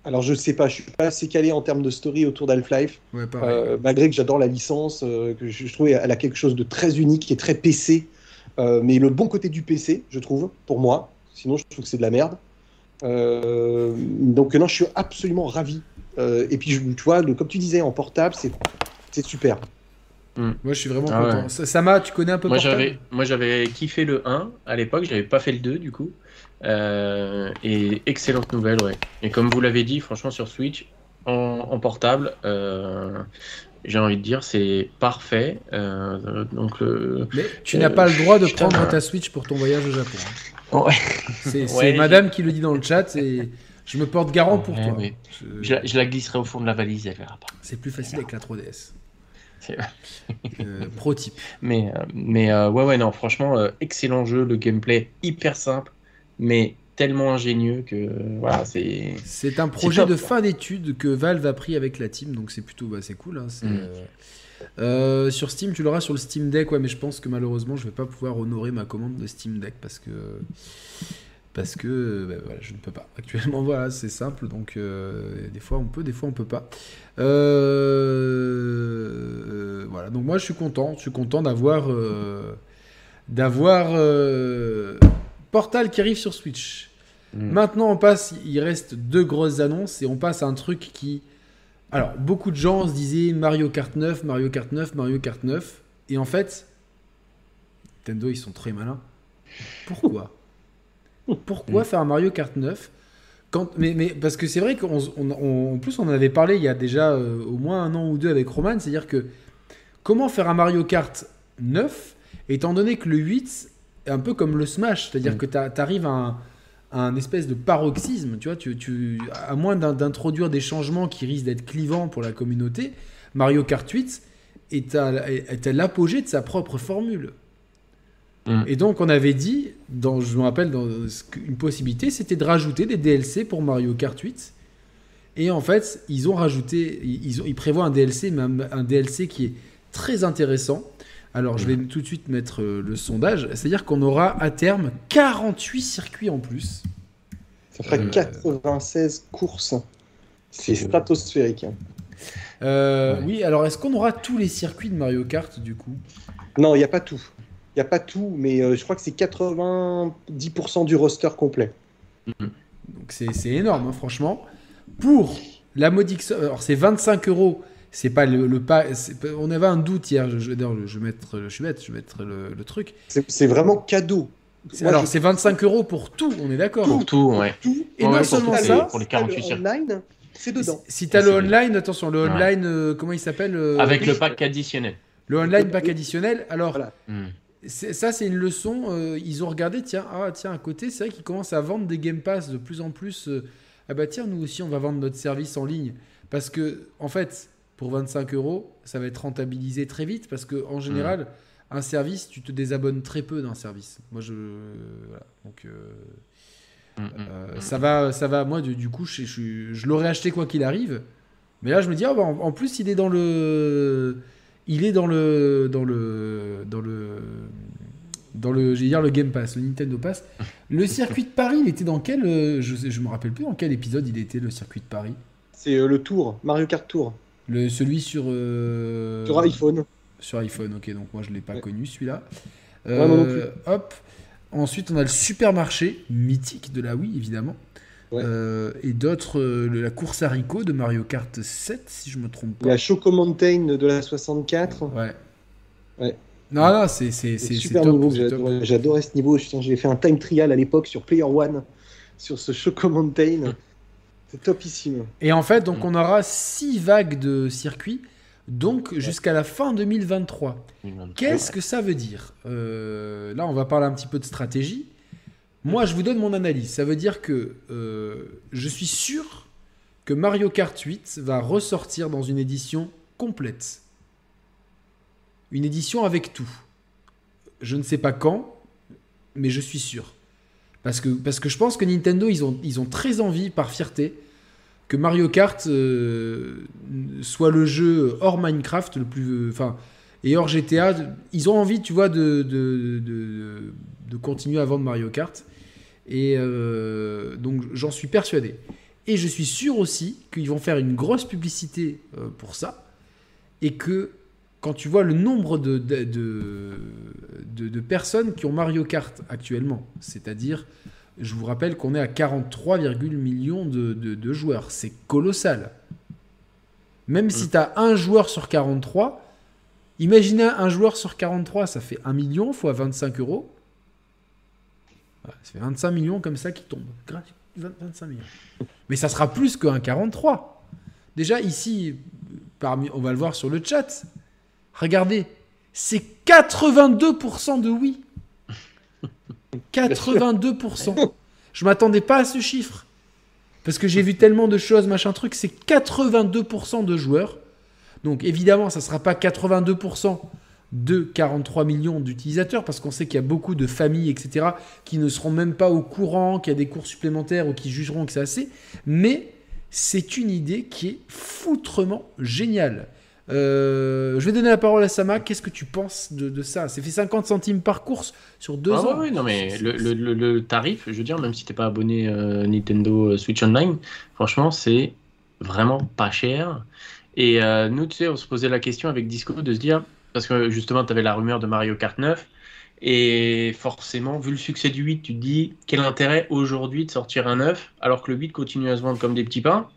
Alors je sais pas, je suis pas assez calé en termes de story autour d'Half-Life. Ouais, euh, malgré que j'adore la licence, euh, que je, trouve qu'elle a quelque chose de très unique et très PC. mais le bon côté du PC, je trouve, pour moi. Sinon, je trouve que c'est de la merde. donc non, je suis absolument ravi. et puis, tu vois, comme tu disais, en portable, c'est super. Hmm. Moi, je suis vraiment ah content. Sama, tu connais un peu Moi, j'avais, moi, j'avais kiffé le 1 à l'époque, je n'avais pas fait le 2 du coup. Euh, et excellente nouvelle, ouais. Et comme vous l'avez dit, franchement, sur Switch, en, portable, euh, j'ai envie de dire, c'est parfait. Euh, donc, Mais tu n'as pas le droit de prendre ta Switch pour ton voyage au Japon. Hein. Ouais. C'est, [laughs] madame qui le dit dans le chat et je me porte garant pour toi. Je... Je, la, glisserai au fond de la valise, elle verra pas. C'est plus facile avec la 3DS. Euh, pro type. Mais, euh, mais euh, ouais, ouais, non, franchement, excellent jeu, le gameplay hyper simple, mais tellement ingénieux que voilà, c'est. C'est un projet de fin d'études que Valve a pris avec la team, donc c'est plutôt bah, c'est cool. Hein, mm. sur Steam, tu l'auras sur le Steam Deck, ouais, mais je pense que malheureusement, je vais pas pouvoir honorer ma commande de Steam Deck parce que parce que ben, voilà, je ne peux pas. Actuellement, voilà, c'est simple, donc euh, des fois on peut, des fois on peut pas. Euh, voilà, donc moi je suis content, je suis content d'avoir euh, d'avoir Portal qui arrive sur Switch. Mm. Maintenant, on passe, il reste deux grosses annonces et on passe à un truc qui, alors beaucoup de gens se disaient Mario Kart 9, Mario Kart 9, Mario Kart 9, et en fait, Nintendo ils sont très malins. Pourquoi? Pourquoi faire un Mario Kart 9 quand, mais, mais, parce que c'est vrai qu'en plus on en avait parlé il y a déjà euh, au moins un an ou deux avec Roman, c'est-à-dire que comment faire un Mario Kart 9 étant donné que le 8 est un peu comme le Smash, c'est-à-dire mm. que tu arrives à un, espèce de paroxysme, tu vois, tu, tu à moins d'introduire des changements qui risquent d'être clivants pour la communauté, Mario Kart 8 est à l'apogée de sa propre formule. Mm. Et donc on avait dit, dans, je me rappelle, dans, une possibilité, c'était de rajouter des DLC pour Mario Kart 8. Et en fait, ils ont rajouté, ils, ils prévoient un DLC, mais un, DLC qui est très intéressant. Alors je vais mm. tout de suite mettre euh, le sondage, c'est-à-dire qu'on aura à terme 48 circuits en plus. Ça ferait 96 euh, courses. C'est stratosphérique. Hein. Euh, oui, alors est-ce qu'on aura tous les circuits de Mario Kart du coup? Non, il n'y a pas tout. Il n'y a pas tout, mais euh, je crois que c'est 90% du roster complet. Donc c'est énorme, hein, franchement. Pour la modique alors c'est 25 euros. C'est pas le, pas. On avait un doute hier. Je, je, je vais mettre, je suis bête, je vais mettre le, truc. C'est vraiment cadeau. alors c'est 25 euros pour tout, on est d'accord. Pour tout, ouais. Et non seulement ça, pour les 48 online, c'est dedans. Si, tu as le online, attention, le online, euh, comment il s'appelle euh, Avec le pack additionnel. Le online pack additionnel. Alors, hmm ça, c'est une leçon. Euh, ils ont regardé, tiens, ah, tiens, à côté, c'est vrai qu'ils commencent à vendre des Game Pass de plus en plus. Euh, ah bah tiens, nous aussi, on va vendre notre service en ligne. Parce que, en fait, pour 25 euros, ça va être rentabilisé très vite. Parce que, en général, mmh. un service, tu te désabonnes très peu d'un service. Moi, je. Voilà. Donc. Euh, mmh, mmh, ça va, ça va. Moi, du, coup, je, je, l'aurais acheté quoi qu'il arrive. Mais là, je me dis, ah, bah, en, plus, il est dans le il est dans le dans le dans le dans le dire le Game Pass, le Nintendo Pass. Le circuit de Paris, il était dans quel euh, je je me rappelle plus dans quel épisode il était le circuit de Paris. C'est euh, le Tour, Mario Kart Tour. Le celui sur euh, sur iPhone. Sur iPhone, OK, donc moi je l'ai pas connu celui-là. hop. Ensuite, on a le supermarché mythique de la Wii, évidemment. Et d'autres, la course à Rico de Mario Kart 7, si je me trompe pas. La Choco Mountain de la 64. Ouais. Ouais. Non, non, c'est super top, J'adorais ce niveau. J'ai fait un time trial à l'époque sur Player One sur ce Choco Mountain. C'est topissime. Et en fait, donc on aura six vagues de circuits, donc jusqu'à la fin 2023. Qu'est-ce que ça veut dire? Euh, Là, on va parler un petit peu de stratégie. Moi, je vous donne mon analyse. Ça veut dire que euh, je suis sûr que Mario Kart 8 va ressortir dans une édition complète. Une édition avec tout. Je ne sais pas quand, mais je suis sûr. Parce que, parce que je pense que Nintendo, ils ont, ils ont très envie, par fierté, que Mario Kart euh, soit le jeu hors Minecraft le plus. Enfin, et hors GTA. Ils ont envie, tu vois, de, de, de, continuer à vendre Mario Kart. Et euh, donc, j'en suis persuadé. Et je suis sûr aussi qu'ils vont faire une grosse publicité euh, pour ça. Et que quand tu vois le nombre de, de, de, personnes qui ont Mario Kart actuellement, c'est-à-dire, je vous rappelle qu'on est à 43, millions de, joueurs. C'est colossal. Même si mm. tu as un joueur sur 43, imaginez un joueur sur 43, ça fait 1 million fois 25 euros. Ça fait 25 millions comme ça qui tombent. 25 millions. Mais ça sera plus qu'un 43. Déjà, ici, parmi, on va le voir sur le chat, Regardez, c'est 82% de oui. 82%. Je m'attendais pas à ce chiffre. Parce que j'ai vu tellement de choses, machin truc, c'est 82% de joueurs. Donc évidemment, ça ne sera pas 82% de 43 millions d'utilisateurs, parce qu'on sait qu'il y a beaucoup de familles, etc., qui ne seront même pas au courant, qu'il y a des cours supplémentaires ou qui jugeront que c'est assez. Mais c'est une idée qui est foutrement géniale. Euh, je vais donner la parole à Sama. Qu'est-ce que tu penses de, ça? C'est fait 50 centimes par course sur deux ah ans. Oui, non, mais le, tarif, je veux dire, même si t'es pas abonné euh, Nintendo euh, Switch Online, franchement, c'est vraiment pas cher. Et nous, tu sais, on se posait la question avec Disco de se dire, parce que justement, tu avais la rumeur de Mario Kart 9. Et forcément, vu le succès du 8, tu te dis quel intérêt aujourd'hui de sortir un 9 alors que le 8 continue à se vendre comme des petits pains.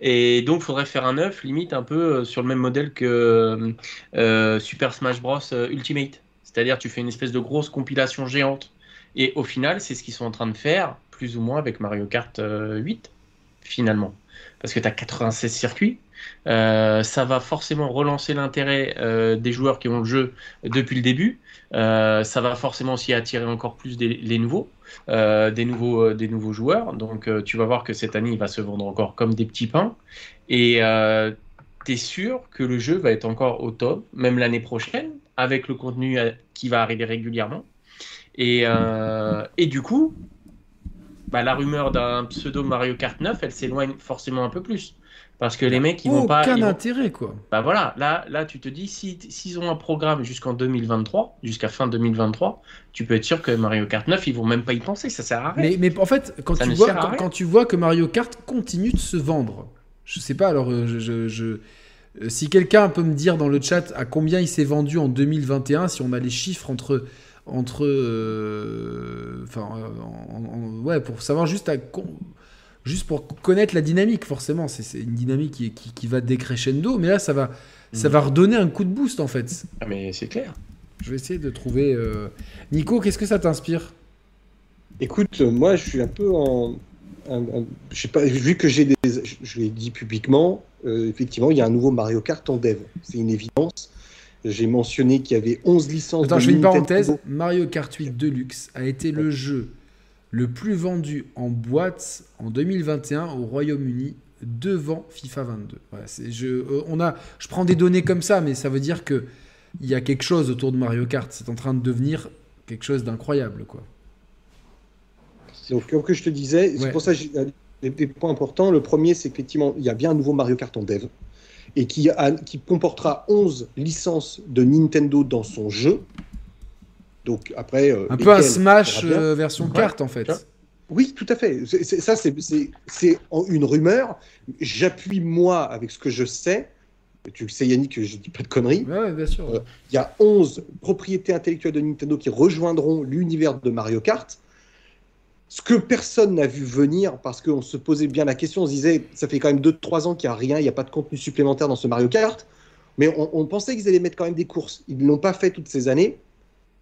Et donc, il faudrait faire un 9 limite un peu euh, sur le même modèle que euh, euh, Super Smash Bros Ultimate. C'est-à-dire, tu fais une espèce de grosse compilation géante. Et au final, c'est ce qu'ils sont en train de faire, plus ou moins avec Mario Kart 8, finalement. Parce que tu as 96 circuits, ça va forcément relancer l'intérêt des joueurs qui ont le jeu depuis le début. Euh, ça va forcément aussi attirer encore plus des, les nouveaux, euh, des nouveaux, euh, des nouveaux joueurs. Donc tu vas voir que cette année, il va se vendre encore comme des petits pains. Et tu es sûr que le jeu va être encore au top, même l'année prochaine, avec le contenu qui va arriver régulièrement. Et, et du coup, bah, la rumeur d'un pseudo Mario Kart 9, elle s'éloigne forcément un peu plus. Parce que les mecs, ils vont pas. Aucun intérêt, quoi. Bah voilà, là, là tu te dis, s'ils si, ont un programme jusqu'en 2023, jusqu'à fin 2023, tu peux être sûr que Mario Kart 9, ils vont même pas y penser, ça sert à rien. Mais, mais en fait, quand, tu vois, quand, tu vois que Mario Kart continue de se vendre, je sais pas, alors, euh, je, je, euh, si quelqu'un peut me dire dans le chat à combien il s'est vendu en 2021, si on a les chiffres entre entre euh, enfin ouais pour savoir juste à juste pour connaître la dynamique, forcément. C'est une dynamique qui, qui, va décrescendo, mais là, ça va, ça va redonner un coup de boost, en fait. Ah, mais c'est clair. Je vais essayer de trouver. Euh, Nico, qu'est-ce que ça t'inspire? Écoute, moi, je suis un peu en. je sais pas, vu que j'ai des. Je, l'ai dit publiquement, euh, effectivement, il y a un nouveau Mario Kart en dev. C'est une évidence. J'ai mentionné qu'il y avait 11 licences. Attends, je fais une parenthèse. Mario Kart 8 Deluxe a été le jeu le plus vendu en boîte en 2021 au Royaume-Uni devant FIFA 22. je, euh, on a, je prends des données comme ça, mais ça veut dire que il y a quelque chose autour de Mario Kart. C'est en train de devenir quelque chose d'incroyable, quoi. Donc, comme que je te disais, c'est pour ça que j'ai des, points importants. Le premier, c'est qu'effectivement, il y a bien un nouveau Mario Kart en dev et qui, a, qui comportera 11 licences de Nintendo dans son jeu. Donc après, euh, un peu un Smash euh, version carte en fait. Oui, tout à fait. ça, c'est une rumeur. J'appuie moi avec ce que je sais Tu sais, Yannick, je dis pas de conneries. Ouais, bien sûr. Euh, il y a 11 propriétés intellectuelles de Nintendo qui rejoindront l'univers de Mario Kart. Ce que personne n'a vu venir, parce qu'on se posait bien la question, on se disait, ça fait quand même 2-3 ans qu'il n'y a rien, il n'y a pas de contenu supplémentaire dans ce Mario Kart. Mais on, on pensait qu'ils allaient mettre quand même des courses. Ils ne l'ont pas fait toutes ces années.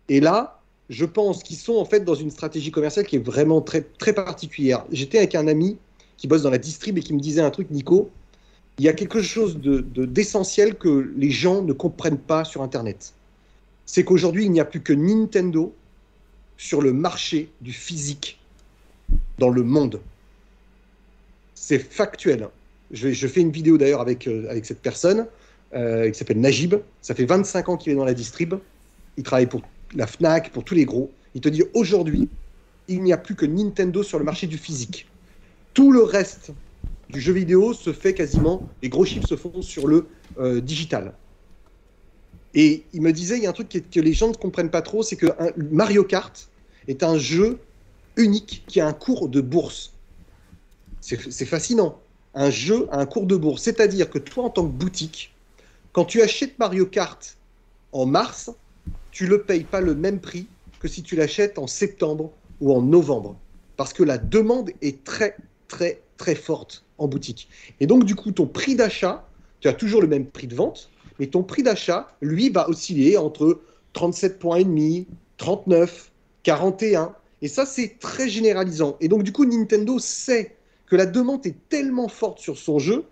Et là, je pense qu'ils sont en fait dans une stratégie commerciale qui est vraiment très, très particulière. J'étais avec un ami qui bosse dans la distrib et qui me disait un truc, Nico, il y a quelque chose d'essentiel de, d'essentiel que les gens ne comprennent pas sur Internet. C'est qu'aujourd'hui, il n'y a plus que Nintendo sur le marché du physique dans le monde. C'est factuel. Je, je, fais une vidéo d'ailleurs avec, euh, avec cette personne euh, qui s'appelle Najib. Ça fait 25 ans qu'il est dans la distrib. Il travaille pour la Fnac, pour tous les gros. Il te dit aujourd'hui, il n'y a plus que Nintendo sur le marché du physique. Tout le reste du jeu vidéo se fait quasiment, les gros chiffres se font sur le euh, digital. Et il me disait, il y a un truc que, les gens ne comprennent pas trop, c'est que Mario Kart est un jeu unique qui a un cours de bourse. C'est fascinant. Un jeu a un cours de bourse. C'est-à-dire que toi, en tant que boutique, quand tu achètes Mario Kart en mars, tu ne le payes pas le même prix que si tu l'achètes en septembre ou en novembre. Parce que la demande est très, très, très forte en boutique. Et donc, du coup, ton prix d'achat, tu as toujours le même prix de vente, mais ton prix d'achat, lui, va osciller entre 37 points et demi, 39, 41. Et ça, c'est très généralisant. Et donc, du coup, Nintendo sait que la demande est tellement forte sur son jeu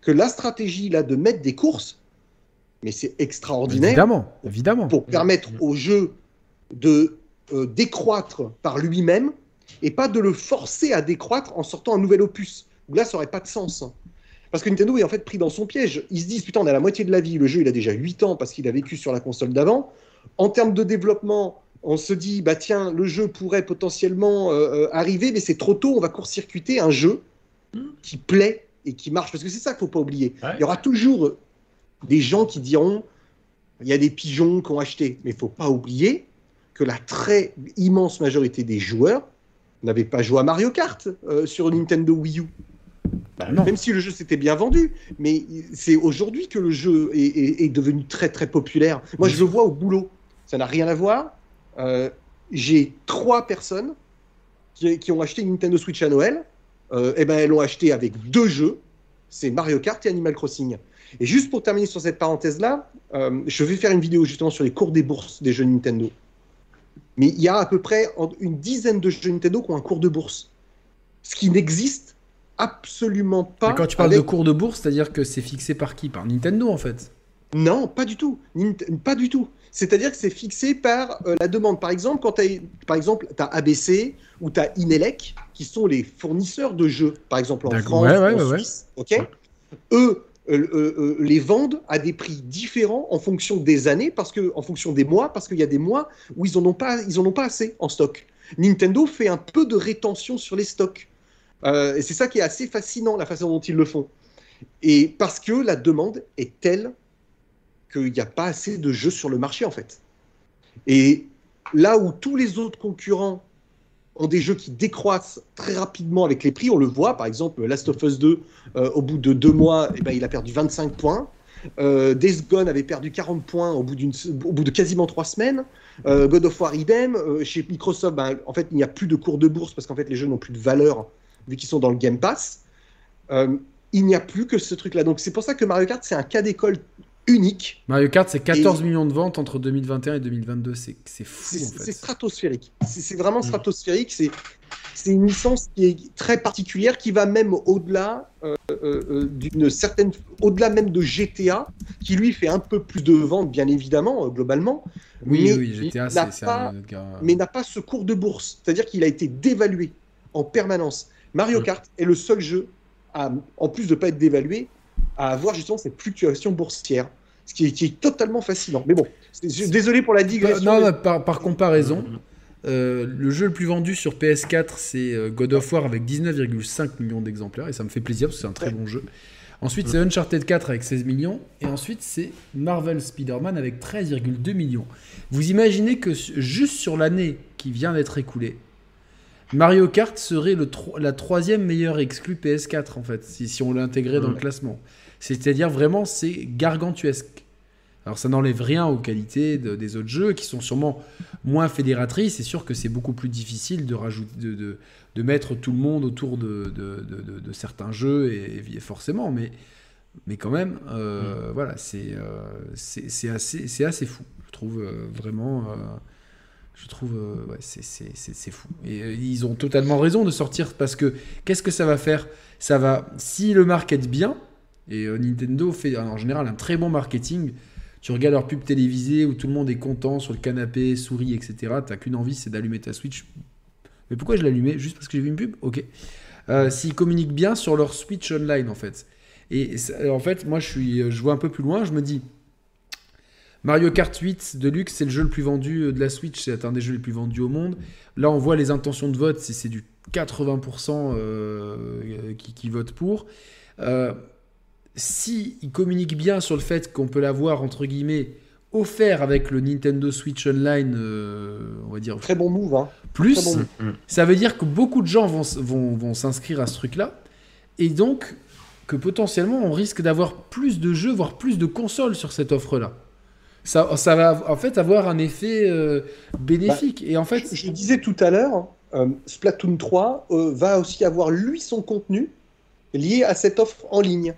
que la stratégie là de mettre des courses, mais c'est extraordinaire. Évidemment, évidemment. Pour permettre au jeu de euh, décroître par lui-même et pas de le forcer à décroître en sortant un nouvel opus. Là, ça aurait pas de sens. Parce que Nintendo est en fait pris dans son piège. Ils se disent, putain, on a la moitié de la vie. Le jeu, il a déjà 8 ans parce qu'il a vécu sur la console d'avant. En termes de développement, on se dit, bah tiens, le jeu pourrait potentiellement euh, arriver, mais c'est trop tôt, on va court-circuiter un jeu qui plaît et qui marche. Parce que c'est ça qu'il ne faut pas oublier. Ouais. Il y aura toujours des gens qui diront il y a des pigeons qui ont acheté. Mais il ne faut pas oublier que la très immense majorité des joueurs n'avaient pas joué à Mario Kart euh, sur Nintendo Wii U. Bah, Même si le jeu s'était bien vendu, mais c'est aujourd'hui que le jeu est, est, est, devenu très très populaire. Moi, je le vois au boulot. Ça n'a rien à voir. Euh, J'ai trois personnes qui, qui, ont acheté une Nintendo Switch à Noël. Euh, et ben, elles l'ont acheté avec deux jeux. C'est Mario Kart et Animal Crossing. Et juste pour terminer sur cette parenthèse-là, euh, je vais faire une vidéo justement sur les cours des bourses des jeux Nintendo. Mais il y a à peu près une dizaine de jeux Nintendo qui ont un cours de bourse. Ce qui n'existe absolument pas. Mais quand tu parles avec... de cours de bourse, c'est-à-dire que c'est fixé par qui? Par Nintendo en fait? Non, pas du tout. Nint pas du tout. C'est-à-dire que c'est fixé par euh, la demande. Par exemple, quand tu as, par exemple, as ABC ou tu as Inelec, qui sont les fournisseurs de jeux, par exemple en France, ouais, ouais, en ouais, Suisse, ok? Eux les vendent à des prix différents en fonction des années, parce que, en fonction des mois, parce qu'il y a des mois où ils n'en ont, pas, ont pas assez en stock. Nintendo fait un peu de rétention sur les stocks. Euh, et c'est ça qui est assez fascinant, la façon dont ils le font. Et parce que la demande est telle qu'il n'y a pas assez de jeux sur le marché, en fait. Et là où tous les autres concurrents ont des jeux qui décroissent très rapidement avec les prix. On le voit, par exemple, Last of Us 2, euh, au bout de deux mois, eh ben, il a perdu 25 points. Euh, Days Gone avait perdu 40 points au bout, au bout de quasiment trois semaines. Euh, God of War idem. Euh, chez Microsoft, ben, en fait, il n'y a plus de cours de bourse parce qu'en fait, les jeux n'ont plus de valeur vu qu'ils sont dans le Game Pass. Il n'y a plus que ce truc-là. Donc, c'est pour ça que Mario Kart, c'est un cas d'école unique. Mario Kart, c'est 14 et... millions de ventes entre 2021 et 2022. C'est fou. C'est en fait. stratosphérique. C'est vraiment stratosphérique. Mmh. C'est une licence qui est très particulière, qui va même au-delà euh, euh, d'une certaine, au-delà même de GTA, qui lui fait un peu plus de ventes, bien évidemment, euh, globalement. Oui, mais, oui, GTA, c'est pas, mais n'a pas ce cours de bourse, c'est-à-dire qu'il a été dévalué en permanence. Mario Kart mmh. est le seul jeu, à, en plus de ne pas être dévalué, à avoir justement cette fluctuation boursière, ce qui est, qui est totalement fascinant. Mais bon, désolé pour la digression. Non, mais... par, par, comparaison, euh, le jeu le plus vendu sur PS4, c'est God of War avec 19,5 millions d'exemplaires, et ça me fait plaisir parce que c'est un très ouais. bon jeu. Ensuite, c'est Uncharted 4 avec 16 millions, et ensuite, c'est Marvel Spider-Man avec 13,2 millions. Vous imaginez que juste sur l'année qui vient d'être écoulée, Mario Kart serait le la troisième meilleure exclue PS4 en fait, si, si on l'intégrait dans le classement. C'est-à-dire vraiment c'est gargantuesque. Alors ça n'enlève rien aux qualités des autres jeux qui sont sûrement moins fédératrices. C'est sûr que c'est beaucoup plus difficile de, rajouter, de, de, mettre tout le monde autour de, certains jeux et, forcément, mais, mais quand même, euh, mm. voilà, euh, c'est assez, assez fou. Je trouve euh, vraiment je trouve ouais, c'est fou et ils ont totalement raison de sortir parce que qu'est-ce que ça va faire? Ça va si le market bien et Nintendo fait en général un très bon marketing tu regardes leur pub télévisée où tout le monde est content sur le canapé, sourit, etc. T'as qu'une envie, c'est d'allumer ta Switch. Mais pourquoi je l'allumais? Juste parce que j'ai vu une pub? Ok. Euh, S'ils communiquent bien sur leur Switch Online, en fait. Et en fait, moi, je, suis, je vois un peu plus loin. Je me dis, Mario Kart 8 Deluxe, c'est le jeu le plus vendu de la Switch. C'est un des jeux les plus vendus au monde. Là, on voit les intentions de vote. C'est du 80% euh, qui, qui votent pour. Euh, si il communique bien sur le fait qu'on peut l'avoir entre guillemets offert avec le Nintendo Switch Online, euh, on va dire. Très bon move, hein. Plus, ça veut dire que beaucoup de gens vont, vont, vont s'inscrire à ce truc-là, et donc que potentiellement on risque d'avoir plus de jeux, voire plus de consoles sur cette offre-là. Ça, ça, va en fait avoir un effet euh, bénéfique. Bah, et en fait, je, disais tout à l'heure, euh, Splatoon 3 va aussi avoir lui son contenu lié à cette offre en ligne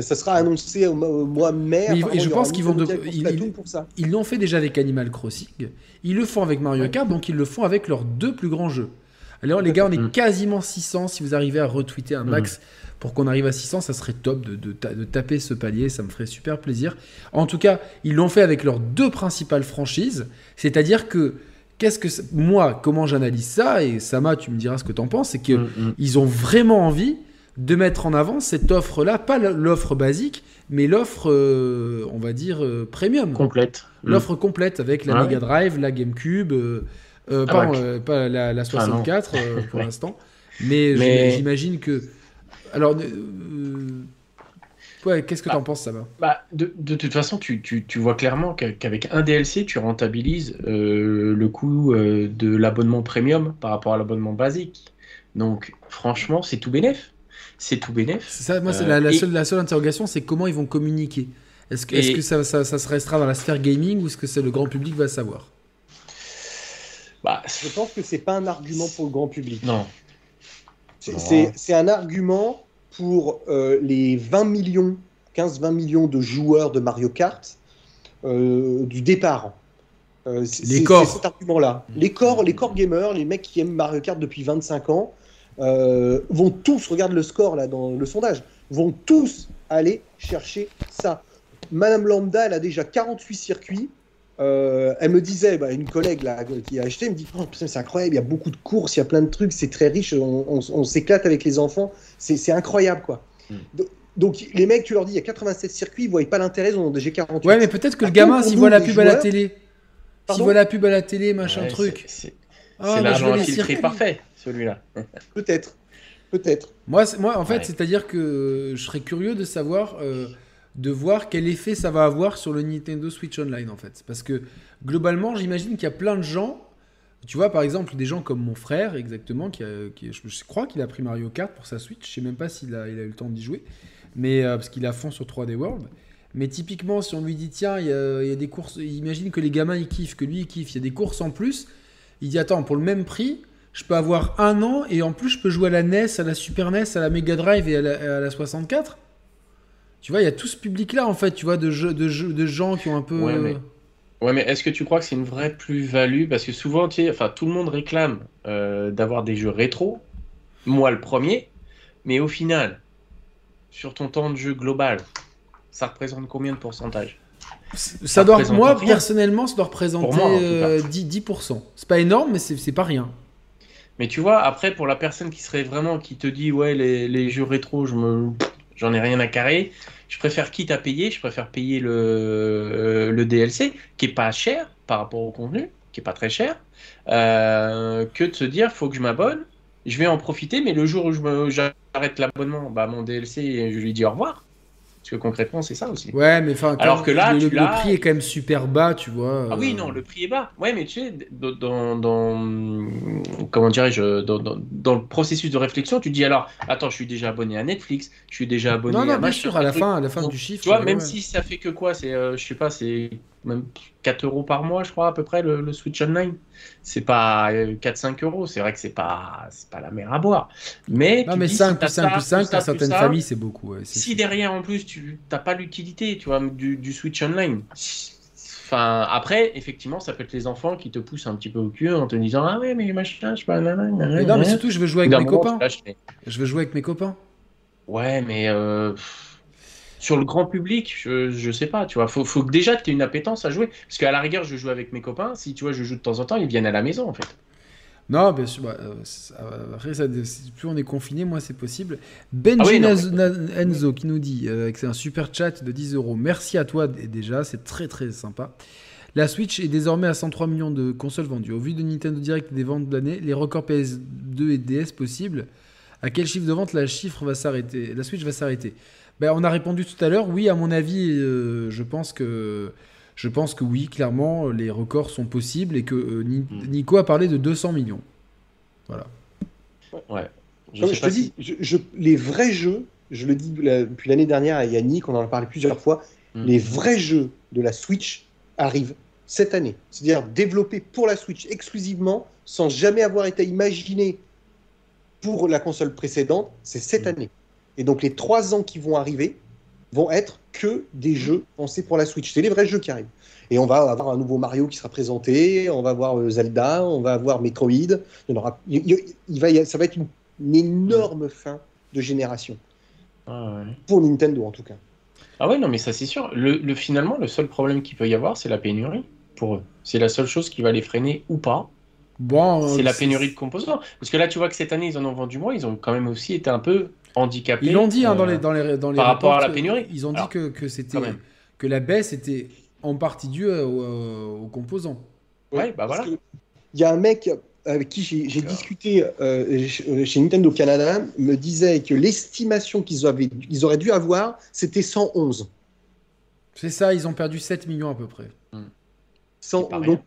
ça sera annoncé au, mois de mai. et je pense qu'ils vont de... ils, pour ça. Ils l'ont fait déjà avec Animal Crossing. Ils le font avec Mario Kart, donc ils le font avec leurs deux plus grands jeux. Alors les gars, on est mm. quasiment 600. Si vous arrivez à retweeter un max mm. pour qu'on arrive à 600, ça serait top de, de, taper ce palier. Ça me ferait super plaisir. En tout cas, ils l'ont fait avec leurs deux principales franchises. C'est-à-dire que qu'est-ce que moi, comment j'analyse ça Et Sama, tu me diras ce que tu en penses. C'est qu'ils mm, ont vraiment envie de mettre en avant cette offre-là, pas l'offre basique, mais l'offre, euh, on va dire, euh, premium. Complète. Mm. L'offre complète avec la Mega Drive, la GameCube, euh, ah pas, la, 64 [laughs] pour l'instant. Mais, j'imagine que. Alors, qu'est-ce que tu en bah, penses, ça va bah, de, de, toute façon, tu, tu, vois clairement qu'avec un DLC, tu rentabilises le coût de l'abonnement premium par rapport à l'abonnement basique. Donc, franchement, c'est tout bénéf c'est tout bénéf. Ça, moi, c'est la, euh, seule, la seule interrogation, c'est comment ils vont communiquer. Est-ce que, est que ça, ça, se restera dans la sphère gaming ou est-ce que c'est le grand public va savoir? Bah, Je pense que c'est pas un argument pour le grand public. Non. C'est un argument pour euh, les 20 millions, 15-20 millions de joueurs de Mario Kart euh, du départ. les corps. cet argument-là. Les corps, les corps gamers, les mecs qui aiment Mario Kart depuis 25 ans, euh, vont tous, regarde le score là dans le sondage, vont tous aller chercher ça. Madame Lambda, elle a déjà 48 circuits. Euh, elle me disait, bah, une collègue là, qui a acheté, me dit oh, c'est incroyable, il y a beaucoup de courses, il y a plein de trucs, c'est très riche, on, s'éclate avec les enfants, c'est incroyable quoi. Hmm. Donc, les mecs, tu leur dis il y a 87 circuits, ils voient pas l'intérêt, ils ont déjà 48. Ouais, mais peut-être que le gamin, s'il voit la pub à la télé, s'il voit la pub à la télé, machin truc. C'est ah, l'argent infiltré parfait celui-là. [laughs] Peut-être. Peut-être. Moi, moi, en fait, c'est-à-dire que je serais curieux de savoir, euh, de voir quel effet ça va avoir sur le Nintendo Switch Online, en fait. Parce que globalement, j'imagine qu'il y a plein de gens. Tu vois, par exemple, des gens comme mon frère, exactement, qui, je, crois qu'il a pris Mario Kart pour sa Switch. Je sais même pas s'il a, il a eu le temps d'y jouer, mais euh, parce qu'il a fond sur 3D World. Mais typiquement, si on lui dit tiens, il y, a, il y a des courses, imagine que les gamins ils kiffent, que lui il kiffe, il y a des courses en plus. Il dit attends, pour le même prix, je peux avoir un an et en plus je peux jouer à la NES, à la Super NES, à la Mega Drive et à la, 64. Tu vois, il y a tout ce public-là en fait, tu vois, de, jeux, de, jeux, de gens qui ont un peu. Ouais, mais, ouais, mais est-ce que tu crois que c'est une vraie plus-value? Parce que souvent, tu sais, enfin, tout le monde réclame euh, d'avoir des jeux rétro. Moi, le premier. Mais au final, sur ton temps de jeu global, ça représente combien de pourcentage? Ça, doit, moi, personnellement, ça doit représenter 10%. Euh, c'est pas énorme, mais c'est pas rien. Mais tu vois, après, pour la personne qui serait vraiment, qui te dit, ouais, les, jeux rétro, j'en ai rien à carrer, je préfère quitte à payer, je préfère payer le, euh, DLC, qui est pas cher par rapport au contenu, qui est pas très cher, euh, que de se dire, faut que je m'abonne, je vais en profiter, mais le jour où j'arrête l'abonnement, bah, mon DLC, je lui dis au revoir. Parce que concrètement, c'est ça aussi. Ouais, mais enfin, alors que là, le, prix est quand même super bas, tu vois. Ah oui, non, le prix est bas. Ouais, mais tu sais, dans, dans comment dirais-je, dans, dans, le processus de réflexion, tu dis alors, attends, je suis déjà abonné à Netflix, je suis déjà abonné. Non, non, à bien sûr, à la fin, à la fin du chiffre. Tu vois, même si ça fait que quoi, c'est, euh, je sais pas, c'est même 4 euros par mois, je crois, à peu près, le, Switch Online. C'est pas 4-5 euh, euros, c'est vrai que c'est pas, pas la mer à boire. Mais, non, mais 5 plus 5 plus 5, dans certaines familles, c'est beaucoup. si derrière, en plus, tu n'as pas l'utilité, tu vois, du, Switch Online. Enfin, après, effectivement, ça peut être les enfants qui te poussent un petit peu au cul en te disant Ah ouais, mais machin, je sais pas. Mais non, mais surtout, je veux jouer avec mes copains. Je veux jouer avec mes copains. Ouais, mais. Euh, sur le grand public, je, je sais pas, tu vois. Faut, faut que déjà tu aies une appétence à jouer. Parce qu'à la rigueur, je joue avec mes copains. Si tu vois, je joue de temps en temps, ils viennent à la maison en fait. Non, bien sûr. Bah, euh, après, ça, plus on est confiné, moins c'est possible. Benji ah Enzo qui nous dit, euh, que c'est un super chat de 10 euros. Merci à toi déjà, c'est très très sympa. La Switch est désormais à 103 millions de consoles vendues. Au vu de Nintendo Direct et des ventes de l'année, les records PS2 et DS possibles, à quel chiffre de vente la chiffre va s'arrêter? La Switch va s'arrêter ben, on a répondu tout à l'heure. Oui, à mon avis, euh, je pense que je pense que oui, clairement, les records sont possibles et que euh, hmm. Nico a parlé de 200 millions. Voilà. Ouais. Je, te dis, les vrais jeux, je le dis depuis l'année dernière à Yannick, on en a parlé plusieurs fois, hmm. les vrais jeux de la Switch arrivent cette année. C'est-à-dire développés pour la Switch exclusivement, sans jamais avoir été imaginés pour la console précédente, c'est cette hmm. année. Et donc les trois ans qui vont arriver vont être que des jeux pensés pour la Switch. C'est les vrais jeux qui arrivent. Et on va avoir un nouveau Mario qui sera présenté, on va avoir euh, Zelda, on va avoir Metroid. Il, aura, il, va, ça va être une, énorme fin de génération. Ah pour Nintendo en tout cas. Ah ouais, non, mais ça c'est sûr. Le, finalement, le seul problème qu'il peut y avoir, c'est la pénurie pour eux. C'est la seule chose qui va les freiner ou pas. Bon, c'est la pénurie de composants. Parce que là, tu vois que cette année, ils en ont vendu moins. Ils ont quand même aussi été un peu handicapés. Ils l'ont dit hein, dans les, dans les, dans les par rapport à la pénurie. Ils ont dit que, que c'était que la baisse était en partie due aux, composants. Ouais, bah voilà. Il y a un mec avec qui j'ai discuté euh, chez Nintendo Canada me disait que l'estimation qu'ils ils auraient dû avoir, c'était 111. C'est ça, ils ont perdu 7 millions à peu près. 100, donc,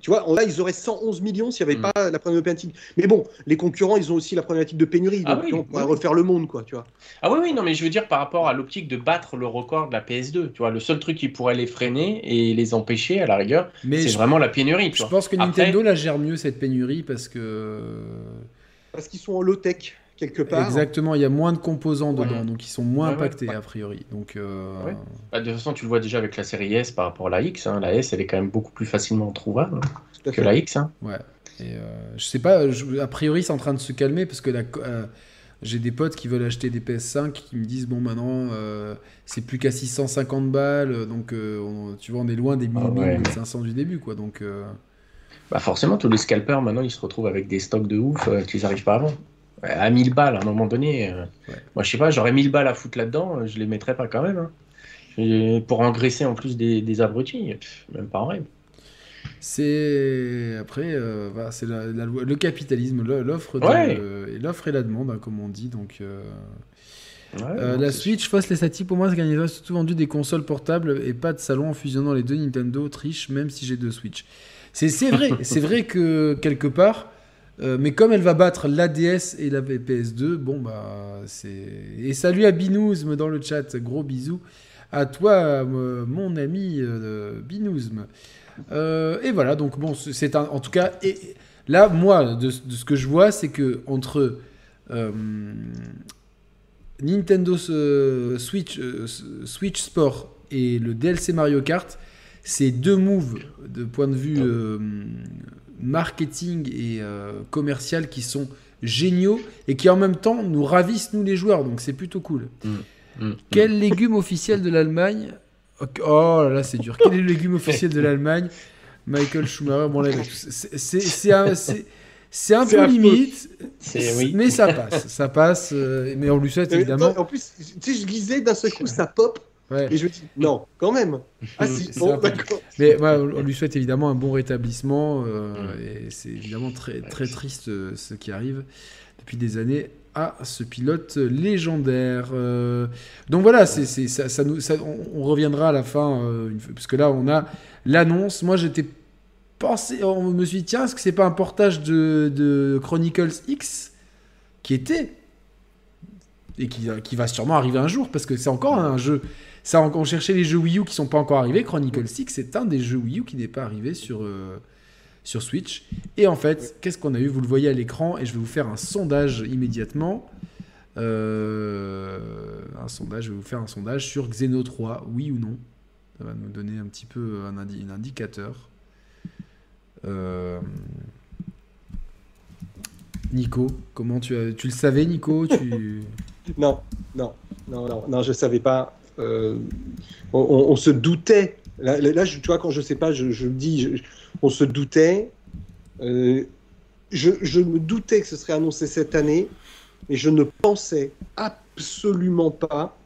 tu vois, là, ils auraient 111 millions s'il n'y avait mm. pas la problématique. Mais bon, les concurrents, ils ont aussi la problématique de pénurie. Ah donc, on pourrait refaire le monde, quoi, tu vois. Ah oui, oui, non, mais je veux dire par rapport à l'optique de battre le record de la PS2. Tu vois, le seul truc qui pourrait les freiner et les empêcher, à la rigueur, c'est vraiment la pénurie. je pense que Nintendo la gère mieux, cette pénurie, parce que. Parce qu'ils sont en low-tech quelque part. Exactement, il y a moins de composants dedans, donc ils sont moins impactés a priori. Donc, euh, bah, de toute façon, tu le vois déjà avec la série S par rapport à la X. Hein. La S, elle est quand même beaucoup plus facilement trouvable que la X. Hein. Ouais. Et euh, je sais pas, a priori, c'est en train de se calmer parce que la, euh, j'ai des potes qui veulent acheter des PS5 qui me disent bon maintenant c'est plus qu'à 650 balles donc tu vois on est loin des 1500 ah du début quoi donc bah forcément tous les scalpers maintenant ils se retrouvent avec des stocks de ouf qu'ils n'arrivent pas avant à 1000 balles à un moment donné. Euh, moi, je sais pas, j'aurais 1000 balles à foutre là-dedans, je les mettrais pas quand même. Hein. Pour engraisser en plus des, abrutis, même pas en rêve. C'est après, euh, c'est la, le capitalisme, l'offre et l'offre et la demande, hein, comme on dit. Donc, euh, la Switch, face les statistiques, pour moi, c'est ont surtout vendu des consoles portables et pas de salon en fusionnant les deux Nintendo triche, même si j'ai deux Switch. C'est vrai, [laughs] c'est vrai que quelque part, euh, mais comme elle va battre l'ADS et la PS2, bon bah c'est. Et salut à Binouzm dans le chat, gros bisous à toi, euh, mon ami euh, Binouzm. et voilà, donc bon, c'est en tout cas. Et, là, moi, de, ce que je vois, c'est que entre Nintendo Switch, Switch Sport et le DLC Mario Kart, c'est deux moves de point de vue marketing et euh, commercial qui sont géniaux et qui en même temps nous ravissent nous les joueurs donc c'est plutôt cool. Mm. Mm. Quel légume officiel de l'Allemagne Oh là là c'est dur. Quel est le légume officiel de l'Allemagne? Michael Schumacher, bon là c'est un, c'est un peu limite, mais ça passe, ça passe. Euh, mais on lui souhaite évidemment. En plus, tu sais, je lisais d'un seul coup, ça pop. Et je me dis, non, quand même. Ah si, [laughs] bon, d'accord. Mais on lui souhaite évidemment un bon rétablissement. Euh, et c'est évidemment très, très triste euh, ce qui arrive depuis des années à ce pilote légendaire. donc voilà, c'est, ça, ça, nous, on, reviendra à la fin, parce que là, on a l'annonce. Moi, j'étais pensé, on me suis dit, tiens, est-ce que c'est pas un portage de, de Chronicles X qui était et qui, qui, va sûrement arriver un jour parce que c'est encore un jeu. Ça, on, cherchait les jeux Wii U qui sont pas encore arrivés. Chronicle 6, c'est un des jeux Wii U qui n'est pas arrivé sur, euh, sur Switch. Et en fait, qu'est-ce qu'on a eu? Vous le voyez à l'écran et je vais vous faire un sondage immédiatement. Euh, un sondage, je vais vous faire un sondage sur Xeno 3, oui ou non. Ça va nous donner un petit peu un, un indicateur. Euh, Nico, comment tu as, tu le savais, Nico? Tu... [laughs] Non, non, non, non, non, je savais pas. Euh, on, se doutait. Là, tu vois, quand je sais pas, je, le dis, on se doutait. Euh, je, me doutais que ce serait annoncé cette année, mais je ne pensais absolument pas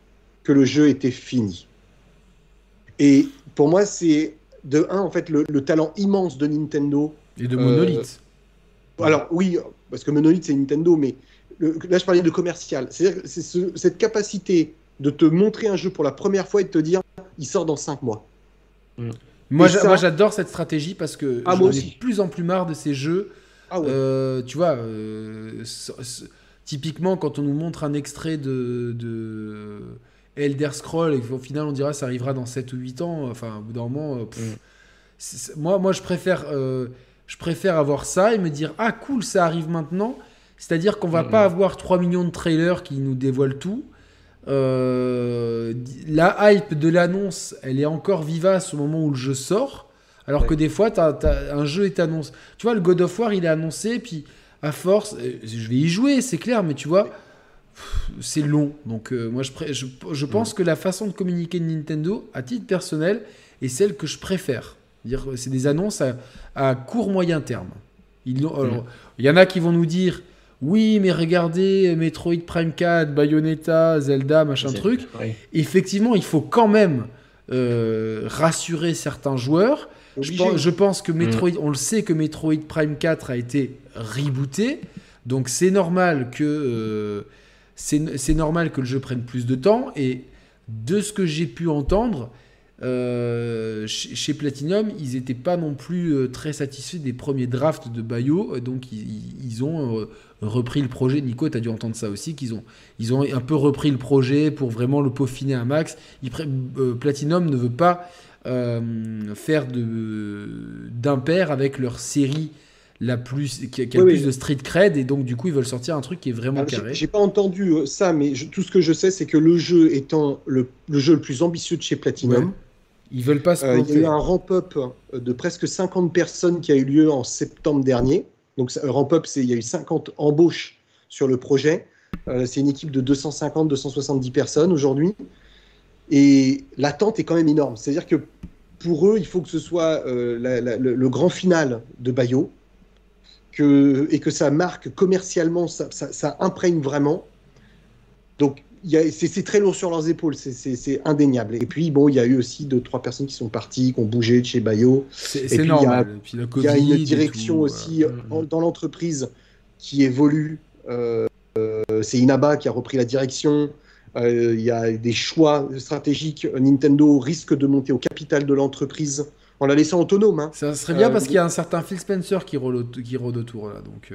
que le jeu était fini. Et pour moi, c'est de un, en fait, le, talent immense de Nintendo. Et de Monolith. Euh, alors, oui, parce que Monolith, c'est Nintendo, mais là, je parlais de commercial. C'est-à-dire c'est cette capacité de te montrer un jeu pour la première fois et de te dire, il sort dans 5 mois. Mm. Moi, j'adore cette stratégie parce que ah, j'en ai de plus en plus marre de ces jeux. Ah euh, tu vois, euh, typiquement, quand on nous montre un extrait de, de Elder Scroll et au final on dira ça arrivera dans 7 ou 8 ans, enfin, au bout d'un moment, euh, mm. moi, moi, je préfère, je préfère avoir ça et me dire, ah cool, ça arrive maintenant c'est-à-dire qu'on va pas avoir 3 millions de trailers qui nous dévoilent tout. Euh, la hype de l'annonce, elle est encore vivace au moment où le jeu sort. Alors que des fois, un jeu est annoncé. Tu vois, le God of War, il est annoncé, puis à force, euh, je vais y jouer, c'est clair, mais tu vois, c'est long. Donc, euh, moi, je, je, pense que la façon de communiquer de Nintendo, à titre personnel, est celle que je préfère. C'est des annonces à, court moyen terme. Il y en a qui vont nous dire oui, mais regardez, Metroid Prime 4, Bayonetta, Zelda, machin truc. Effectivement, il faut quand même euh, rassurer certains joueurs. Je pense, que Metroid, mm. on le sait que Metroid Prime 4 a été rebooté, donc c'est normal que euh, c'est normal que le jeu prenne plus de temps. Et de ce que j'ai pu entendre, euh, chez Platinum, ils n'étaient pas non plus très satisfaits des premiers drafts de Bayo, donc ils ont repris le projet. Nico, tu as dû entendre ça aussi, qu'ils ont, ils ont un peu repris le projet pour vraiment le peaufiner à max. Euh, Platinum ne veut pas euh, faire d'impair avec leur série la plus, qui, a, plus de street cred et donc du coup ils veulent sortir un truc qui est vraiment ah, carré. J'ai pas entendu euh, ça, mais tout ce que je sais c'est que le jeu étant le, jeu le plus ambitieux de chez Platinum, ils veulent pas se Il y a eu un ramp-up de presque 50 personnes qui a eu lieu en septembre dernier. Donc, Ramp-Up, il y a eu 50 embauches sur le projet. Euh, c'est une équipe de 250-270 personnes aujourd'hui. Et l'attente est quand même énorme. C'est-à-dire que pour eux, il faut que ce soit euh, le, grand final de Bayo que, et que ça marque commercialement, ça, ça imprègne vraiment. Donc, c'est très lourd sur leurs épaules, c'est indéniable. Et puis, bon, il y a eu aussi deux, trois personnes qui sont parties, qui ont bougé de chez Bayo. C'est normal. Il y, a une direction aussi euh, dans l'entreprise qui évolue. Euh, euh, c'est Inaba qui a repris la direction. Il y a des choix stratégiques. Nintendo risque de monter au capital de l'entreprise en la laissant autonome. Hein. Ça serait bien parce qu'il y a un certain Phil Spencer qui rôde, qui rôde autour là. Donc,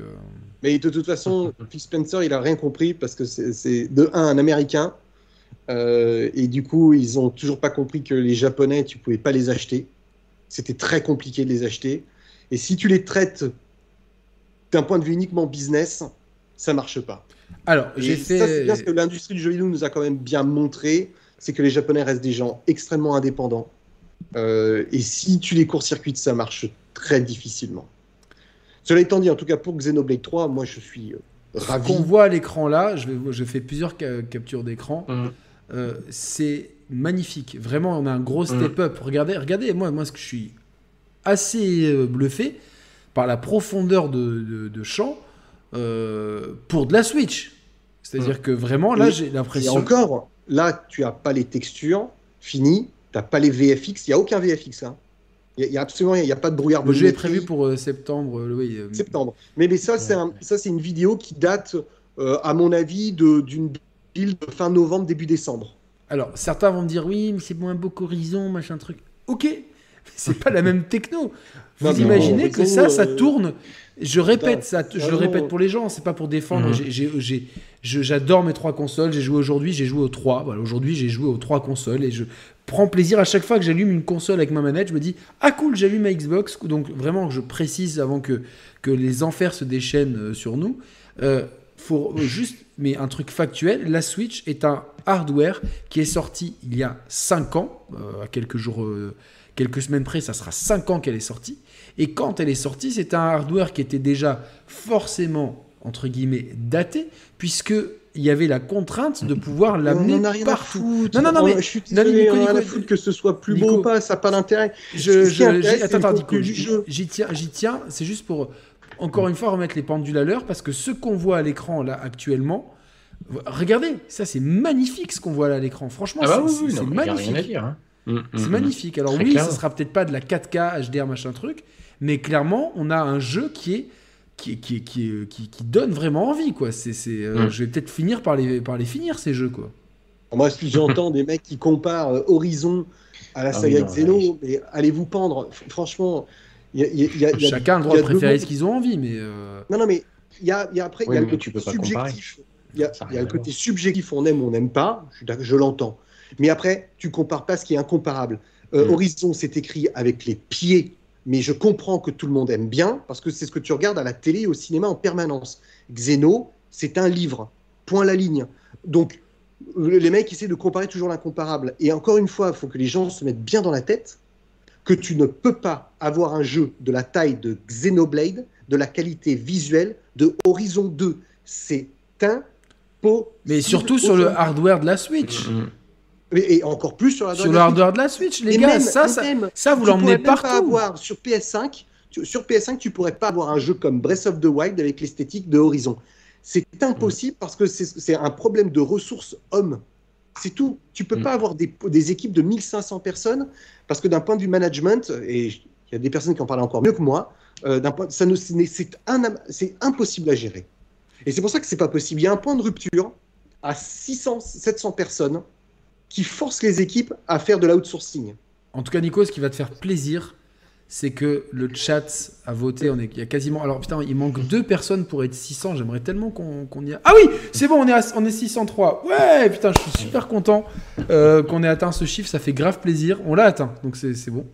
Mais de toute façon, [laughs] Phil Spencer, il a rien compris parce que c'est de un un Américain euh, et du coup, ils ont toujours pas compris que les Japonais, tu pouvais pas les acheter. C'était très compliqué de les acheter. Et si tu les traites d'un point de vue uniquement business, ça marche pas. Alors, j'ai fait. Ça, c'est bien ce que l'industrie du jeu vidéo nous a quand même bien montré, c'est que les Japonais restent des gens extrêmement indépendants. Euh, et si tu les court-circuites, ça marche très difficilement. Cela étant dit, en tout cas pour Xenoblade 3, moi je suis euh, ravi. Ce qu'on voit à l'écran là, je, vais, je fais plusieurs captures d'écran, mmh. euh, c'est magnifique. Vraiment, on a un gros mmh. step-up. Regardez, regardez, moi, moi, ce que je suis assez euh, bluffé par la profondeur de, de, champ pour de la Switch. C'est-à-dire mmh. que vraiment, là, j'ai l'impression. Et encore, là, tu as pas les textures finies, tu n'as pas les VFX, il n'y a aucun VFX. Hein. Il n'y a, absolument il n'y a pas de brouillard. Le jeu est prévu pour euh, septembre. Euh, oui, euh, septembre. Mais, mais ça, c'est une vidéo qui date à mon avis, d'une build fin novembre, début décembre. Alors, certains vont me dire oui, mais c'est moins beau qu'Horizon, machin truc. Ok, c'est pas la même techno. Vous imaginez que ça, ça tourne je répète ça, je le répète pour les gens, c'est pas pour défendre. Mhm. J'adore mes trois consoles. J'ai joué aujourd'hui, j'ai joué aux trois. Voilà, aujourd'hui, j'ai joué aux trois consoles et je prends plaisir à chaque fois que j'allume une console avec ma manette. Je me dis ah cool, j'allume ma Xbox. Donc vraiment, je précise avant que que les enfers se déchaînent euh, sur nous. Euh, faut juste, mais un truc factuel, la Switch est un hardware qui est sorti il y a 5 ans, euh, à quelques jours, quelques semaines près, ça sera 5 ans qu'elle est sortie. Et quand elle est sortie, c'est un hardware qui était déjà forcément, entre guillemets, daté, puisque il y avait la contrainte de pouvoir l'amener partout. Non, non, non, mais je suis désolé, on a que ce soit plus beau ou pas, ça n'a pas d'intérêt. Je, attends, attends, j'y tiens, j'y tiens. C'est juste pour encore une fois remettre les pendules à l'heure, parce que ce qu'on voit à l'écran là actuellement, regardez, ça c'est magnifique ce qu'on voit là à l'écran. Franchement, ah bah c'est magnifique. Hein. Mm, c'est mm, magnifique. Alors oui, ça sera peut-être pas de la 4K HDR machin truc, mais clairement, on a un jeu qui est qui, qui, qui, qui, qui donne vraiment envie quoi. C'est, euh, mm. Je vais peut-être finir par les, par les finir ces jeux quoi. Moi, j'entends des mecs qui comparent euh, Horizon à la ah saga Xeno, mais allez vous pendre. Franchement, y a, y a, chacun a le droit de préférer ce qu'ils ont envie, mais euh, non, non, mais il y a, y a après, il y a le côté subjectif. Il y a, y a le côté subjectif, on aime, ou on n'aime pas. Je, je l'entends. Mais après, tu compares pas ce qui est incomparable. Mm. Horizon, c'est écrit avec les pieds mais je comprends que tout le monde aime bien, parce que c'est ce que tu regardes à la télé et au cinéma en permanence. Xeno, c'est un livre, point la ligne. Donc, les mecs essaient de comparer toujours l'incomparable. Et encore une fois, il faut que les gens se mettent bien dans la tête que tu ne peux pas avoir un jeu de la taille de Xenoblade, de la qualité visuelle de Horizon 2. C'est impossible. Mais surtout sur le hardware de la Switch. Mm, mm. Et, encore plus sur la sur hardware de la Switch, les gars, ça, ça, ça, vous l'emmenez partout. Pas avoir, sur PS5, sur PS5, tu pourrais pas avoir un jeu comme Breath of the Wild avec l'esthétique de Horizon. C'est impossible parce que c'est un problème de ressources hommes. C'est tout. Tu peux mm. pas avoir des, des, équipes de 1500 personnes parce que d'un point de vue management, et il y a des personnes qui en parlent encore mieux que moi, euh, c'est impossible à gérer. Et c'est pour ça que c'est pas possible. Il y a un point de rupture à 600, 700 personnes qui force les équipes à faire de l'outsourcing. En tout cas, Nico, ce qui va te faire plaisir, c'est que le chat a voté. On est, il y a quasiment. Alors putain, il manque deux personnes pour être 600. J'aimerais tellement qu'on y a. Ah oui, c'est bon, on est, à, on est 603. Ouais, putain, je suis super content euh, qu'on ait atteint ce chiffre. Ça fait grave plaisir. On l'a atteint, donc c'est bon.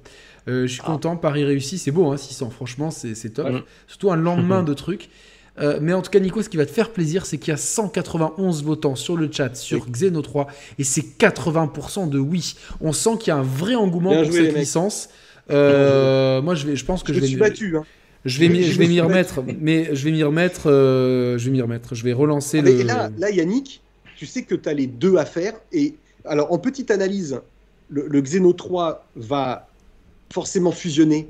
Euh, je suis ah. content. Paris réussi, c'est beau, hein, 600. Franchement, c'est top. Surtout un lendemain de truc. Euh, mais en tout cas, Nico, ce qui va te faire plaisir, c'est qu'il y a 191 votants sur le chat sur Xeno 3 et c'est 80% de oui. On sent qu'il y a un vrai engouement pour cette licence. Euh, moi, je, vais, je pense que je, je vais. Suis battu, hein. Je vais, je, vais m'y remettre, mais je vais m'y remettre, euh, je vais m'y remettre. Je vais relancer ah, le. Là, là, Yannick, tu sais que tu as les deux à faire. Et alors, en petite analyse, le, le Xeno 3 va forcément fusionner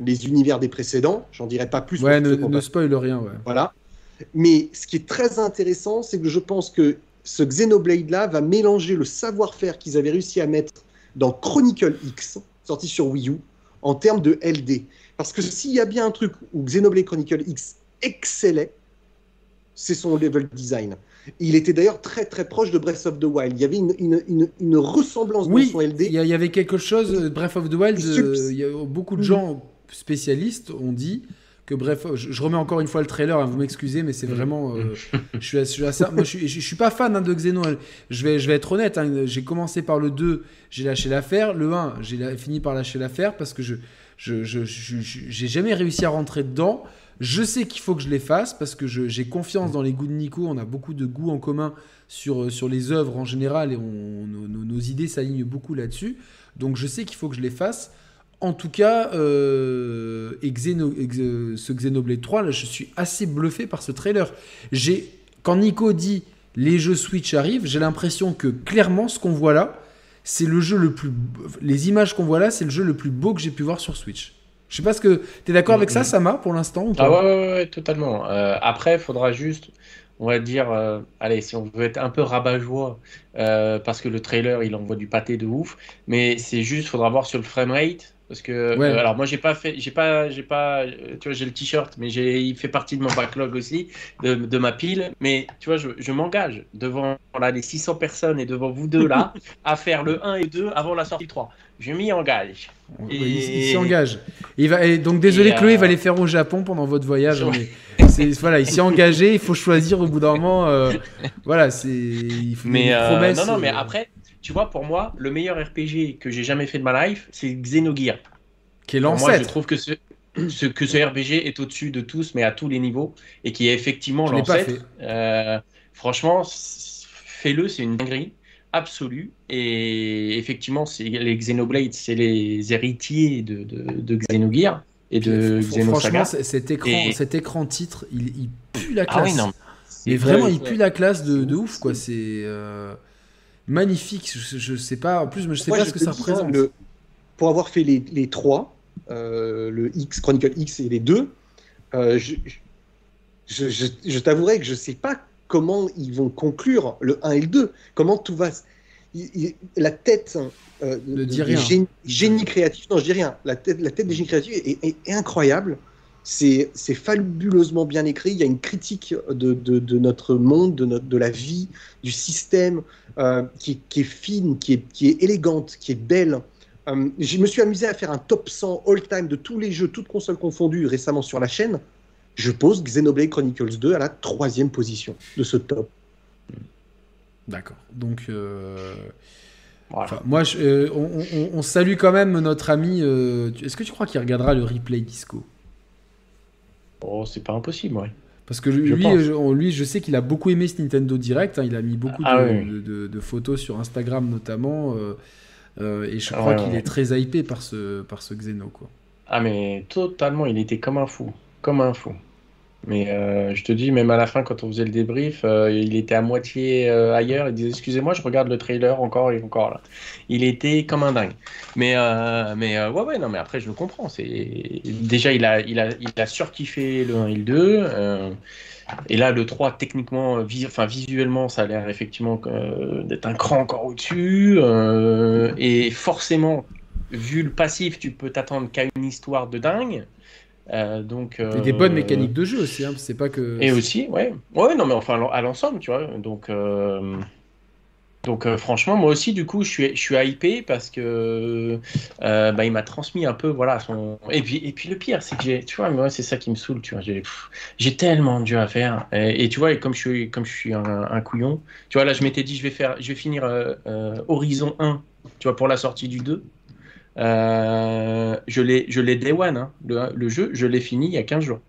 les univers des précédents. J'en dirai pas plus. Ouais, ne, ne spoil rien. Ouais. Voilà. Mais ce qui est très intéressant, c'est que je pense que ce Xenoblade-là va mélanger le savoir-faire qu'ils avaient réussi à mettre dans Chronicle X, sorti sur Wii U, en termes de LD. Parce que s'il y a bien un truc où Xenoblade Chronicle X excellait, c'est son level design. Il était d'ailleurs très très proche de Breath of the Wild. Il y avait une, une, ressemblance dans son LD. Il y, avait quelque chose, Breath of the Wild, euh, il y a beaucoup de gens spécialistes ont dit que bref, je, remets encore une fois le trailer, hein, vous m'excusez, mais c'est mm. vraiment. Euh, [laughs] je, suis, je, assez, moi, je, suis, suis pas fan hein, de Xeno. Je vais, je vais être honnête, hein, j'ai commencé par le 2, j'ai lâché l'affaire. Le 1, j'ai fini par lâcher l'affaire parce que je j'ai jamais réussi à rentrer dedans. Je sais qu'il faut que je les fasse parce que j'ai confiance dans les goûts de Nico. On a beaucoup de goûts en commun sur, sur les œuvres en général et on, nos, nos idées s'alignent beaucoup là-dessus. Donc je sais qu'il faut que je les fasse. En tout cas, euh, ce Xenoblade 3, là, je suis assez bluffé par ce trailer. J'ai, quand Nico dit les jeux Switch arrivent, j'ai l'impression que clairement, ce qu'on voit là, c'est le jeu le plus. Les images qu'on voit là, c'est le jeu le plus beau que j'ai pu voir sur Switch. Je sais pas ce que. Tu es d'accord avec ça, Sama, pour l'instant Ah ouais, ouais, totalement. Euh, après, il faudra juste on va dire, euh, allez, si on veut être un peu rabat-joie, parce que le trailer, il envoie du pâté de ouf, mais c'est juste, faudra voir sur le framerate, Parce que, euh, alors moi, j'ai pas fait, j'ai pas, j'ai pas, tu vois, j'ai le t-shirt, mais j'ai, il fait partie de mon backlog aussi, de, de ma pile. Mais tu vois, je, je m'engage devant là, les 600 personnes et devant vous deux là, [laughs] à faire le 1 et 2 avant la sortie 3. Je m'y engage. Et... Il, s'y engage. Il va, et donc désolé, Chloé euh, va les faire au Japon pendant votre voyage. Mais voilà, il s'est engagé, il faut choisir au bout d'un moment. Euh, voilà, c'est. Il faut mais une non, non, mais après tu vois, pour moi, le meilleur RPG que j'ai jamais fait de ma life, c'est Xenogears. Qui est l'ancêtre. Moi, je trouve que ce, ce, que ce RPG est au-dessus de tous, mais à tous les niveaux, et qui est effectivement l'ancêtre. Euh, franchement, fais-le, c'est une dinguerie absolue. Et effectivement, les Xenoblades, c'est les héritiers de, de, de Xenogears et de Xenosaga. Franchement, cet écran, cet écran titre, il, pue la classe. Ah oui, non. Mais vraiment, il pue la classe de, de ouf, quoi. C'est. Euh, magnifique. Je, ne sais pas. En plus, je sais pas ce que ça représente. pour avoir fait les, les trois, euh, le X, Chronicle X et les deux, euh, je, je t'avouerai que je sais pas comment ils vont conclure le 1 et le 2. Comment tout va. la tête euh, des génie, créatif, non, je dis rien. La tête, la tête des génies créatifs est, incroyable. C'est fabuleusement bien écrit. Il y a une critique de, de, de notre monde, de, notre, de la vie, du système, euh, qui, est fine, qui est, qui est élégante, qui est belle. Euh, je me suis amusé à faire un top 100 all-time de tous les jeux, toutes consoles confondues récemment sur la chaîne. Je pose Xenoblade Chronicles 2 à la troisième position de ce top. D'accord. Donc, euh, moi, on, salue quand même notre ami. Est-ce que tu crois qu'il regardera le replay disco? Oh, c'est pas impossible, ouais. Parce que lui, je, lui, je sais qu'il a beaucoup aimé ce Nintendo Direct. Hein. il a mis beaucoup ah de, photos sur Instagram notamment. Euh, euh, et je crois qu'il est très hypé par ce, par ce Xeno. Quoi. Ah mais totalement, il était comme un fou. Comme un fou. Mais euh, je te dis, même à la fin, quand on faisait le débrief, euh, il était à moitié euh, ailleurs. Il disait Excusez-moi, je regarde le trailer encore et encore là. Il était comme un dingue. Mais, mais ouais, ouais, non, mais après, je le comprends. C'est... Déjà, il a, il, a, il a surkiffé le 1 et le 2. et là, le 3, techniquement, enfin, visuellement, ça a l'air effectivement d'être un cran encore au-dessus. et forcément, vu le passif, tu peux t'attendre qu'à une histoire de dingue. Euh, donc, des bonnes euh, mécaniques de jeu aussi, hein, c'est pas que. Et aussi, ouais. Ouais, non, mais enfin, à l'ensemble, tu vois. Donc, euh, donc franchement, moi aussi, du coup, je suis, je suis hypé parce que bah, il m'a transmis un peu, voilà, son. Et puis, et puis le pire, c'est que j'ai, tu vois, moi, c'est ça qui me saoule, tu vois. J'ai tellement de jeux à faire. Et, tu vois, et comme je suis, comme je suis un, couillon, tu vois, là, je m'étais dit, je vais faire, je vais finir Horizon 1, tu vois, pour la sortie du 2. Euh, je l'ai Day One, hein, le, jeu, je l'ai fini il y a 15 jours.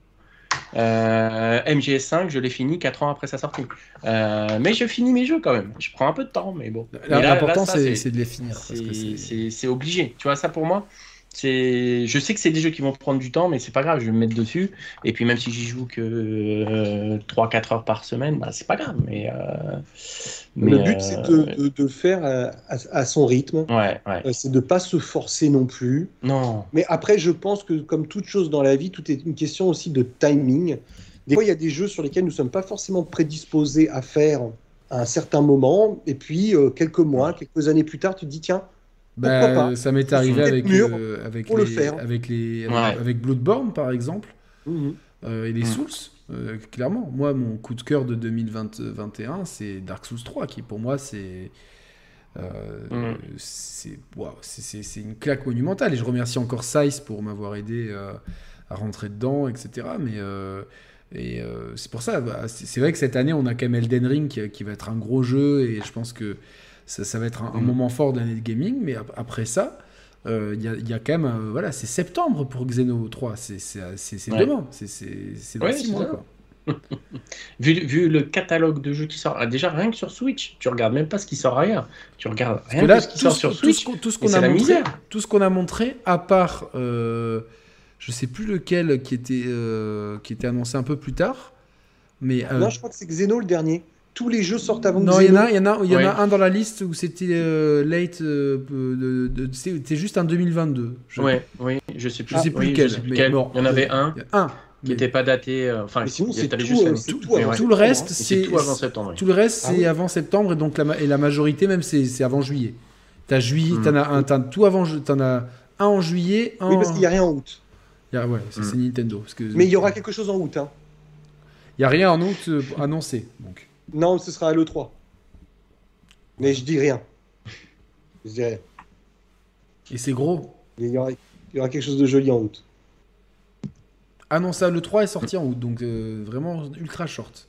Euh, MGS5, je l'ai fini 4 ans après sa sortie. Euh, mais je finis mes jeux quand même. Je prends un peu de temps, mais bon. L'important, c'est de les finir. C'est obligé. Tu vois, ça pour moi, je sais que c'est des jeux qui vont prendre du temps, mais c'est pas grave, je vais me mettre dessus. Et puis même si j'y joue que 3-4 euh, heures par semaine, bah, c'est pas grave. Mais, euh, le but c'est de, de, faire à, son rythme. Ouais, euh, c'est de pas se forcer non plus. Non. Mais après, je pense que comme toute chose dans la vie, tout est une question aussi de timing. Des fois, il y a des jeux sur lesquels nous sommes pas forcément prédisposés à faire à un certain moment, et puis quelques mois, quelques années plus tard, tu te dis tiens bah, ça m'est arrivé avec, euh, avec, les, avec, les, avec, Bloodborne, par exemple, mhm. euh, et les mhm. Souls. Euh, clairement, moi, mon coup de cœur de 2021, c'est Dark Souls 3, qui pour moi, c'est. Mhm. c'est c'est une claque monumentale et je remercie encore Size pour m'avoir aidé à rentrer dedans, etc. Mais et c'est pour ça, bah, c'est vrai que cette année on a quand même Elden Ring qui, qui, va être un gros jeu et je pense que ça, va être un, mm. moment fort de l'année de gaming, mais après ça, euh, il y, a, quand même, euh, voilà, c'est septembre pour Xeno 3, c'est demain, c'est dans 6 mois. Quoi. [laughs] vu, vu, le catalogue de jeux qui sort, ah, déjà rien que sur Switch, tu regardes même pas ce qui sort ailleurs, tu regardes rien que, ce qui sort sur Switch. Tout ce qu'on a montré, tout ce qu'on a montré, à part, euh, je sais plus lequel qui était euh, qui était annoncé un peu plus tard, mais non, je crois que c'est Xeno le dernier tous les jeux sortent avant Non, il y en a, y en a, y en a un dans la liste où c'était euh, late, euh, c'était juste un 2022. Je... Ouais, oui, je sais plus. Je sais plus lequel. il y en avait un. un. Qui n'était pas daté, euh, enfin, sinon c'est tout, tout, tout, le reste, c'est tout avant septembre. Tout le reste, c'est ah avant septembre et donc la, et la majorité même c'est avant juillet. T'as juillet, hmm. t'en as un, as tout avant, t'en as un en juillet, un... Oui, parce qu'il n'y a rien en août. ouais, c'est mm. Nintendo. Parce que... Mais il y aura quelque chose en août. Hein. Il n'y a rien en août euh, annoncé. Donc. Non, ce sera à l'E3. Mais je dis rien. Je dirais. Et c'est gros. Il y, aura, il y, aura, quelque chose de joli en août. Annoncé le 3 est sorti en août, donc euh, vraiment ultra short.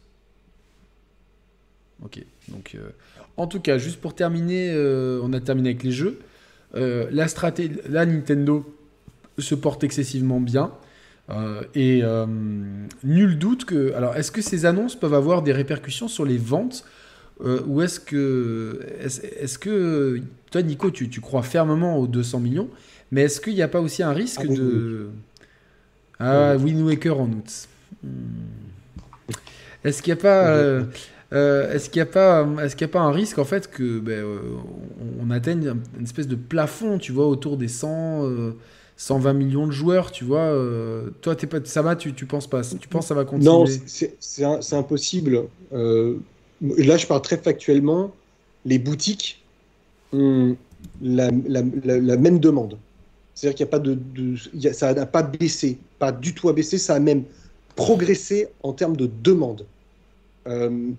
Ok, donc euh, en tout cas, juste pour terminer, euh, on a terminé avec les jeux. la stratégie, la Nintendo se porte excessivement bien. Et nul doute que. Alors, est-ce que ces annonces peuvent avoir des répercussions sur les ventes Ou est-ce que. Est-ce que. Toi, Nico, tu, tu, crois fermement aux 200 millions, mais est-ce qu'il n'y a pas aussi un risque ah de. Ah, Wind Waker en août. Hmm. Est-ce qu'il n'y a pas. Euh, euh, est-ce qu'il n'y a pas, est-ce qu'il a pas un risque en fait que ben, euh, on, atteigne une espèce de plafond, tu vois, autour des 100, 120 millions de joueurs, tu vois Toi, t'es pas, ça va, tu, tu penses pas Tu penses que ça va continuer? Non, c'est impossible. là, je parle très factuellement. Les boutiques ont la, la même demande. C'est-à-dire qu'il n'y a pas de, ça n'a pas baissé, pas du tout à baissé, ça a même progressé en termes de demande. Euh,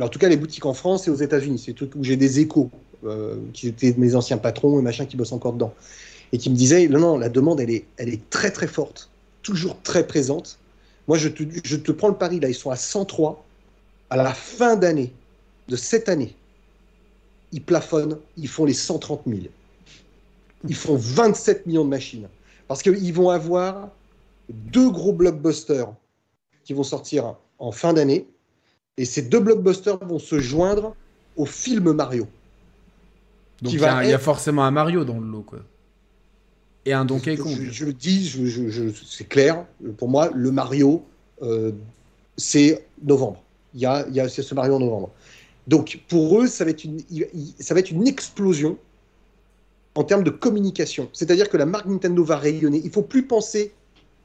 en tout cas, les boutiques en France et aux États-Unis, c'est tout où j'ai des échos, euh, qui étaient mes anciens patrons et machin qui bossent encore dedans, et qui me disaient non, non, la demande, elle est, elle est très très forte, toujours très présente. Moi, je te, je te prends le pari, là, ils sont à 103. À la fin d'année, de cette année, ils plafonnent, ils font les 130 000 ils font 27 millions de machines. Parce qu'ils vont avoir deux gros blockbusters qui vont sortir en fin d'année. Et ces deux blockbusters vont se joindre au film Mario. Donc il y, a forcément un Mario dans le lot, quoi. Et un Donkey Kong. Je, le dis, je, c'est clair. Pour moi, le Mario, euh, c'est novembre. Il y a, il y a ce Mario en novembre. Donc pour eux, ça va être une, ça va être une explosion en termes de communication. C'est-à-dire que la marque Nintendo va rayonner. Il ne faut plus penser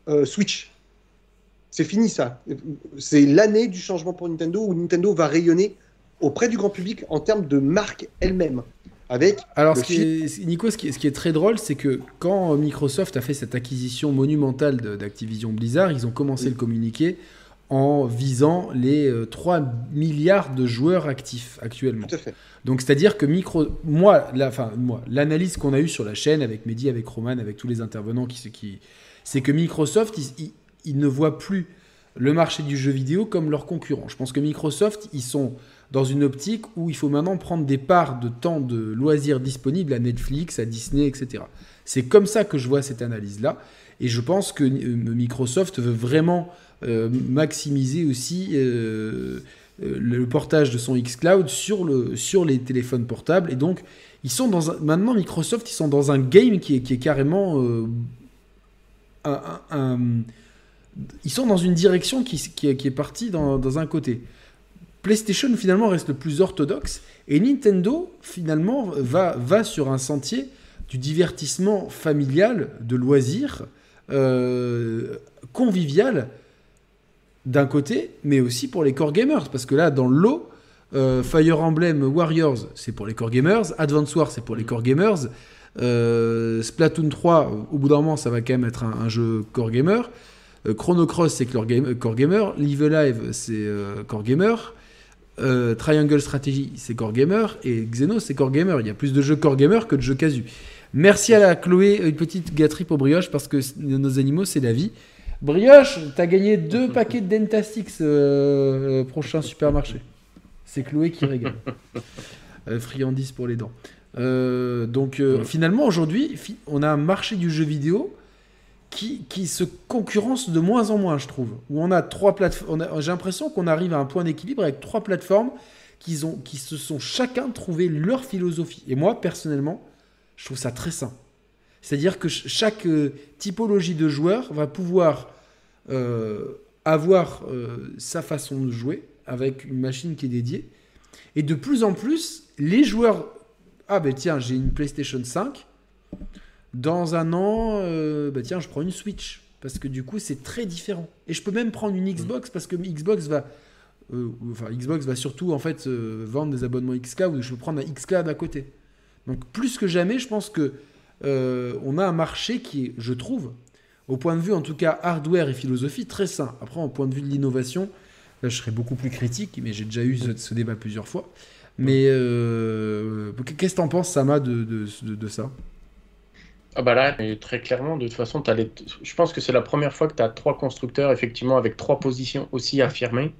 euh, Switch. C'est fini ça. C'est l'année du changement pour Nintendo où Nintendo va rayonner auprès du grand public en termes de marque elle-même. Avec Alors, ce qui est, Nico, ce qui est, très drôle, c'est que quand Microsoft a fait cette acquisition monumentale d'Activision Blizzard, ils ont commencé le communiquer en visant les 3 euh, milliards de joueurs actifs actuellement. Tout à fait. Donc c'est-à-dire que micro, moi, la, enfin moi, l'analyse qu'on a eue sur la chaîne avec Mehdi, avec Roman, avec tous les intervenants, qui, qui c'est que Microsoft, ils, ne voient plus le marché du jeu vidéo comme leur concurrent. Je pense que Microsoft, ils sont dans une optique où il faut maintenant prendre des parts de temps de loisirs disponibles à Netflix, à Disney, etc. C'est comme ça que je vois cette analyse-là. Et je pense que euh, Microsoft veut vraiment euh, maximiser aussi euh, le portage de son xCloud sur, le, sur les téléphones portables. Et donc, ils sont dans maintenant, Microsoft, ils sont dans un game qui est, qui est carrément. ils sont dans une direction qui, qui, est partie dans, dans, un côté. PlayStation, finalement, reste le plus orthodoxe. Et Nintendo, finalement, va, sur un sentier du divertissement familial, de loisirs, convivial d'un côté, mais aussi pour les core gamers. Parce que là, dans le lot, euh, Fire Emblem Warriors, c'est pour les core gamers. Advance Wars, c'est pour les core gamers. Euh, Splatoon 3, au bout d'un moment, ça va quand même être un, jeu core gamer. Euh, Chrono Cross, c'est core, gamer. Live Alive, c'est core gamer. Triangle Strategy, c'est core gamer. Et Xenos, c'est core gamer. Il y a plus de jeux core gamer que de jeux casu. Merci à la Chloé, une petite gâterie pour brioche, parce que nos animaux, c'est la vie. Brioche, t'as gagné deux [laughs] paquets de Dentastix euh, euh, prochain supermarché. C'est Chloé qui régale. Euh, friandise pour les dents. donc finalement aujourd'hui, on a un marché du jeu vidéo qui, se concurrence de moins en moins, je trouve. Où on a trois plateformes. J'ai l'impression qu'on arrive à un point d'équilibre avec trois plateformes qui se sont chacun trouvé leur philosophie. Et moi, personnellement, je trouve ça très sain. C'est-à-dire que chaque euh, typologie de joueur va pouvoir euh, avoir euh, sa façon de jouer avec une machine qui est dédiée. Et de plus en plus, les joueurs... Ah ben tiens, j'ai une PlayStation 5. Dans un an, ben tiens, je prends une Switch. Parce que du coup, c'est très différent. Et je peux même prendre une Xbox parce que Xbox va... enfin, Xbox va surtout en fait vendre des abonnements xCloud. Je peux prendre un xCloud à côté. Donc plus que jamais, je pense que on a un marché qui est, je trouve, au point de vue en tout cas hardware et philosophie, très sain. Après, au point de vue de l'innovation, là je serais beaucoup plus critique, mais j'ai déjà eu ce, débat plusieurs fois. Mais euh, qu'est-ce que tu en penses, Sama, de, de, de, ça? Ah bah là, très clairement, de toute façon, je pense que c'est la première fois que tu as trois constructeurs, effectivement, avec trois positions aussi affirmées.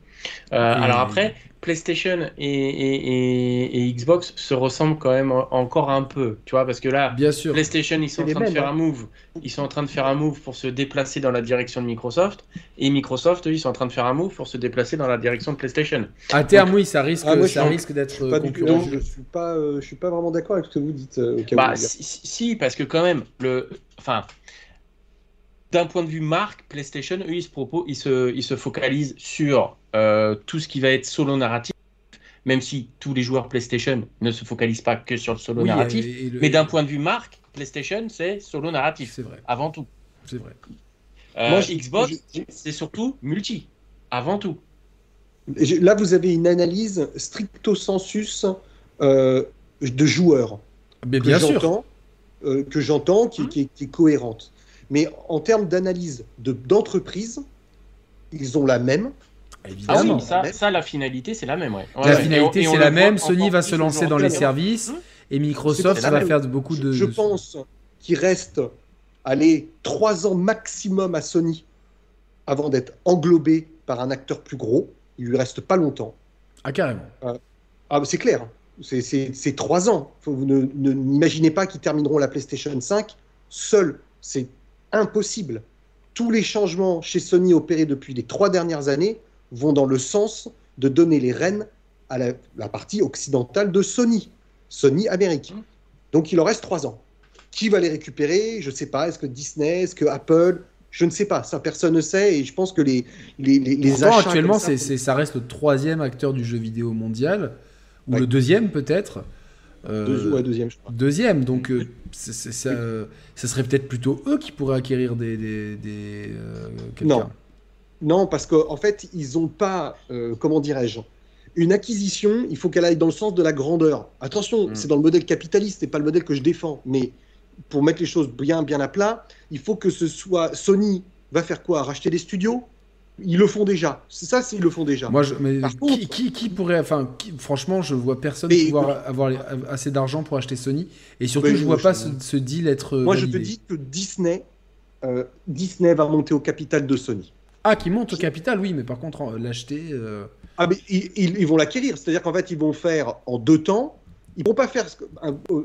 Euh, alors après, PlayStation et, Xbox se ressemblent quand même encore un peu, tu vois, parce que là, Bien sûr. PlayStation, ils sont en train de faire un hein. move, ils sont en train de faire un move pour se déplacer dans la direction de Microsoft, et Microsoft, eux, ils sont en train de faire un move pour se déplacer dans la direction de PlayStation. À terme, oui, ça risque, ah, ça risque d'être concurrent. Je, suis pas, euh, je suis pas vraiment d'accord avec ce que vous dites. Euh, bah, si, si, parce que quand même, le, enfin, d'un point de vue marque, PlayStation, eux, ils se, proposent, ils se, ils se focalisent sur euh, tout ce qui va être solo narratif, même si tous les joueurs PlayStation ne se focalisent pas que sur le solo narratif. Mais d'un point de vue marque, PlayStation, c'est solo narratif. C'est vrai. Avant tout. C'est vrai. Euh, Xbox, c'est surtout multi. Avant tout. Là, vous avez une analyse stricto sensus euh, de joueurs. Mais bien sûr. que j'entends, qui, qui, est cohérente. Mais en termes d'analyse d'entreprise, ils ont la même. Évidemment. Ah oui, ça, la finalité, c'est la même. la finalité, c'est la même. Sony va se lancer dans les services et Microsoft va faire beaucoup de. Je pense qu'il reste, allez, trois ans maximum à Sony avant d'être englobé par un acteur plus gros. Il lui reste pas longtemps. Ah, carrément. Euh, ah, c'est clair. C'est trois ans. Vous n'imaginez pas qu'ils termineront la PlayStation 5 seuls. C'est impossible. Tous les changements chez Sony opérés depuis les trois dernières années vont dans le sens de donner les rênes à la, partie occidentale de Sony, Sony Amérique. Donc il en reste trois ans. Qui va les récupérer? Je ne sais pas. Est-ce que Disney? Est-ce que Apple? Je ne sais pas, ça personne ne sait et je pense que les, les, les, achats actuellement ça, ça reste le troisième acteur du jeu vidéo mondial, ou le deuxième peut-être. Euh, deuxième, je crois. Deuxième, donc euh, [laughs] ça, serait peut-être plutôt eux qui pourraient acquérir des. des, euh, non. Non, parce qu'en en fait, ils n'ont pas, comment dirais-je, une acquisition, il faut qu'elle aille dans le sens de la grandeur. Attention, mm. c'est dans le modèle capitaliste, c'est pas le modèle que je défends, mais pour mettre les choses bien, bien à plat, il faut que ce soit Sony va faire quoi? Racheter des studios? Ils le font déjà. C'est ça, ils le font déjà. Moi, je, mais qui, qui, pourrait, enfin, franchement, je vois personne pouvoir avoir assez d'argent pour acheter Sony. Et surtout, je vois pas ce, deal être. Moi, je te dis que Disney, euh, Disney va monter au capital de Sony. Ah, qui monte au capital, oui, mais par contre, l'acheter. Euh, ah, mais ils, ils vont l'acquérir. C'est-à-dire qu'en fait, ils vont faire en deux temps. Ils vont pas faire,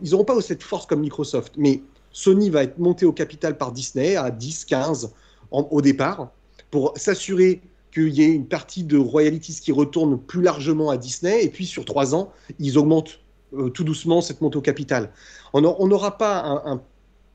ils n'auront pas cette force comme Microsoft, mais Sony va être monté au capital par Disney à 10, 15 au départ pour s'assurer qu'il y ait une partie de royalties qui retourne plus largement à Disney, et puis sur trois ans, ils augmentent euh, tout doucement cette montée au capital. On n'aura pas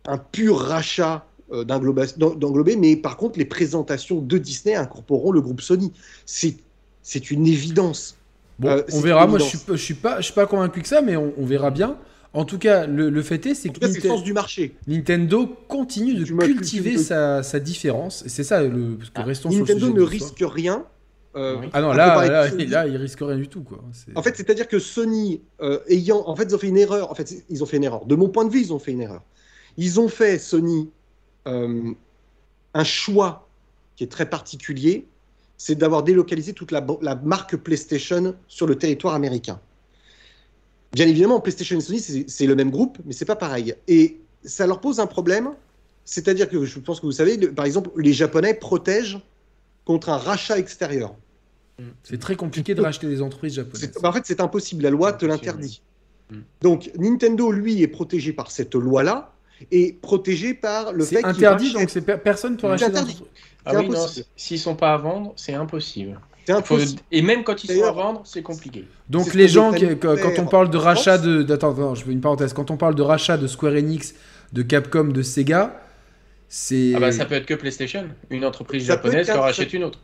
un, pur rachat euh, d'englober, mais par contre, les présentations de Disney incorporeront le groupe Sony. C'est une évidence. Bon, euh, on verra. Moi, je ne suis, je suis, pas, je suis pas convaincu que ça, mais on verra bien. En tout cas, le, fait est, c'est que du marché. Nintendo continue de cultiver sa, différence. Et c'est ça, le, parce que ah, restons Nintendo ne risque rien. Euh, ah non, là, là, là, il risque rien du tout. Quoi. En fait, c'est-à-dire que Sony, euh, ayant. En fait, ils ont fait une erreur. En fait, ils ont fait une erreur. De mon point de vue, ils ont fait une erreur. Ils ont fait, Sony, euh, un choix qui est très particulier c'est d'avoir délocalisé toute la marque PlayStation sur le territoire américain. Bien évidemment, PlayStation et Sony, c'est le même groupe, mais c'est pas pareil. Et ça leur pose un problème, c'est-à-dire que je pense que vous savez, par exemple, les Japonais protègent contre un rachat extérieur. C'est très compliqué de racheter des entreprises japonaises. En fait, c'est impossible, la loi te l'interdit. Mm. Donc, Nintendo, lui, est protégé par cette loi-là et protégé par le fait qu'il interdit, donc personne ne peut racheter. Interdit. Ah oui, s'ils sont pas à vendre, c'est impossible. Et même quand ils sont à vendre, c'est compliqué. Donc les gens, quand on parle de rachat de, attends, je fais une parenthèse. Quand on parle de rachat de Square Enix, de Capcom, de Sega, c'est. Ah bah ça peut être que PlayStation, une entreprise japonaise qui rachète une autre.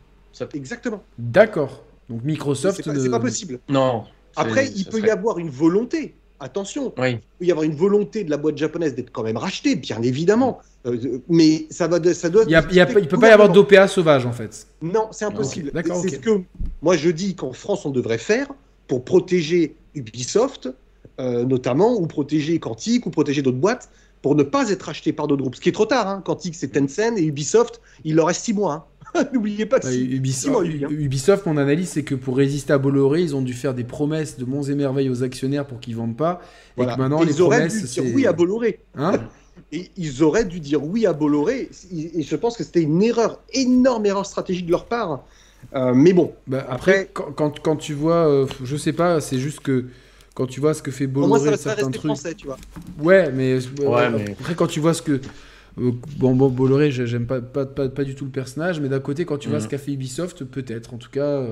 Exactement. D'accord. Donc Microsoft. C'est pas, possible. Non. Après, il peut y avoir une volonté. Attention, oui. il peut y avoir une volonté de la boîte japonaise d'être quand même rachetée, bien évidemment. Euh, mais ça, va, ça doit. Il ne peut pas y avoir d'OPA sauvage en fait. Non, c'est impossible. c'est ce que moi je dis qu'en France on devrait faire pour protéger Ubisoft, euh, notamment, ou protéger Quantic, ou protéger d'autres boîtes, pour ne pas être acheté par d'autres groupes. Ce qui est trop tard, hein. Quantique c'est Tencent et Ubisoft, il leur reste 6 mois. Hein. [laughs] N'oubliez pas que bah, Ubisoft, hein. Ubisoft, mon analyse, c'est que pour résister à Bolloré, ils ont dû faire des promesses de monts et merveilles aux actionnaires pour qu'ils vendent pas. Et que maintenant, ils auraient dû dire oui à Bolloré. Hein [laughs] et ils auraient dû dire oui à Bolloré. Et je pense que c'était une erreur, énorme erreur stratégique de leur part. Euh, mais bon. Bah, après, quand, quand, tu vois, euh, je sais pas, c'est juste que quand tu vois ce que fait Bolloré, moi, certains trucs. Français, tu vois. Ouais, mais, après quand tu vois ce que euh, bon, bon, Bolloré, j'aime pas pas, pas, pas, du tout le personnage, mais d'un côté, quand tu vois mhm. ce qu'a fait Ubisoft, peut-être. En tout cas.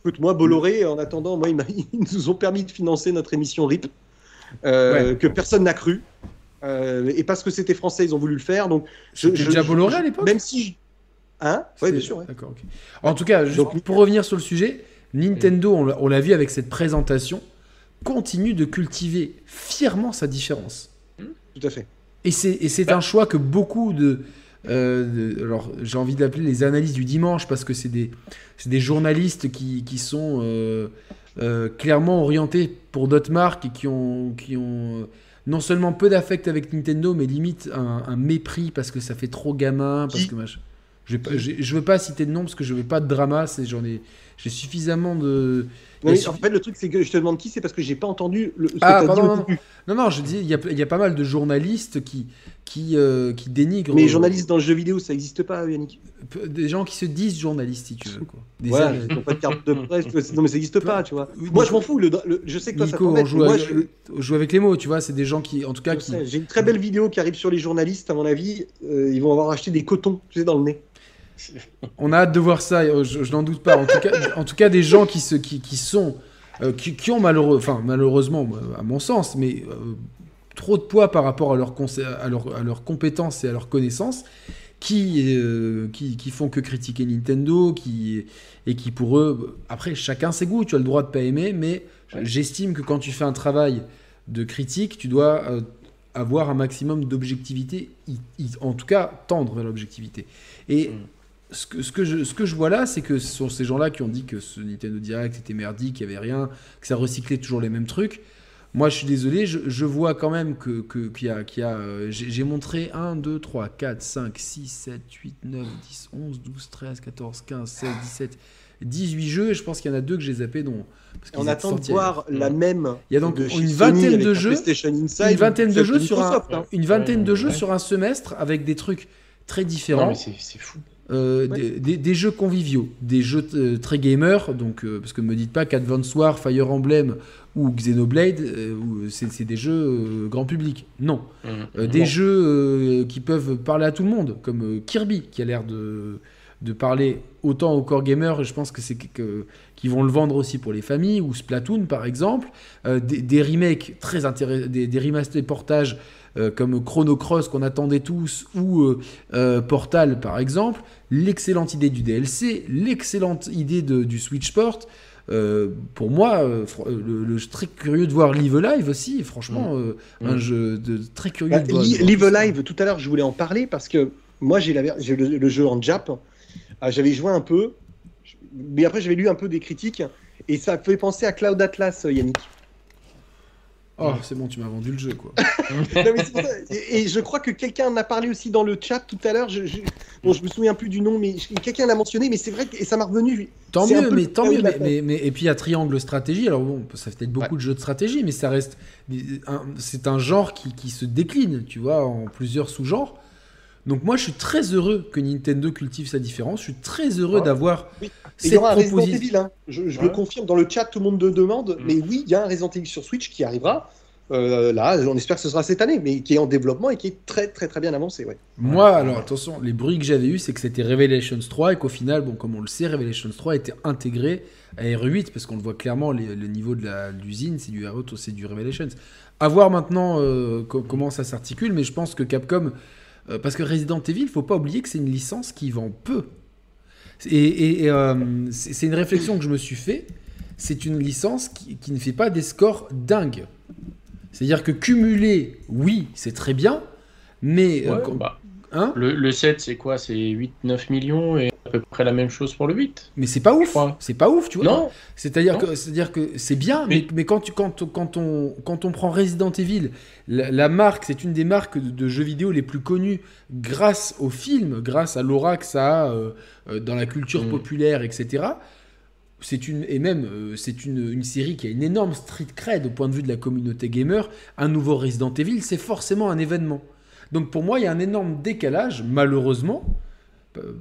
Écoute, moi, Bolloré, en attendant, moi, [laughs] ils, nous ont permis de financer notre émission RIP, que personne n'a cru. et parce que c'était français, ils ont voulu le faire. Donc, c'était déjà Bolloré à l'époque Même si. Hein? Oui, bien sûr. D'accord, En tout cas, pour revenir sur le sujet, Nintendo, on l'a vu avec cette présentation, continue de cultiver fièrement sa différence. Tout à fait. Et c'est un choix que beaucoup de. Euh, alors, j'ai envie d'appeler les analyses du dimanche parce que c'est des, des journalistes qui, qui sont euh, euh, clairement orientés pour d'autres marques et qui ont, qui ont non seulement peu d'affect avec Nintendo, mais limite un, mépris parce que ça fait trop gamin. Parce que je, je veux pas citer de nom parce que je veux pas de drama. J'en ai, j'ai suffisamment de. en fait, le truc, c'est que je te demande qui c'est parce que j'ai pas entendu le, ce ah, que as dit non, non, non, je dis, il y a, y a, pas mal de journalistes qui, qui, euh, qui dénigrent. Mais journalistes dans le jeu vidéo, ça n'existe pas, Yannick Des gens qui se disent journalistes, si tu veux. Quoi. Des ouais, ils n'ont pas de carte de presse. non, mais ça n'existe pas, tu vois. Moi, je m'en fous. Le, je sais que toi, Nico, ça on joue, Moi, je... joue avec les mots, tu vois. C'est des gens qui, en tout cas, qui. J'ai une très belle vidéo qui arrive sur les journalistes, à mon avis. Euh, ils vont avoir acheté des cotons, tu sais, dans le nez. On a hâte de voir ça, euh, je, n'en doute pas. En tout, cas, en tout cas, des gens qui, se, qui, qui sont, euh, qui, ont malheureux, enfin, malheureusement, à mon sens, mais euh, trop de poids par rapport à, leur, à, leur, à leurs compétences et à leurs connaissances, qui, qui, qui, font que critiquer Nintendo, qui, et qui pour eux, après, chacun ses goûts, tu as le droit de pas aimer, mais j'estime que quand tu fais un travail de critique, tu dois avoir un maximum d'objectivité, en tout cas tendre vers l'objectivité. Et mm ce que, ce, que je, ce que je vois là, c'est que ce sont ces gens-là qui ont dit que ce Nintendo Direct était merdique, qu'il n'y avait rien, que ça recyclait toujours les mêmes trucs. Moi, je suis désolé, je, je vois quand même que, que, qu'il y a. Qu'il y a euh, j'ai, montré 1, 2, 3, 4, 5, 6, 7, 8, 9, 10, 11, 12, 13, 14, 15, 16, 17, 18 jeux, et je pense qu'il y en a deux que j'ai zappé. dont on attend de voir la même. Il y a donc une vingtaine de jeux. une vingtaine de jeux sur un, hein. une vingtaine de jeux sur un semestre avec des trucs très différents. Non, mais c'est fou. Euh, des, jeux conviviaux, des jeux euh, très gamers, donc, euh, parce que ne me dites pas qu'Advance War, Fire Emblem ou Xenoblade, c'est des jeux grand public. Non. Mmh. des jeux qui peuvent parler à tout le monde, comme Kirby, qui a l'air de, de, parler autant aux core gamers, et je pense que c'est qu'ils vont le vendre aussi pour les familles, ou Splatoon par exemple, des, des, remakes très intéressants, des, des remasters portages euh, comme Chrono Cross qu'on attendait tous, ou euh, euh, Portal par exemple, l'excellente idée du DLC, l'excellente idée du Switch Port. pour moi, le, très curieux de voir Live Live aussi, franchement, mm. un mm. jeu de, très curieux bah, de voir. Live Live, tout à l'heure, je voulais en parler parce que moi, j'ai le, le, jeu en Jap. Ah, j'avais joué un peu, mais après, j'avais lu un peu des critiques et ça fait penser à Cloud Atlas, Yannick. Oh, c'est bon, tu m'as vendu le jeu, quoi. [laughs] et, je crois que quelqu'un en a parlé aussi dans le chat tout à l'heure. Je, je... Bon, je me souviens plus du nom, mais quelqu'un l'a mentionné, mais c'est vrai que et ça m'a revenu. Tant mieux, mais tant mieux. Mais, mais, et puis il y a Triangle Stratégie. Alors bon, ça fait peut-être beaucoup de jeux de stratégie, mais ça reste. C'est un genre qui, qui, se décline, tu vois, en plusieurs sous-genres. Donc moi, je suis très heureux que Nintendo cultive sa différence. Je suis très heureux ah. d'avoir oui. cette il y aura un Resident Evil, hein. je, le confirme dans le chat, tout le monde le demande. Mm. Mais oui, il y a un Resident Evil sur Switch qui arrivera. Euh, là, on espère que ce sera cette année, mais qui est en développement et qui est très très très bien avancé. Ouais. Moi, alors attention, les bruits que j'avais eu, c'est que c'était Revelations 3 et qu'au final, bon, comme on le sait, Revelations 3 a été intégré à R8 parce qu'on le voit clairement, le niveau de l'usine, c'est du R8, c'est du Revelations. À voir maintenant euh, comment ça s'articule, mais je pense que Capcom euh, parce que Resident Evil, il faut pas oublier que c'est une licence qui vend peu. Et, euh, c'est une réflexion que je me suis fait. C'est une licence qui, ne fait pas des scores dingues. C'est-à-dire que cumuler, oui, c'est très bien, mais... Euh, bah, hein le, 7, c'est quoi? C'est 8-9 millions et peu près la même chose pour le 8. Mais c'est pas ouf. C'est pas ouf, tu vois. Non. C'est-à-dire que c'est-à-dire que c'est bien, mais, mais, quand, tu, quand, quand, on, quand on prend Resident Evil, la, marque, c'est une des marques de, jeux vidéo les plus connues grâce au film, grâce à l'aura que ça a euh, euh, dans la culture mm. populaire, etc. C'est une, et même, euh, c'est une, une, série qui a une énorme street cred au point de vue de la communauté gamer. Un nouveau Resident Evil, c'est forcément un événement. Donc pour moi, il y a un énorme décalage, malheureusement,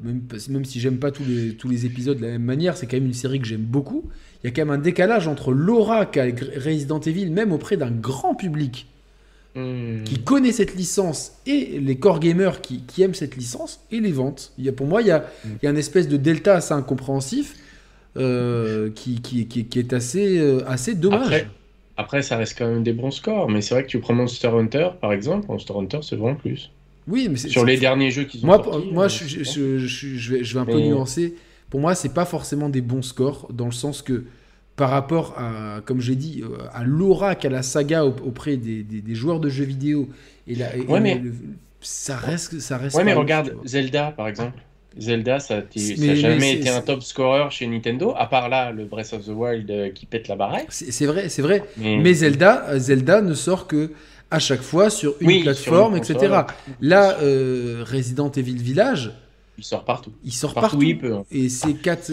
même, même si j'aime pas tous les, tous les épisodes de la même manière, c'est quand même une série que j'aime beaucoup. Il y a quand même un décalage entre l'aura qu'a Resident Evil, même auprès d'un grand public hmm. qui connaît cette licence, et les core gamers qui, qui, aiment cette licence, et les ventes. Il y a, pour moi, il y, a, hmm. il y a un espèce de delta assez incompréhensif euh, qui, qui, qui, est assez, euh, assez dommage. Après, ça reste quand même des bons scores, mais c'est vrai que tu prends Monster Hunter, par exemple, Monster Hunter, c'est vraiment plus. Oui, mais sur les derniers jeux qui sont moi, sortis, Moi, euh, je, je, je, vais, je vais un peu nuancer. Pour moi, c'est pas forcément des bons scores, dans le sens que par rapport à, comme j'ai dit, euh, à l'aura qu'a la saga auprès des, des, joueurs de jeux vidéo, et, la, ouais, mais... ça reste, ça reste. Ouais, mais regarde Zelda, par exemple. Zelda, ça n'a jamais été un top scorer chez Nintendo, à part là, le Breath of the Wild euh, qui pète la baraque. C'est vrai, c'est vrai. Mais... Zelda, Zelda ne sort que à chaque fois sur une plateforme, etc. Là, euh, Resident Evil Village, il sort partout. Il sort partout. il peut, hein. Et c'est 4,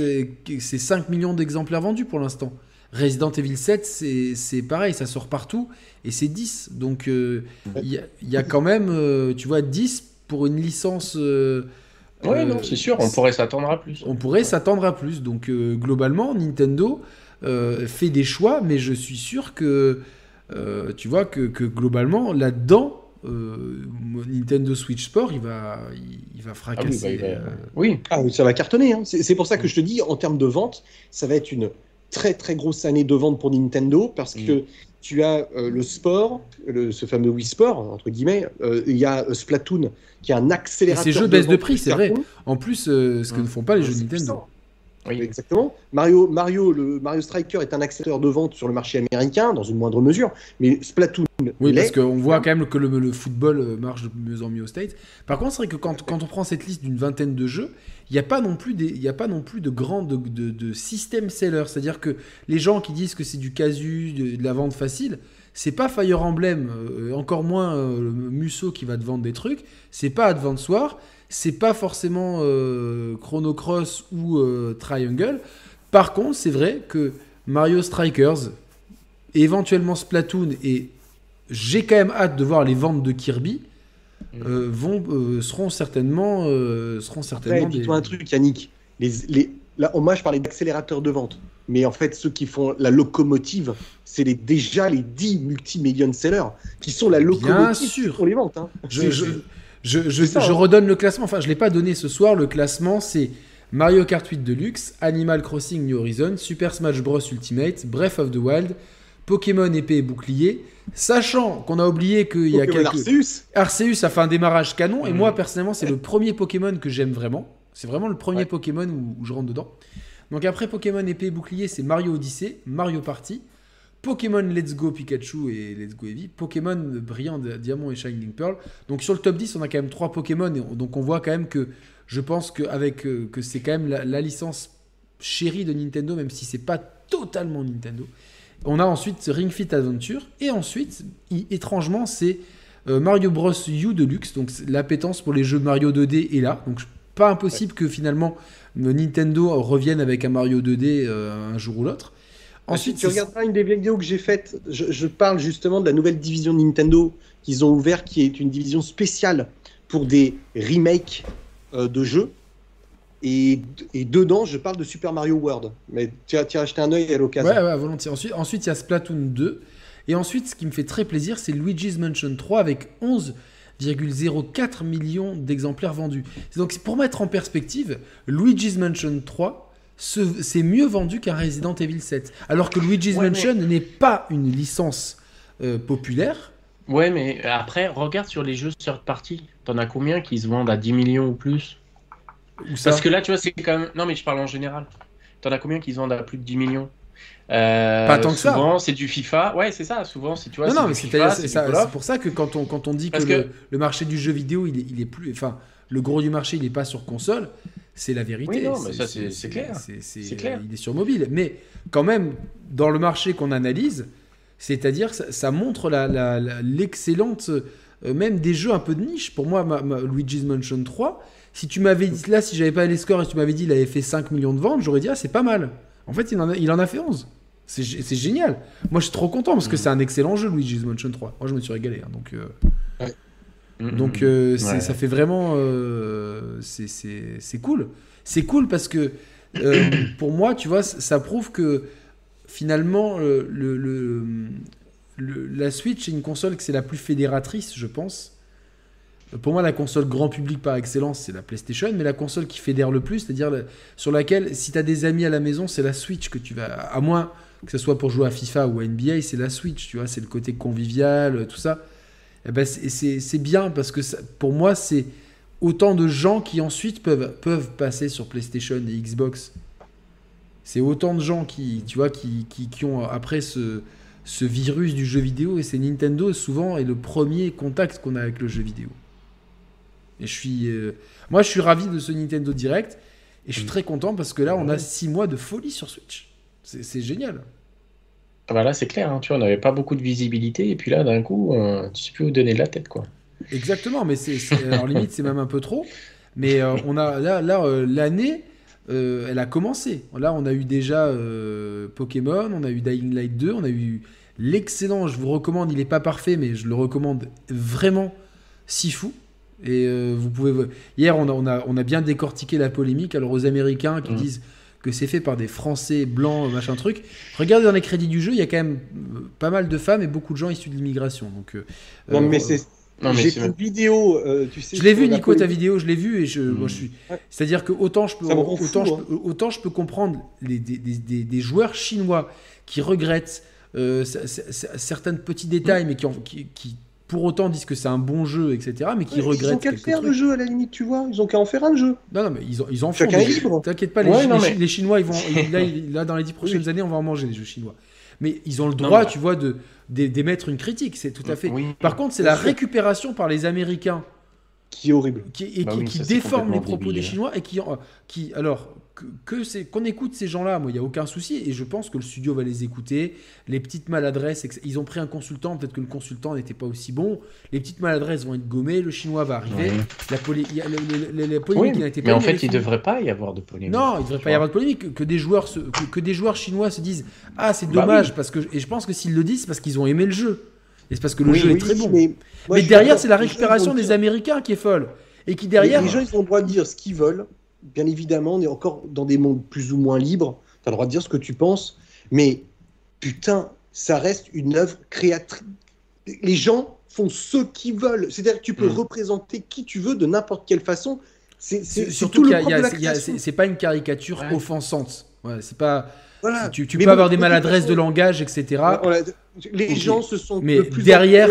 c'est 5 millions d'exemplaires vendus pour l'instant. Resident Evil 7, c'est pareil, ça sort partout et c'est 10. Donc euh, il y, a quand même, tu vois, 10 pour une licence oui, non, c'est sûr, on pourrait s'attendre à plus. On pourrait s'attendre à plus. Donc, euh, globalement, Nintendo euh, fait des choix, mais je suis sûr que, euh, tu vois, que, globalement, là-dedans, Nintendo Switch Sport, il va, il, va fracasser. Ah oui, Ah, ça va cartonner. Hein. C'est pour ça que je te dis, en termes de vente, ça va être une très très grosse année de vente pour Nintendo parce mm. Tu as le sport, ce fameux Wii Sport, entre guillemets, il y a Splatoon qui est un accélérateur. ces jeux baissent de prix, c'est vrai. En plus, euh, ce que ne font pas les jeux Nintendo. Oui. Exactement. Mario, Mario, le Mario Striker est un accélérateur de vente sur le marché américain, dans une moindre mesure, mais Splatoon. Oui, parce qu'on voit quand même que le, football euh, marche de mieux en mieux aux States. Par contre, c'est vrai que quand, quand, on prend cette liste d'une vingtaine de jeux, il n'y a pas non plus des, a pas non plus de grands de, de, de système seller. C'est-à-dire que les gens qui disent que c'est du casu, de, la vente facile, c'est pas Fire Emblem, euh, encore moins euh, Musso qui va te vendre des trucs, c'est pas Advance War, c'est pas forcément euh, Chrono Cross ou Triangle. Par contre, c'est vrai que Mario Strikers, éventuellement Splatoon, et j'ai quand même hâte de voir les ventes de Kirby, mm. vont, seront certainement. seront certainement Après, toi un truc, Yannick. Les, les... Là, moi, je parlais d'accélérateur de vente mais en fait, ceux qui font la locomotive, c'est les, déjà les 10 multi-million sellers qui sont la locomotive pour les ventes. Hein. Je, je, hein. redonne le classement, enfin, je ne l'ai pas donné ce soir. Le classement, c'est Mario Kart 8 Deluxe, Animal Crossing New Horizon, Super Smash Bros Ultimate, Breath of the Wild, Pokémon épée et bouclier. Sachant qu'on a oublié qu'il y a quelques. Arceus. Arceus a fait un démarrage canon, et moi, personnellement, c'est le premier Pokémon que j'aime vraiment. C'est vraiment le premier Pokémon où je rentre dedans. Donc après Pokémon épée et bouclier, c'est Mario Odyssey, Mario Party, Pokémon Let's Go Pikachu et Let's Go Eevee, Pokémon Brillant Diamant et Shining Pearl. Donc sur le top 10, on a quand même trois Pokémon, et donc on voit quand même que je pense que, avec, euh, que c'est quand même la, licence chérie de Nintendo, même si c'est pas totalement Nintendo. On a ensuite Ring Fit Adventure, et ensuite, étrangement, c'est euh, Mario Bros U Deluxe, donc l'appétence pour les jeux Mario 2D est là. Donc pas impossible que finalement Nintendo revienne avec un Mario 2D euh, un jour ou l'autre. Bah, Ensuite, tu regarderas une des vidéos que j'ai faites, je, parle justement de la nouvelle division Nintendo qu'ils ont ouvert, qui est une division spéciale pour des remakes euh, de jeux. Et, dedans, je parle de Super Mario World. Mais tu as, tu as acheté un œil à l'occasion. Ouais, ouais, volontiers. Ensuite, ensuite, il y a Splatoon 2. Et ensuite, ce qui me fait très plaisir, c'est Luigi's Mansion 3 avec 11 0,04 millions d'exemplaires vendus. Donc pour mettre en perspective, Luigi's Mansion 3 c'est mieux vendu qu'un Resident Evil 7. Alors que Luigi's Mansion n'est pas une licence euh, populaire. Ouais, mais après, regarde sur les jeux third party. T'en as combien qui se vendent à 10 millions ou plus? Parce que là, tu vois, c'est quand même. Non, mais je parle en général. T'en as combien qui se vendent à plus de 10 millions? Euh, pas tant que ça. Souvent, c'est du FIFA. Ouais, c'est ça. Souvent, si tu vois. Non, non, mais c'est pour ça que quand on, quand on dit que, Le, marché du jeu vidéo, il est, il est plus. Enfin, le gros du marché, il n'est pas sur console. C'est la vérité. Oui, non, mais ça, c'est clair. C'est clair. Il est sur mobile. Mais quand même, dans le marché qu'on analyse, c'est-à-dire ça, ça, montre l'excellente, euh, même des jeux un peu de niche. Pour moi, Luigi's Mansion 3, si tu m'avais dit, là, si j'avais pas les scores et tu m'avais dit il avait fait 5 millions de ventes, j'aurais dit, ah, c'est pas mal. En fait, il en a, il en a fait 11. C'est génial. Moi, je suis trop content parce que mm. c'est un excellent jeu, Luigi's Mansion 3. Moi, je me suis régalé. Hein, donc, euh, donc euh, ça fait vraiment. c'est cool. C'est cool parce que [coughs] pour moi, tu vois, ça prouve que finalement, le, la Switch est une console que c'est la plus fédératrice, je pense. Pour moi, la console grand public par excellence, c'est la PlayStation, mais la console qui fédère le plus, c'est-à-dire sur laquelle, si tu as des amis à la maison, c'est la Switch que tu vas. À moins que ce soit pour jouer à FIFA ou à NBA, c'est la Switch, tu vois, c'est le côté convivial, tout ça. Et eh ben, c'est bien parce que pour moi, c'est autant de gens qui ensuite peuvent, peuvent passer sur PlayStation et Xbox c'est autant de gens qui, tu vois, qui, qui, ont après ce, ce virus du jeu vidéo et c'est Nintendo souvent est le premier contact qu'on a avec le jeu vidéo. Et je suis, euh, moi, je suis ravi de ce Nintendo Direct et je suis mm. très content parce que là, on a six mois de folie sur Switch. C'est génial. Ah bah là, c'est clair. Hein, tu vois, on n'avait pas beaucoup de visibilité et puis là, d'un coup, euh, tu sais plus où donner de la tête, quoi. Exactement, mais c'est en limite, c'est même un peu trop. Mais euh, on a là, là l'année euh, elle a commencé. Là, on a eu déjà euh, Pokémon, on a eu Dying Light 2, on a eu l'excellent, je vous recommande, il n'est pas parfait, mais je le recommande vraiment, Sifu. Et euh, vous pouvez. Hier, on a, on, a, on a, bien décortiqué la polémique. Alors, aux Américains qui mm. disent que c'est fait par des Français blancs, machin truc. Regardez dans les crédits du jeu, il y a quand même pas mal de femmes et beaucoup de gens issus de l'immigration. Donc, non, mais c'est j'ai une vidéo, euh, tu sais. Je l'ai vu, Nico, ta vidéo, je l'ai vu et je, moi, je suis. C'est-à-dire que autant je peux, autant, je, hein. autant je peux comprendre les, des, des, des, joueurs chinois qui regrettent euh, certains petits détails, mais qui, ont, qui, qui, pour autant disent que c'est un bon jeu, etc., mais qui regrettent. Ils ont qu'à faire le jeu à la limite, tu vois. Ils ont qu'à en faire un jeu. Non, non, mais ils, ont, ils en font. libre. T'inquiète pas, les, les, Chinois, ils vont. [laughs] là, là, dans les dix prochaines années, on va en manger des jeux chinois. Mais ils ont le droit, tu vois, de d'émettre une critique. C'est tout à fait. Par contre, c'est la récupération par les Américains qui est horrible. Qui, et bah qui, déforme les propos des Chinois et qui, qui alors, que, c'est qu'on écoute ces gens-là, moi, il n'y a aucun souci. Et je pense que le studio va les écouter. Les petites maladresses, ils ont pris un consultant, peut-être que le consultant n'était pas aussi bon. Les petites maladresses vont être gommées, le chinois va arriver. La, polémique n'était pas. Mais en fait, il ne devrait pas y avoir de polémique. Non, il ne devrait pas y avoir de polémique. Que, des, joueurs que, des joueurs chinois se disent Ah, c'est bah dommage, parce que. Et je pense que s'ils le disent, c'est parce qu'ils ont aimé le jeu. Et c'est parce que le jeu est très bon. Mais, derrière, c'est la récupération des Américains qui est folle. Et qui derrière. Les gens, ils ont le droit de dire ce qu'ils veulent bien évidemment, on est encore dans des mondes plus ou moins libres. Tu as le droit de dire ce que tu penses, mais putain, ça reste une œuvre créatrice. Les gens font ce qu'ils veulent. C'est-à-dire que tu peux mm. représenter qui tu veux de n'importe quelle façon. C'est surtout c'est pas une caricature offensante. c'est pas. Tu, peux avoir des maladresses de langage, etc. les gens se sont mais plus derrière,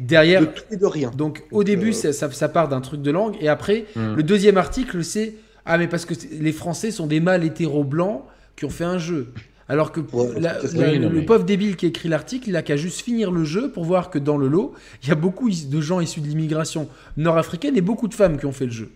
derrière, de tout et de rien. Donc, au début, euh, ça, ça, part d'un truc de langue, et après, mm. le deuxième article, c'est ah, mais parce que les Français sont des mâles hétéro blancs qui ont fait un jeu. Alors que le, pauvre débile qui a écrit l'article, il a qu'à juste finir le jeu pour voir que dans le lot, il y a beaucoup de gens issus de l'immigration nord-africaine et beaucoup de femmes qui ont fait le jeu.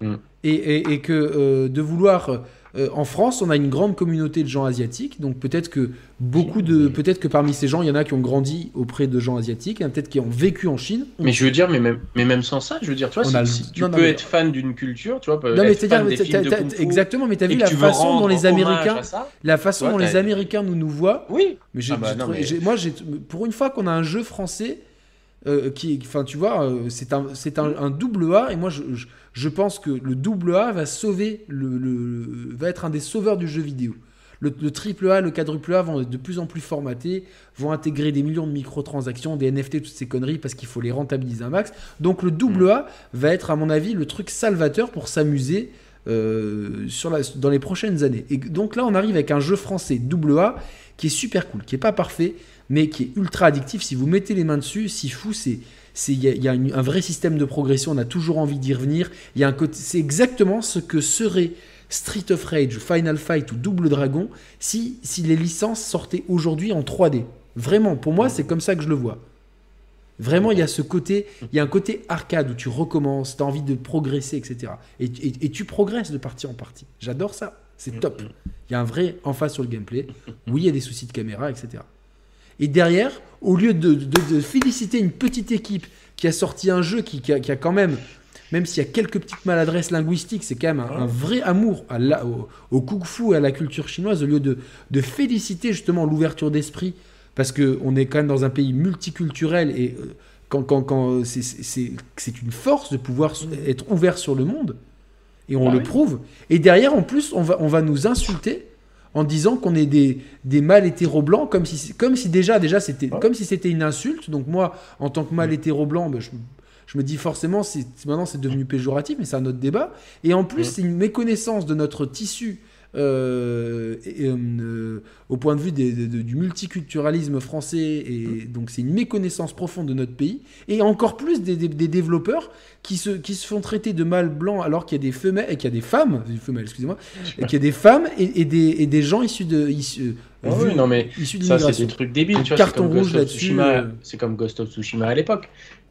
Mm. Et, que euh, de vouloir euh, en France, on a une grande communauté de gens asiatiques, donc peut-être que beaucoup de, peut-être que parmi ces gens, il y en a qui ont grandi auprès de gens asiatiques, a peut-être qui ont vécu en Chine. Mais je veux dire, mais même, mais même sans ça, je veux dire, tu vois, si, tu peux être fan d'une culture, tu vois, non, mais être fan des films de exactement, mais t'as vu la façon dont les Américains, la façon dont les Américains nous nous voient. Oui. Mais, ah bah moi, pour une fois qu'on a un jeu français. Euh, qui, enfin, tu vois, euh, c'est un, c'est un, un, double A, et moi, je, je pense que le double A va sauver le, va être un des sauveurs du jeu vidéo. Le, triple A, le quadruple A vont être de plus en plus formatés, vont intégrer des millions de microtransactions, des NFT, toutes ces conneries parce qu'il faut les rentabiliser un max. Donc le double A va être à mon avis le truc salvateur pour s'amuser euh, dans les prochaines années. Et donc là on arrive avec un jeu français double A qui est super cool, qui est pas parfait, mais qui est ultra addictif. Si vous mettez les mains dessus, si fou, c'est il y a, un vrai système de progression, on a toujours envie d'y revenir. Il y a un côté, c'est exactement ce que serait Street of Rage, Final Fight ou Double Dragon si, si les licences sortaient aujourd'hui en 3D. Vraiment, pour moi, c'est comme ça que je le vois. Vraiment, il y a ce côté, il y a un côté arcade où tu recommences, tu as envie de progresser, etc. Et, tu progresses de partie en partie. J'adore ça, c'est mm, top. Mm. Il y a un vrai en face sur le gameplay. Oui, il y a des soucis de caméra, etc. Et derrière, au lieu de, féliciter une petite équipe qui a sorti un jeu qui, a, quand même, même s'il y a quelques petites maladresses linguistiques, c'est quand même un, vrai amour à au, au kung-fu et à la culture chinoise, au lieu de, de féliciter justement l'ouverture d'esprit parce qu'on est quand même dans un pays multiculturel et euh, quand, quand, quand c'est une force de pouvoir être ouvert sur le monde, et on bah le prouve. Et derrière, en plus, on va, on va nous insulter en disant qu'on est des, des mâles hétéro blancs, comme si, comme si déjà, déjà c'était, comme si c'était une insulte. Donc moi, en tant que mâle hétéro blanc, ben, je, je, me dis forcément, maintenant c'est devenu péjoratif, mais c'est un autre débat. Et en plus, c'est une méconnaissance de notre tissu euh, euh, au point de vue du multiculturalisme français, et donc c'est une méconnaissance profonde de notre pays, et encore plus des, développeurs qui se, qui se font traiter de mâles blancs alors qu'il y a des femelles, et qu'il y a des femmes, femelles, excusez-moi, et qu'il y a des femmes et, des, et des gens issus de... Issus, ah oui, non mais ça c'est des trucs débiles, tu vois, carton rouge là-dessus. C'est comme Ghost of Tsushima à l'époque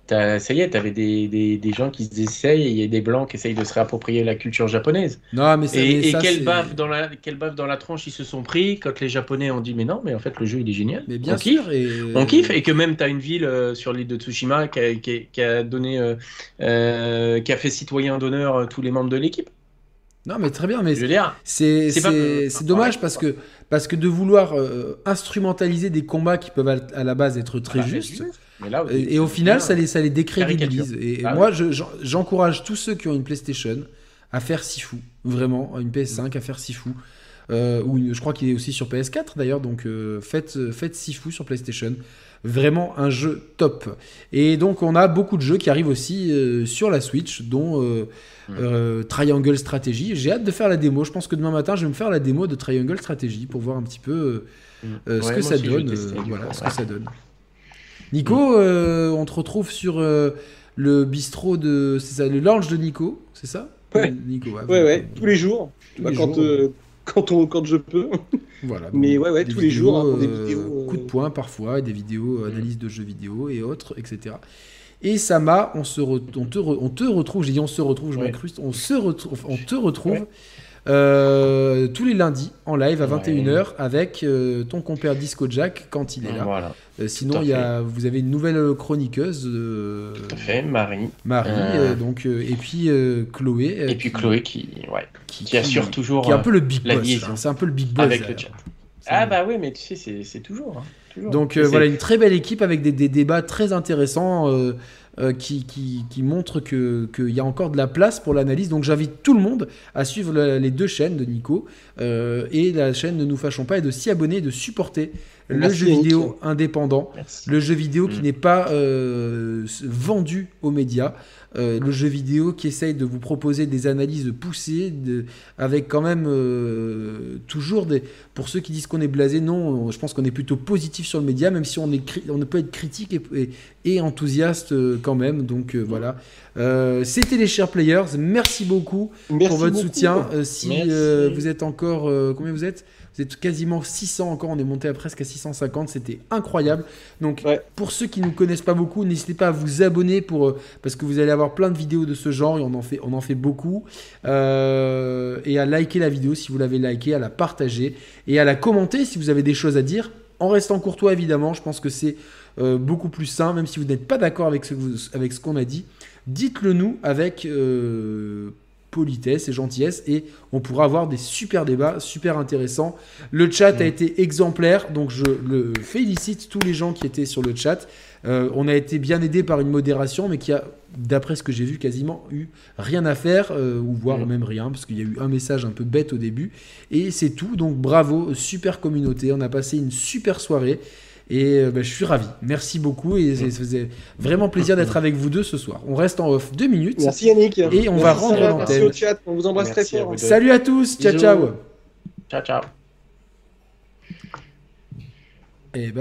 ça y est, t'avais des, des, des gens qui essayent et il y a des blancs qui essayent de se réapproprier la culture japonaise. Non, mais et, et quelle, baffe dans la, quelle baffe dans la tronche ils se sont pris quand les Japonais ont dit mais non, mais en fait le jeu il est génial. Mais bien on sûr. Kiffe, et... On kiffe et que même t'as une ville euh, sur l'île de Tsushima qui a, qui a, donné, euh, euh, qui a fait citoyen d'honneur tous les membres de l'équipe. Non, mais très bien, mais c'est c'est dommage parce que parce que de vouloir instrumentaliser des combats qui peuvent à, la base être très bah, justes et, au final, ça les, ça les décrédibilise. Et, ah moi, j'encourage tous ceux qui ont une PlayStation à faire Sifu, vraiment, une PS5 à faire Sifu. Euh, ou je crois qu'il est aussi sur PS4 d'ailleurs, donc euh, faites, faites Sifu sur PlayStation. Vraiment un jeu top. Et donc on a beaucoup de jeux qui arrivent aussi euh, sur la Switch, dont mm. Triangle Strategy. J'ai hâte de faire la démo. Je pense que demain matin, je vais me faire la démo de Triangle Strategy pour voir un petit peu mm. ce, que ça donne, voilà, ce que ça donne. Nico, euh, on te retrouve sur euh, le bistrot de. C'est ça, le lounge de Nico, c'est ça? Ouais. Nico, ouais, ouais, tous les jours. Bah, quand, euh, quand, on, quand je peux. Voilà. Mais ouais, ouais, tous les jours. Hein, des vidéos. Coup de poing parfois, des vidéos, analyse de jeux vidéo et autres, etc. Et Sama, on, se on, te, on te retrouve, j'ai dit on se retrouve, je m'incruste, on, se retrouve, on te retrouve euh, tous les lundis en live à 21h avec euh, ton compère Disco Jack quand il est là. Euh, sinon, il y a, vous avez une nouvelle chroniqueuse. Tout à fait, Marie. Marie, donc, et puis Chloé. et puis Chloé qui, ouais, qui, assure toujours. Qui est un peu le big boss. Hein. C'est un peu le big boss. Avec le chat. Ah bah oui, mais tu sais, c'est toujours. Hein, donc voilà, une très belle équipe avec des, des débats très intéressants. Euh, qui, qui, montre qu'il y a encore de la place pour l'analyse. Donc j'invite tout le monde à suivre les deux chaînes de Nico euh, et la chaîne Ne nous fâchons pas et de s'y abonner et de supporter le jeu vidéo indépendant, le jeu vidéo qui mm. n'est pas euh, vendu aux médias. Euh, le jeu vidéo qui essaye de vous proposer des analyses poussées, avec quand même euh, toujours des. Pour ceux qui disent qu'on est blasé, non, je pense qu'on est plutôt positif sur le média, même si on, est, on peut être critique et, enthousiaste euh, quand même. Donc voilà. C'était les chers players. Merci beaucoup pour votre soutien. si vous êtes encore. combien vous êtes? Êtes quasiment 600 encore, on est monté à presque à 650, c'était incroyable. Donc pour ceux qui ne nous connaissent pas beaucoup, n'hésitez pas à vous abonner pour, euh, parce que vous allez avoir plein de vidéos de ce genre et on en fait, on en fait beaucoup. Euh, et à liker la vidéo si vous l'avez liké, à la partager et à la commenter si vous avez des choses à dire. En restant courtois évidemment, je pense que c'est euh, beaucoup plus sain, même si vous n'êtes pas d'accord avec ce, avec ce qu'on a dit. Dites-le nous avec politesse et gentillesse et on pourra avoir des super débats, super intéressants. Le chat a été exemplaire, donc je le félicite tous les gens qui étaient sur le chat. Euh, on a été bien aidé par une modération, mais qui a, d'après ce que j'ai vu, quasiment eu rien à faire, euh, ou voire même rien, parce qu'il y a eu un message un peu bête au début. Et c'est tout, donc bravo, super communauté, on a passé une super soirée. Et euh, bah, je suis ravi. Merci beaucoup et ça faisait vraiment plaisir d'être avec vous deux ce soir. On reste en off deux minutes. Merci Yannick. Et on va rendre l'antenne. Merci au chat. On vous embrasse très fort. Salut à tous. Ciao ciao. Ciao ciao. Et bah,